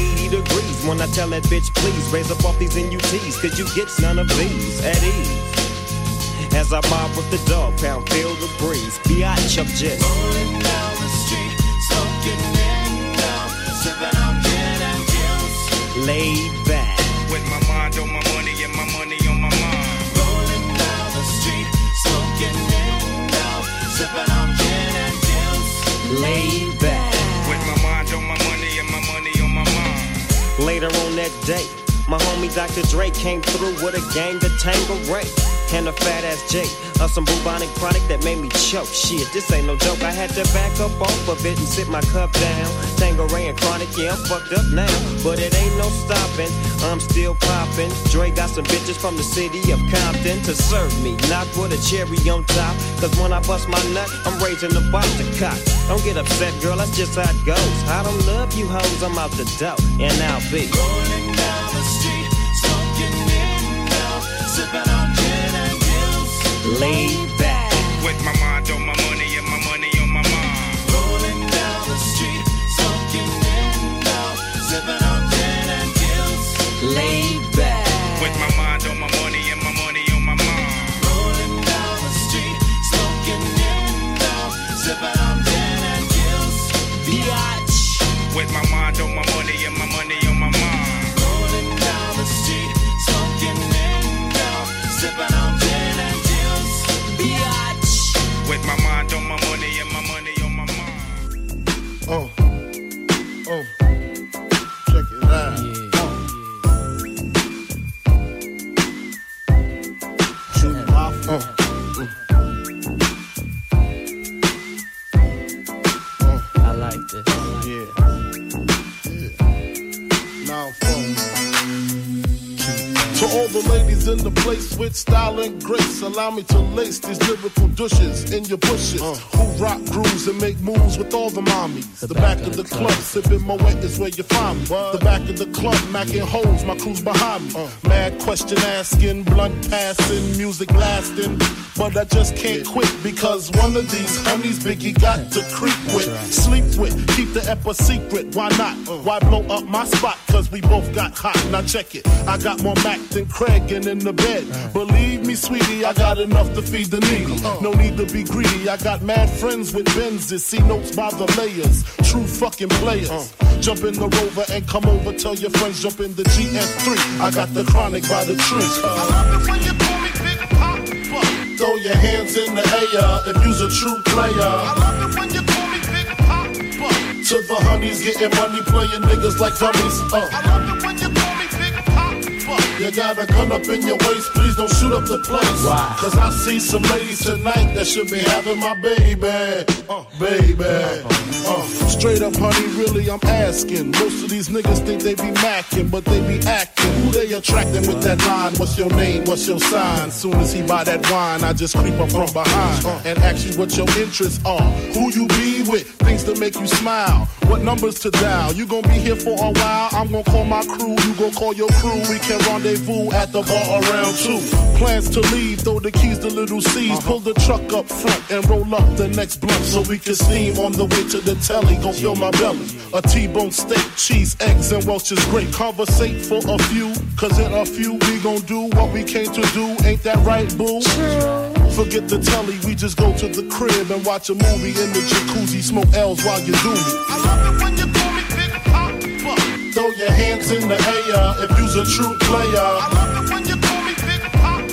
degrees when I tell that bitch, please raise up off these NUTs, cause you get none of these at ease. As I mob with the dog pound, feel the breeze. Biatch, I'm just rolling down the street, smoking window, sipping on gin and gills. Laid back. With my mind on my money and my money on my mind. Rolling down the street, smoking window, sipping on gin and gills. Laid Later on that day, my homie Dr. Dre came through with a gang to Tango Ray. And a fat ass J of some bubonic chronic that made me choke. Shit, this ain't no joke. I had to back up off of it and sit my cup down. Tango Ray and chronic, yeah, I'm fucked up now. But it ain't no stopping. I'm still popping. Dre got some bitches from the city of Compton to serve me. Not with a cherry on top. Cause when I bust my nut, I'm raising the bar to cock. Don't get upset, girl, that's just how it goes. I don't love you hoes, I'm out the dough. And I'll be rolling down the street, smoking window, sipping on. Laid back. With my mind on my and grace, allow me to lace these lyrical douches your bushes. Who rock grooves and make moves with all the mommies. The, back, of the club, sipping my wet is where you find me. The back of the club, macking holes, my crew's behind me. Uh. Mad question asking, blunt passing, music blasting. But I just can't quit because one of these honeys Biggie got to creep with, sleep with, keep the ep a secret. Why not? Uh. Why blow up my spot? Cause we both got hot. Now check it. I got more Mac than Craig and in the bed. Uh. Believe me, sweetie, I got enough to feed the needy. No need to be greedy. I got mad friends with Benzes. See notes by the layers. True fucking players. Jump in the rover and come over. Tell your friends jump in the GS3. I got the chronic by the tree. When you. Throw your hands in the air if you's a true player. I love it when you call me Big Papa. To the honeys getting money, playing niggas like dummies. Uh. You got a gun up in your waist, please don't shoot up the place. Why? Cause I see some ladies tonight that should be having my baby. Uh, baby. Uh, straight up, honey, really, I'm asking. Most of these niggas think they be macking, but they be acting. Who they attracting with that line? What's your name? What's your sign? Soon as he buy that wine, I just creep up from behind and ask you what your interests are. Who you be with? Things to make you smile. What numbers to dial? You gonna be here for a while? I'm gonna call my crew. You gonna call your crew. We can rendezvous at the bar around two. Plans to leave, throw the keys to little C's. Uh-huh. Pull the truck up front and roll up the next blunt so we can steam on the way to the telly. Gonna fill my belly. A T-bone steak, cheese, eggs, and Welch's grape. Conversate for a few, cause in a few we gon' do what we came to do. Ain't that right, boo? Forget the telly, we just go to the crib and watch a movie in the jacuzzi, smoke L's while you do me. I love it when you call me Big Papa. Throw your hands in the air if you's a true player. I love it when you call me Big Papa.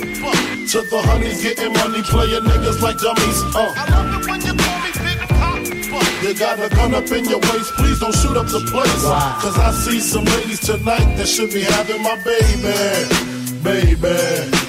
To the honeys getting money, playing niggas like dummies. Uh. I love it when you call me Big Papa. You got a gun up in your waist, please don't shoot up the place. Cause I see some ladies tonight that should be having my baby. Baby.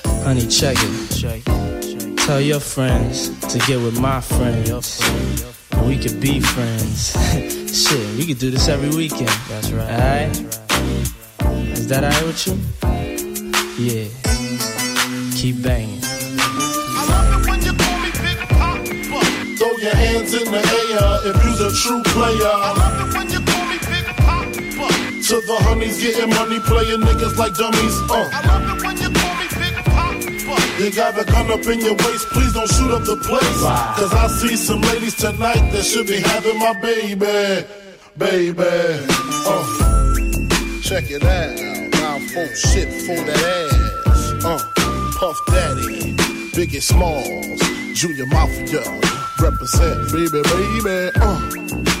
Honey, check it. Tell your friends to get with my friends. We could be friends. Shit, we could do this every weekend. That's right. Alright? Is that alright with you? Yeah. Keep banging. I love it when you call me pick pop. Throw your hands in the air if you's a true player. I love it when you call me Big Poppa. To the honeys getting money, playing niggas like dummies. Uh. You got a gun up in your waist, please don't shoot up the place. Cause I see some ladies tonight that should be having my baby. Baby. Uh. Check it out. Now folks shit for that ass. Uh. Puff Daddy. Biggie Smalls. Junior Mafia. Represent, baby, baby. Uh.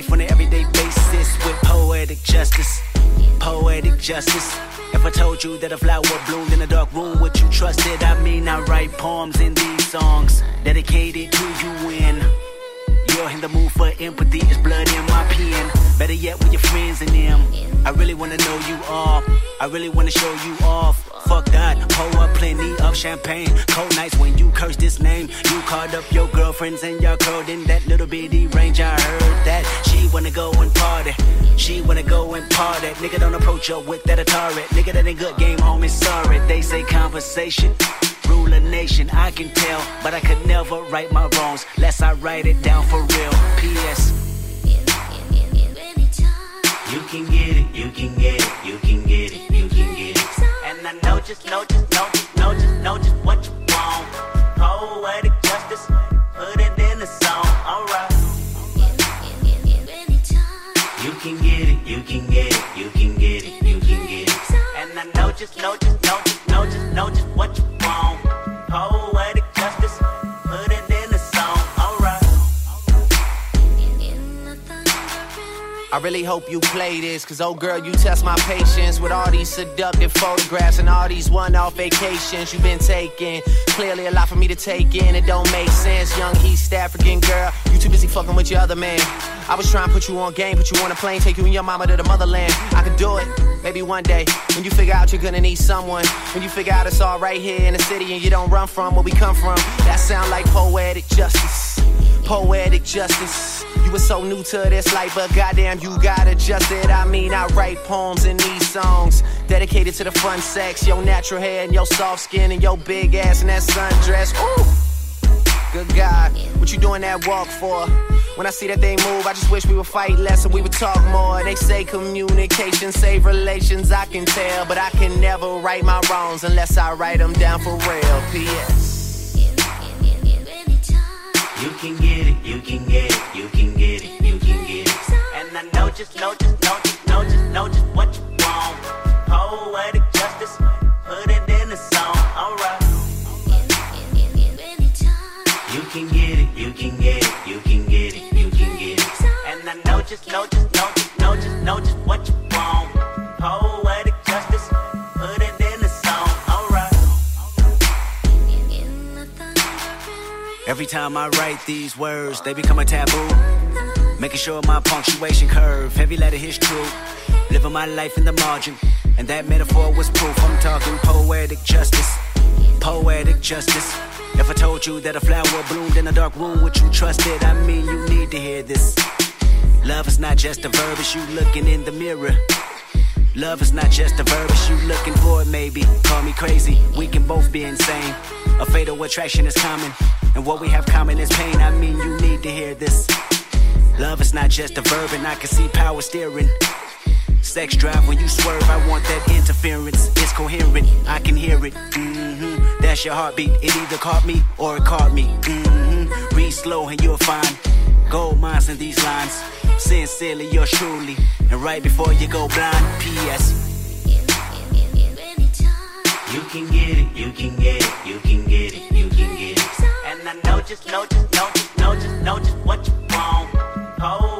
life on an everyday basis with poetic justice. Poetic justice. If I told you that a flower bloomed in a dark room, would you trust it? I mean, I write poems in these songs dedicated to you when you're in the mood for empathy. It's blood in my pen. Better yet, with your friends and them. I really wanna know you all. I really wanna show you off. Fuck that, pour up plenty of champagne. Cold nights when you curse this name. You called up your girlfriends and y'all curled in that little bitty range. I heard that she wanna go and party. She wanna go and party. Nigga don't approach her with that Atari. Nigga that ain't good game, homie. Sorry, they say conversation. Rule a nation, I can tell, but I could never right my wrongs. Lest I write it down for real. P.S. You can get it, you can get it, you can get it, you can get it, you can get it, you can get it. And I know just, know just, know just, know just, know just what you want. Poetic justice, put it in the song, alright. I really hope you play this, cause oh girl, you test my patience with all these seductive photographs and all these one off vacations you've been taking. Clearly, a lot for me to take in, it don't make sense. Young East African girl, fucking with your other man. I was trying to put you on game, put you on a plane, take you and your mama to the motherland. I could do it, maybe one day. When you figure out you're gonna need someone, when you figure out it's all right here in the city and you don't run from where we come from, that sound like poetic justice. Poetic justice. You were so new to this life, but goddamn, you got adjusted. I mean, I write poems in these songs dedicated to the fun sex, your natural hair and your soft skin and your big ass and that sundress. Ooh, good God, what you doing that walk for? When I see that they move, I just wish we would fight less and we would talk more. They say communication save relations, I can tell, but I can never right my wrongs unless I write them down for real. P.S. You can get it, you can get it, you can get it, you can get it. And I know just, know just, know just, know just, know just just, know just, know just, know just, know just what you want. Poetic justice, put it in the song, alright. Every time I write these words, they become a taboo. Making sure my punctuation curve, heavy letter hits true. Living my life in the margin, and that metaphor was proof. I'm talking poetic justice, poetic justice. If I told you that a flower bloomed in a dark room, would you trust it? I mean, you need to hear this. Love is not just a verb, it's you looking in the mirror. Love is not just a verb, it's you looking for it, maybe. Call me crazy, we can both be insane. A fatal attraction is common, and what we have common is pain. I mean, you need to hear this. Love is not just a verb, and I can see power steering. Sex drive when you swerve, I want that interference. It's coherent, I can hear it. Mm-hmm. That's your heartbeat. It either caught me or it caught me. Mm-hmm. Read slow and you'll find gold mines in these lines. Sincerely, yours truly. And right before you go blind, P.S. You can get it, you can get it, you can get it, you can get it. And I know just, know just, know just, know just, know just what you want. Poetic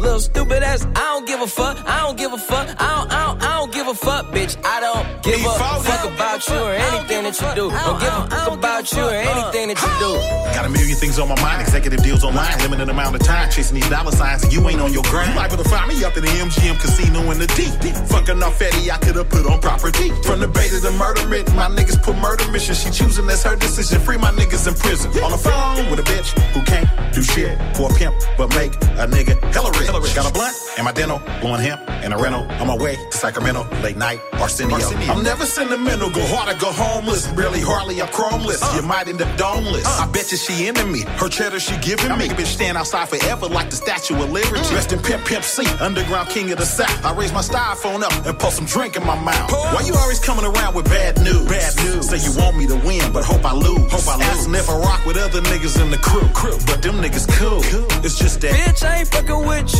Little stupid ass, I don't give a fuck, I don't give a fuck, I don't, I don't, I don't give a fuck, bitch. I don't give a fuck about you or anything that you do. I don't give a fuck about you or anything that you do. Got a million things on my mind, executive deals online, limited amount of time, chasing these dollar signs, and you ain't on your grind. You liable to find me up in the MGM casino in the deep. Fucking off Eddie, I could have put on property. From the bait to the murder written, my niggas put murder mission. She choosing, that's her decision. Free my niggas in prison. On the phone with a bitch who can't do shit for a pimp, but make a nigga hella rich. Got a blunt and my dental, blowing hemp and a rental. On my way to Sacramento, late night, Arsenio. I'm never sentimental, go hard or go homeless. Really, hardly, I'm chromeless. Uh. You might end up domeless. Uh. I bet you she into me. Her cheddar she giving me. I make a bitch stand outside forever like the Statue of Liberty. Mm. Dressed in Pimp Pimp C, underground king of the South. I raise my styrofoam up and pour some drink in my mouth. Why you always coming around with bad news? Bad news. Say you want me to win, but hope I lose. Hope I lose. Asking if I rock with other niggas in the crew. crew. But them niggas cool. It's just that. Bitch, I ain't fucking with you.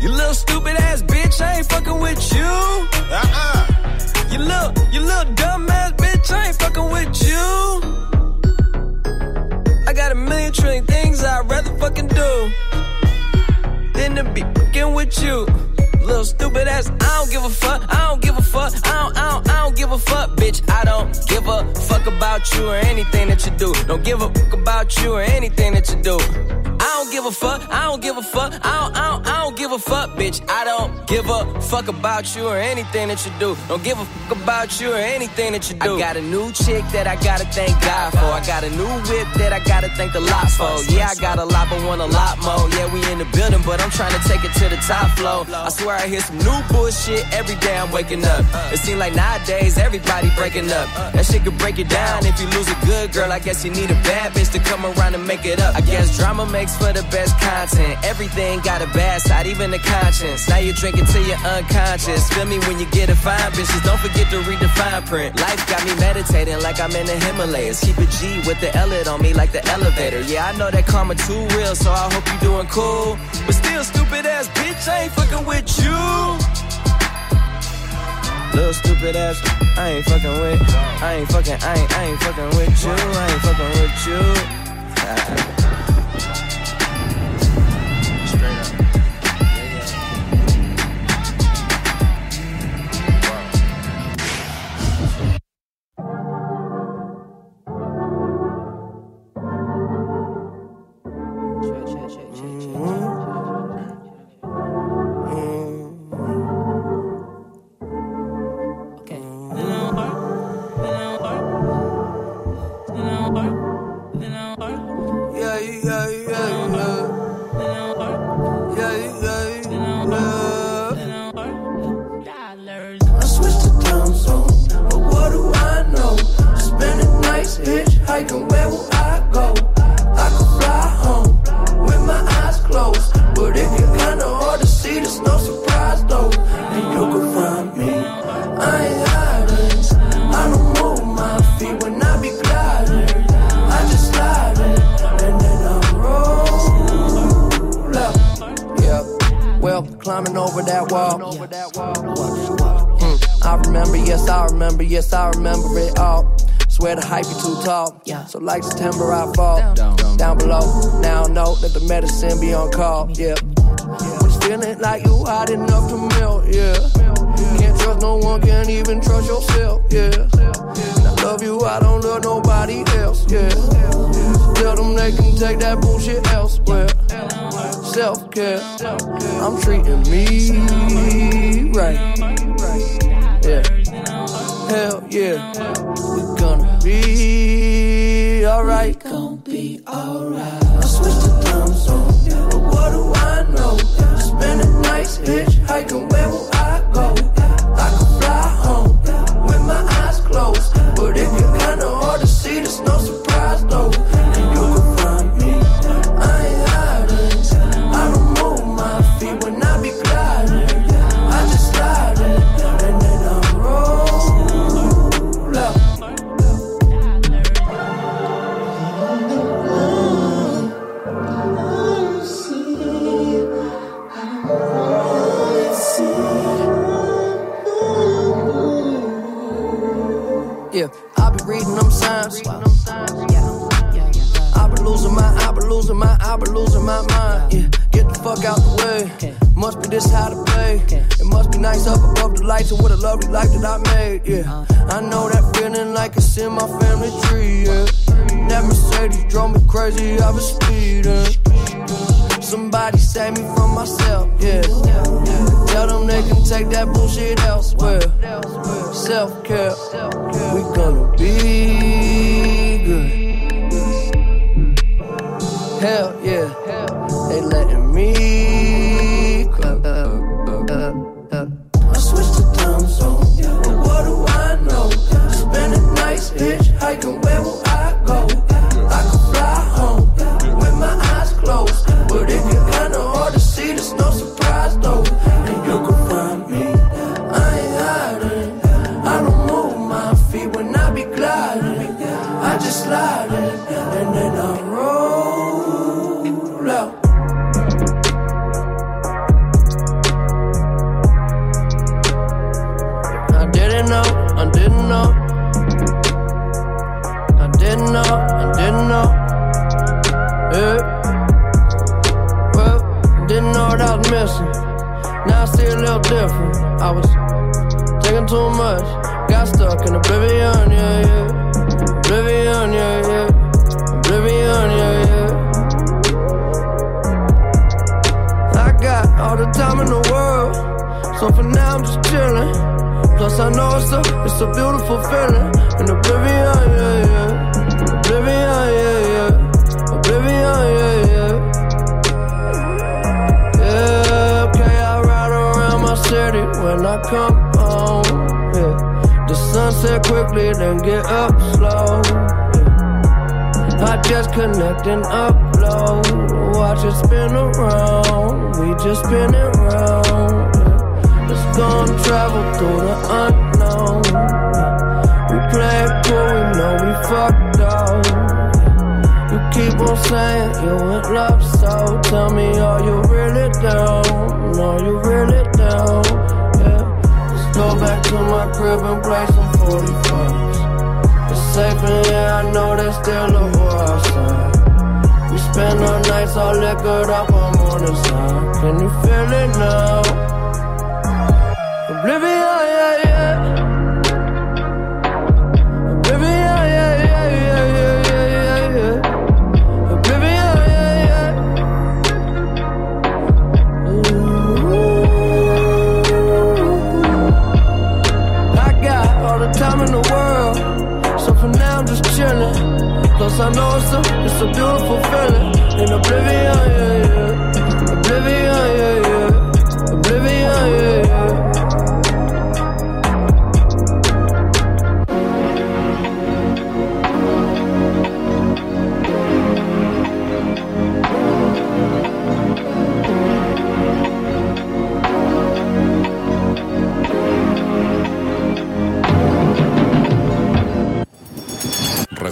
You little stupid ass bitch, I ain't fucking with you. Uh-uh. You little, you little dumb ass bitch, I ain't fucking with you. I got a million trillion things I'd rather fucking do than to be fucking with you. Little stupid ass, I don't give a fuck, I don't give a fuck, I don't, I don't, I don't give a fuck, bitch. I don't give a fuck about you or anything that you do. Don't give a fuck about you or anything that you do. I don't give a fuck, I don't give a fuck, I don't, I don't, I don't give a fuck, bitch. I don't give a fuck about you or anything that you do. Don't give a fuck about you or anything that you do. I got a new chick that I gotta thank God for. I got a new whip that I gotta thank the lot for. Yeah, I got a lot, but want a lot more. Yeah, we in the building, but I'm trying to take it to the top floor. I swear I hear some new bullshit every day I'm waking up. It seems like nowadays everybody breaking up. That shit could break it down. If you lose a good girl, I guess you need a bad bitch to come around and make it up. I guess drama makes for the best content. Everything got a bad side, even the conscience. Now you're drinking till you're unconscious. Feel me when you get a fine bitches. Don't forget to read the fine print. Life got me meditating like I'm in the Himalayas. Keep a G with the L on me like the elevator. Yeah, I know that karma too real, so I hope you're doing cool. But still, stupid ass bitch, I ain't fucking with you. Little stupid ass, I ain't fucking with. I ain't fucking, I ain't, I ain't fucking with you. I ain't fucking with you. Ah. Climbing over that wall. Hmm, I remember, yes, I remember, yes, I remember it all. Swear the hype is too tall. So like September, I fall down, below. Now I know that the medicine be on call. Yeah. When feeling like you hot enough to melt. Yeah. Can't trust no one, can't even trust yourself. Yeah. And I love you, I don't love nobody else. Yeah. Tell them they can take that bullshit elsewhere. Self care, I'm treating me right. Yeah. Hell yeah. We're gonna be alright. We Gonna be alright. I switched to time zone, but what do I know? Spending nights hitchhiking, where will I go? I could fly home with my eyes closed, but it get kinda hard to see. There's no surprise losing my, I be losing my mind. Yeah, get the fuck out the way. Must be this how to play. It must be nice up above the lights and what a lovely life that I made. Yeah, I know that feeling like it's in my family tree. Yeah, that Mercedes drove me crazy. I was speeding. Somebody save me from myself. Yeah, tell them they can take that bullshit elsewhere. Self care, we gonna be Hell yeah, they letting me go. I switched to time zone, what do I know? Spending nights hitchhiking, crib play some 45s. It's safe in here, I know there's still a war outside. We spend our nights all liquored up on morning side. Can you feel it now? Oblivion, Plus I know it's a, it's a beautiful feeling. In oblivion, yeah, yeah. Oblivion, yeah, yeah. Oblivion, yeah,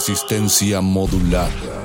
Resistencia modulada.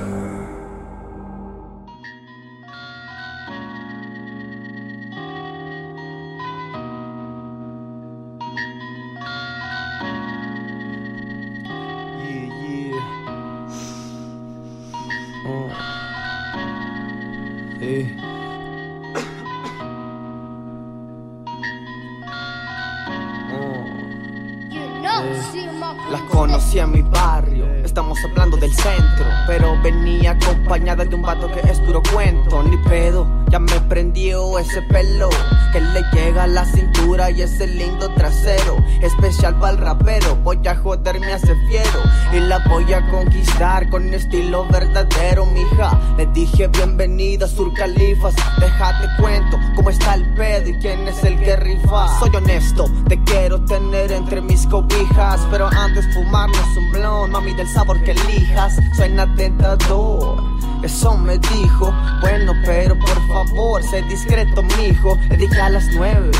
A las nueve,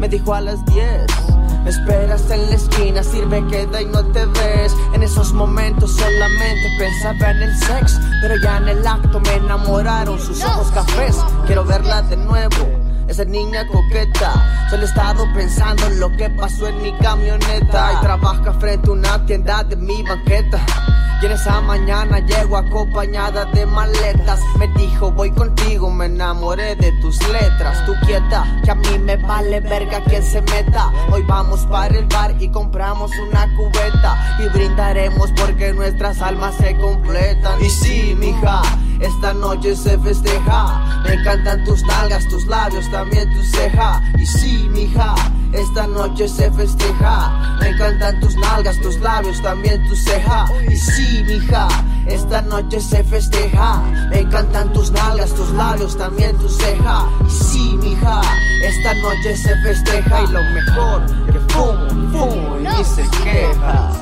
me dijo a las diez. Me esperas en la esquina, sirve queda y no te ves. En esos momentos solamente pensaba en el sex, pero ya en el acto me enamoraron sus ojos cafés. Quiero verla de nuevo. Esa niña coqueta, solo he estado pensando en lo que pasó en mi camioneta. Y trabaja frente a una tienda de mi banqueta. Y en esa mañana llego acompañada de maletas. Me dijo, voy contigo, me enamoré de tus letras. Tú quieta, que a mí me vale verga quien se meta. Hoy vamos para el bar y compramos una cubeta. Y brindaremos porque nuestras almas se completan. Y sí, mija, esta noche se festeja. Me encantan tus nalgas, tus labios, también tu ceja. Y sí, mija, esta noche se festeja. Me encantan tus nalgas, tus labios, también tu ceja. Y sí, mija, esta noche se festeja. Me encantan tus nalgas, tus labios, también tu ceja. Y sí, mija, esta noche se festeja. Y lo mejor, que fumo, fumo y ni se queja.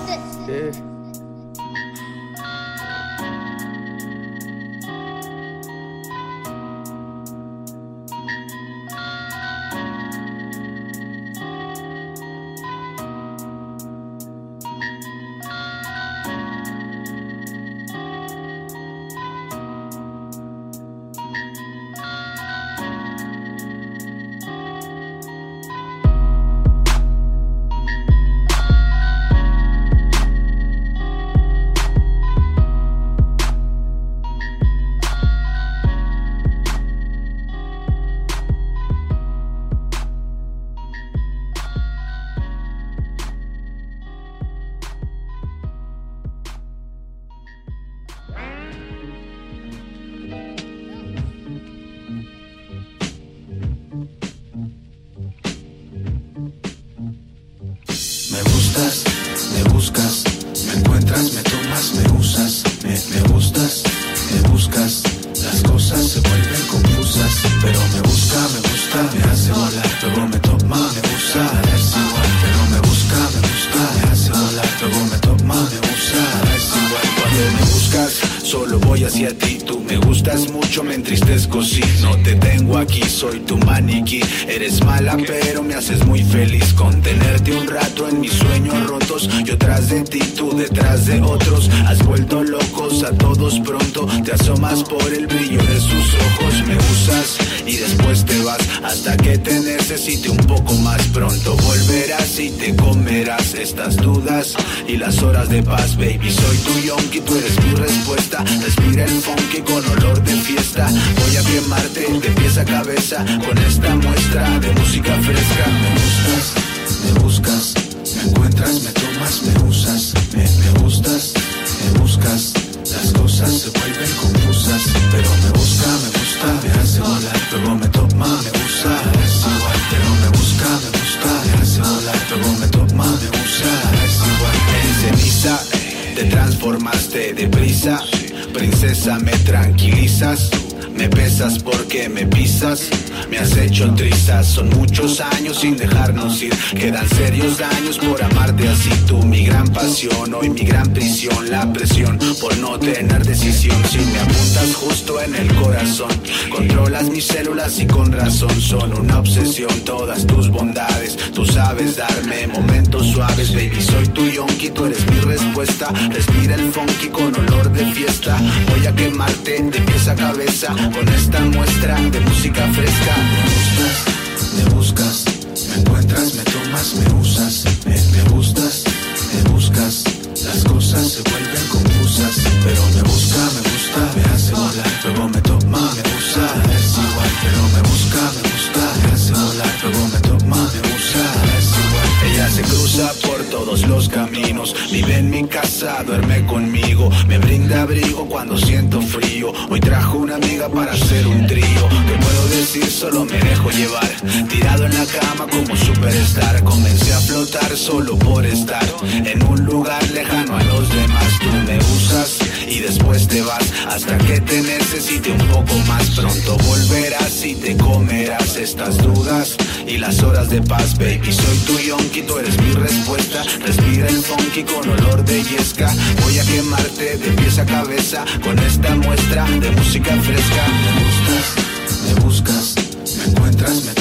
Y las horas de paz, baby. Soy tu yonki, tú eres mi respuesta. Respira el funky con olor de fiesta. Voy a quemarte de pies a cabeza con esta muestra de música fresca. Me gustas, Son muchos años sin dejarnos ir. Quedan serios daños por amarte así. Tú, mi gran pasión, hoy mi gran prisión. La presión por no tener decisión. Si me apuntas justo en el corazón, controlas mis células y con razón son una obsesión. Todas tus bondades, tú sabes darme momentos suaves, baby. Soy tu yonki, tú eres mi respuesta. Respira el funky con olor de fiesta. Voy a quemarte de pies a cabeza con esta muestra de música fresca. Me usas, me, me gustas, me buscas. Las cosas se vuelven confusas, pero me busca, me gusta, me hace volar, luego me toma, me usa, es igual, pero me busca, me gusta, me hace volar, luego me toma, me usa, es igual. Ella se cruza por todos los caminos, vive en mi casa, duerme conmigo, me brinda abrigo cuando siento frío. Hoy trajo una amiga para hacer un trío. ¿Qué puedo decir? Solo me dejo llevar. Tirado en la cama como superstar. Comencé a flotar solo por estar en un lugar lejano a los demás. Tú me usas y después te vas hasta que te necesite un poco más. Pronto volverás y te comerás estas dudas y las horas de paz, baby. Soy tu yonki, tú eres mi respuesta. Respira el funky con olor de yesca. Voy a quemarte de pies a cabeza con esta muestra de música fresca. Me encuentras, me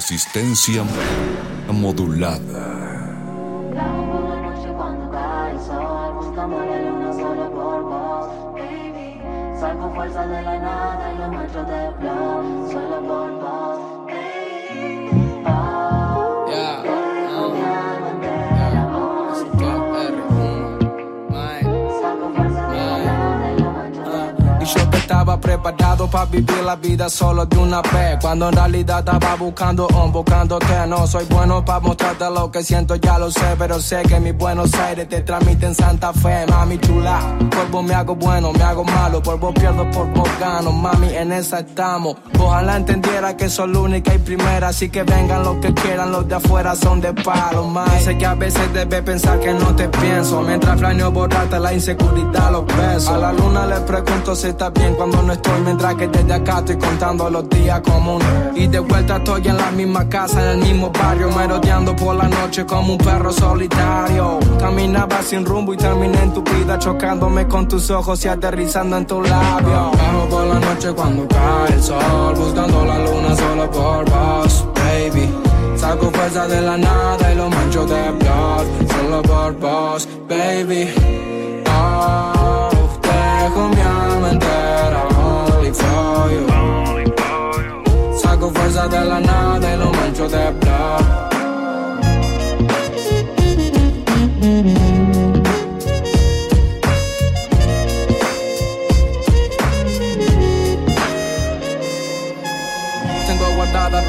resistencia modulada. Salgo fuerza de la nada y lo de solo por vos. Estaba preparado para vivir la vida solo de una vez. Cuando en realidad estaba buscando un, buscándote No soy bueno para mostrarte lo que siento, ya lo sé Pero sé que mis Buenos Aires te transmiten Santa Fe. Mami chula, polvo me hago bueno, me hago malo Polvo pierdo, por vos gano, mami en esa estamos. Ojalá entendiera que soy la única y primera Así que vengan los que quieran, los de afuera son de palo, más Sé que a veces debes pensar que no te pienso Mientras planeo borrarte la inseguridad, los besos. A la luna le pregunto si está bien cuando no estoy Mientras que desde acá estoy contando los días comunes. Y de vuelta estoy en la misma casa, en el mismo barrio Merodeando por la noche como un perro solitario. Caminaba sin rumbo y terminé en tu vida Chocándome con tus ojos y aterrizando en tu labio. Bajo por la noche cuando cae el sol Buscando la luna solo por vos, baby. Saco fuerza de la nada y lo mancho de blood Solo por vos, baby. Oh, dejo mi alma de la nada y lo mancho de blood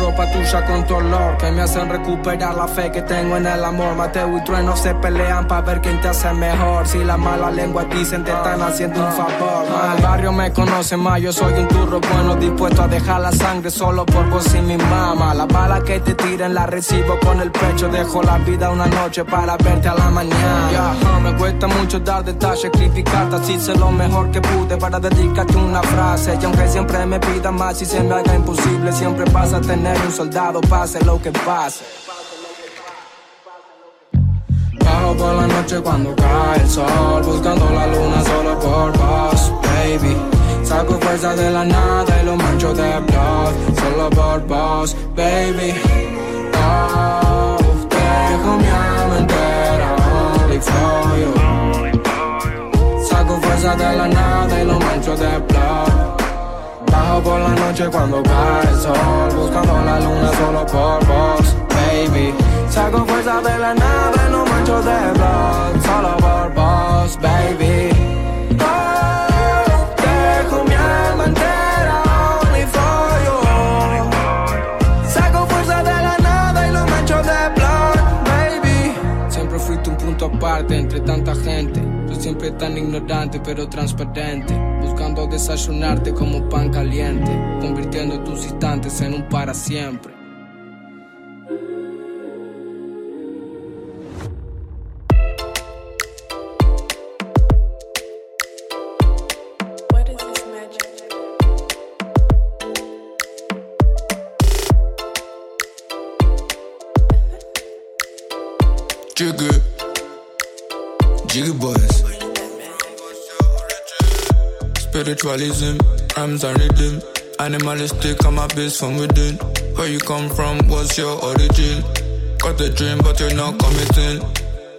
ropa tuya con tu olor Que me hacen recuperar la fe que tengo en el amor. Mateo y Trueno se pelean para ver quién te hace mejor. Si la mala lengua dicen te están haciendo un favor. Ma, El barrio me conoce más, yo soy un turro bueno Dispuesto a dejar la sangre solo por vos y mi mamá. La bala que te tiren la recibo con el pecho Dejo la vida una noche para verte a la mañana. Ya, ah, Me cuesta mucho dar detalles, criticarte Así sé lo mejor que pude para dedicarte una frase. Y aunque siempre me pida más y se me haga imposible Siempre vas a tener un soldado, pase lo que pase. Bajo por la noche cuando cae el sol Buscando la luna solo por vos, baby. Saco fuerza de la nada y lo mancho de blood Solo por vos, baby. Oh, dejo mi alma entera only for you. Saco fuerza de la nada y lo mancho de blood Bajo por la noche cuando cae el sol Buscando la luna solo por vos, baby. Saco fuerza de la nada y lo mancho de blood Solo por vos, baby. Oh, dejo mi only for you. Saco fuerza de la nada y lo mancho de blood, baby. Siempre fuiste un punto aparte entre tanta gente siempre tan ignorante pero transparente. Buscando desayunarte como pan caliente Convirtiendo tus instantes en un para siempre Spiritualism, rhymes and rhythm. Animalistic, I'm a beast from within. Where you come from, what's your origin? Got a dream, but you're not committing.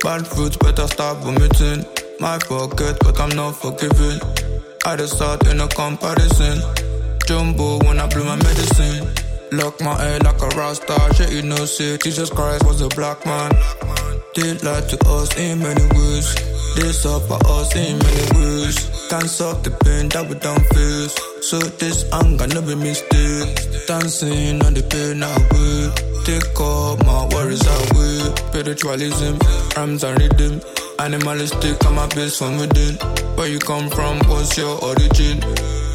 Bad fruits, better stop vomiting. My forget, but I'm not forgiving. I just start in a comparison. Jumbo when I blew my medicine. Lock my head like a rasta. Shit, you know, say Jesus Christ was a black man. They lied to us in many ways. They suffer us in many ways. Can't solve the pain that we don't face. So this anger never mistake. Dancing on the pain away. Take all my worries away. Spiritualism, rhymes and rhythm. Animalistic, I'm a beast from within. Where you come from, what's your origin?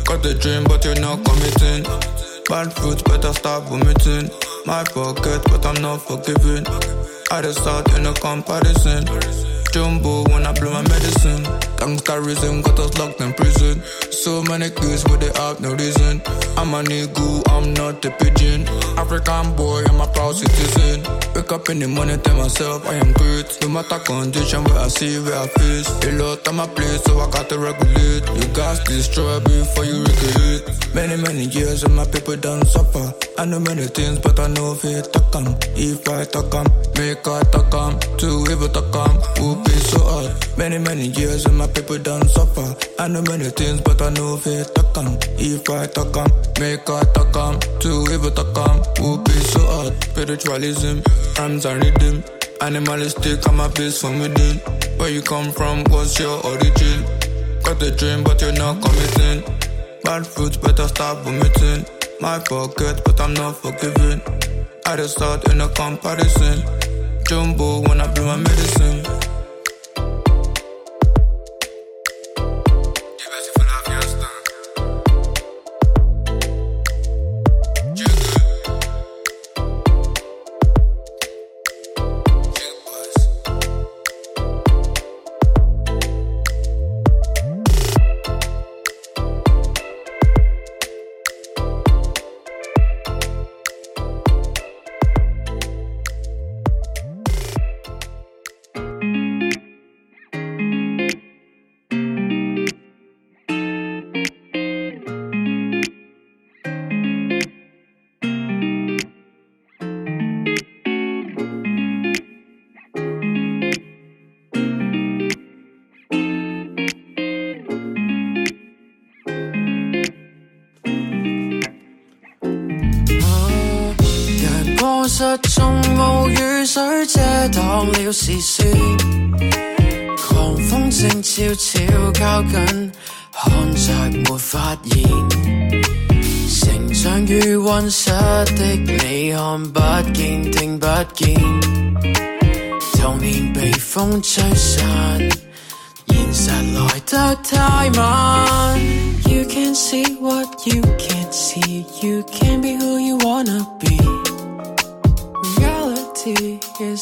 Got the dream, but you're not committing. Bad fruits, better stop vomiting. My forget, but I'm not forgiving. I just start in a comparison. Jumbo when I blow my medicine. Gangsterism got us locked in prison. So many kids with they have no reason. I'm a nigga, I'm not a pigeon. African boy, I'm a proud citizen. Wake up in the morning, tell myself I am great. No matter condition where I see, where I face. A lot of my place, so I got to regulate. You to destroy before you recreate. Many, many years and my people done suffer. I know many things, but I know if it to come. If I make I come. To evil to come, be so hard. Many, many years and my people done suffer. I know many things, but I know if it to come. If I to come, make I to come. To evil to come, would be so hard. Spiritualism, are rhythm. Animalistic, I'm a beast from within. Where you come from, what's your origin? Got the dream, but you're not committing. Bad fruits, better stop vomiting. My pocket, but I'm not forgiving. I just thought in a comparison. Jumbo when I bring my medicine. 擋了視線，狂風正悄悄靠近，看着沒發現。成長於溫室的你看不見聽不見，童年被風吹散，現實來得太慢。You can see what you can't see, you can be who you wanna be. Reality is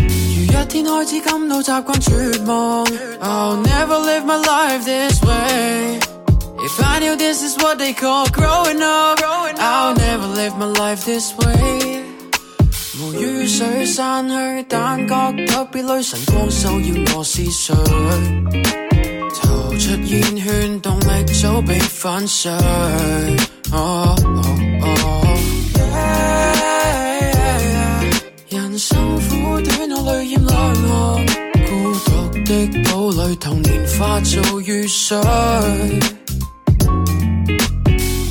如一天开始感到习惯绝望，I'll never live my life this way. If I knew this is what they call growing up, I'll never live my life this way. 无雨水散去，但觉特别累，晨光骚扰我思绪。逃出烟圈，动力早被粉碎。哦哦哦 的堡垒，童年化做雨水。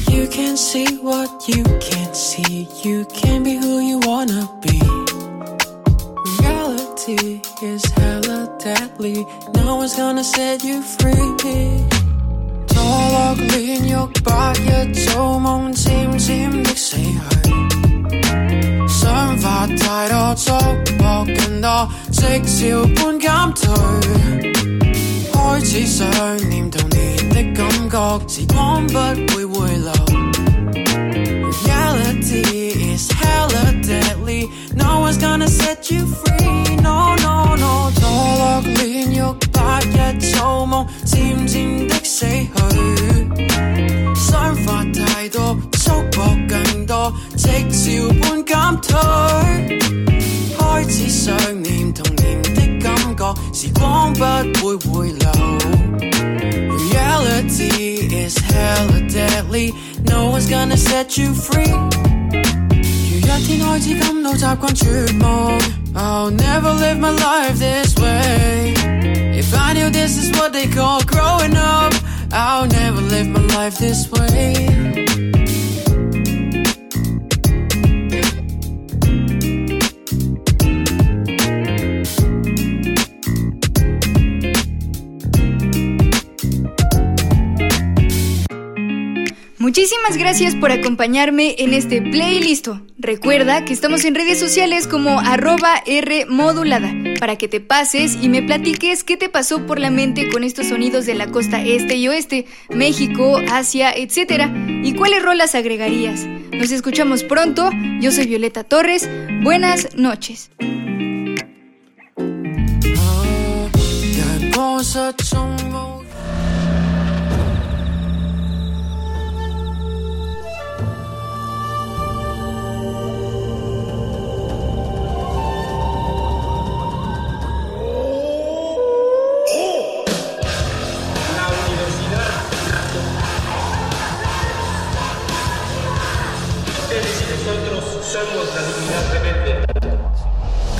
You can't see what you can't see, you can't be who you wanna be. Reality is hella deadly, no one's gonna set you free. 堕落炼狱，白日做梦，渐渐的死去。 想法太多，觸摸更多，即潮般減退。開始想念童年的感覺，時光不會回流。Reality is hella deadly, no one's gonna set you free. No no no，墮落煉獄，白日做夢，漸漸的死去。想法太多，触摸更多，即潮般减退。开始想念童年的感觉，时光不会回流。Reality is hella deadly, no one's gonna set you free. 如一天开始感到习惯绝望，I'll never live my life this way. If I knew this is what they call growing up, I'll never live my life this way. 「 Muchísimas gracias por acompañarme en este playlist. Recuerda que estamos en redes sociales como arroba R modulada. para que te pases y me platiques qué te pasó por la mente con estos sonidos de la costa este y oeste, México, Asia, etc. ¿Y cuáles rolas agregarías? Nos escuchamos pronto, yo soy Violeta Torres, buenas noches.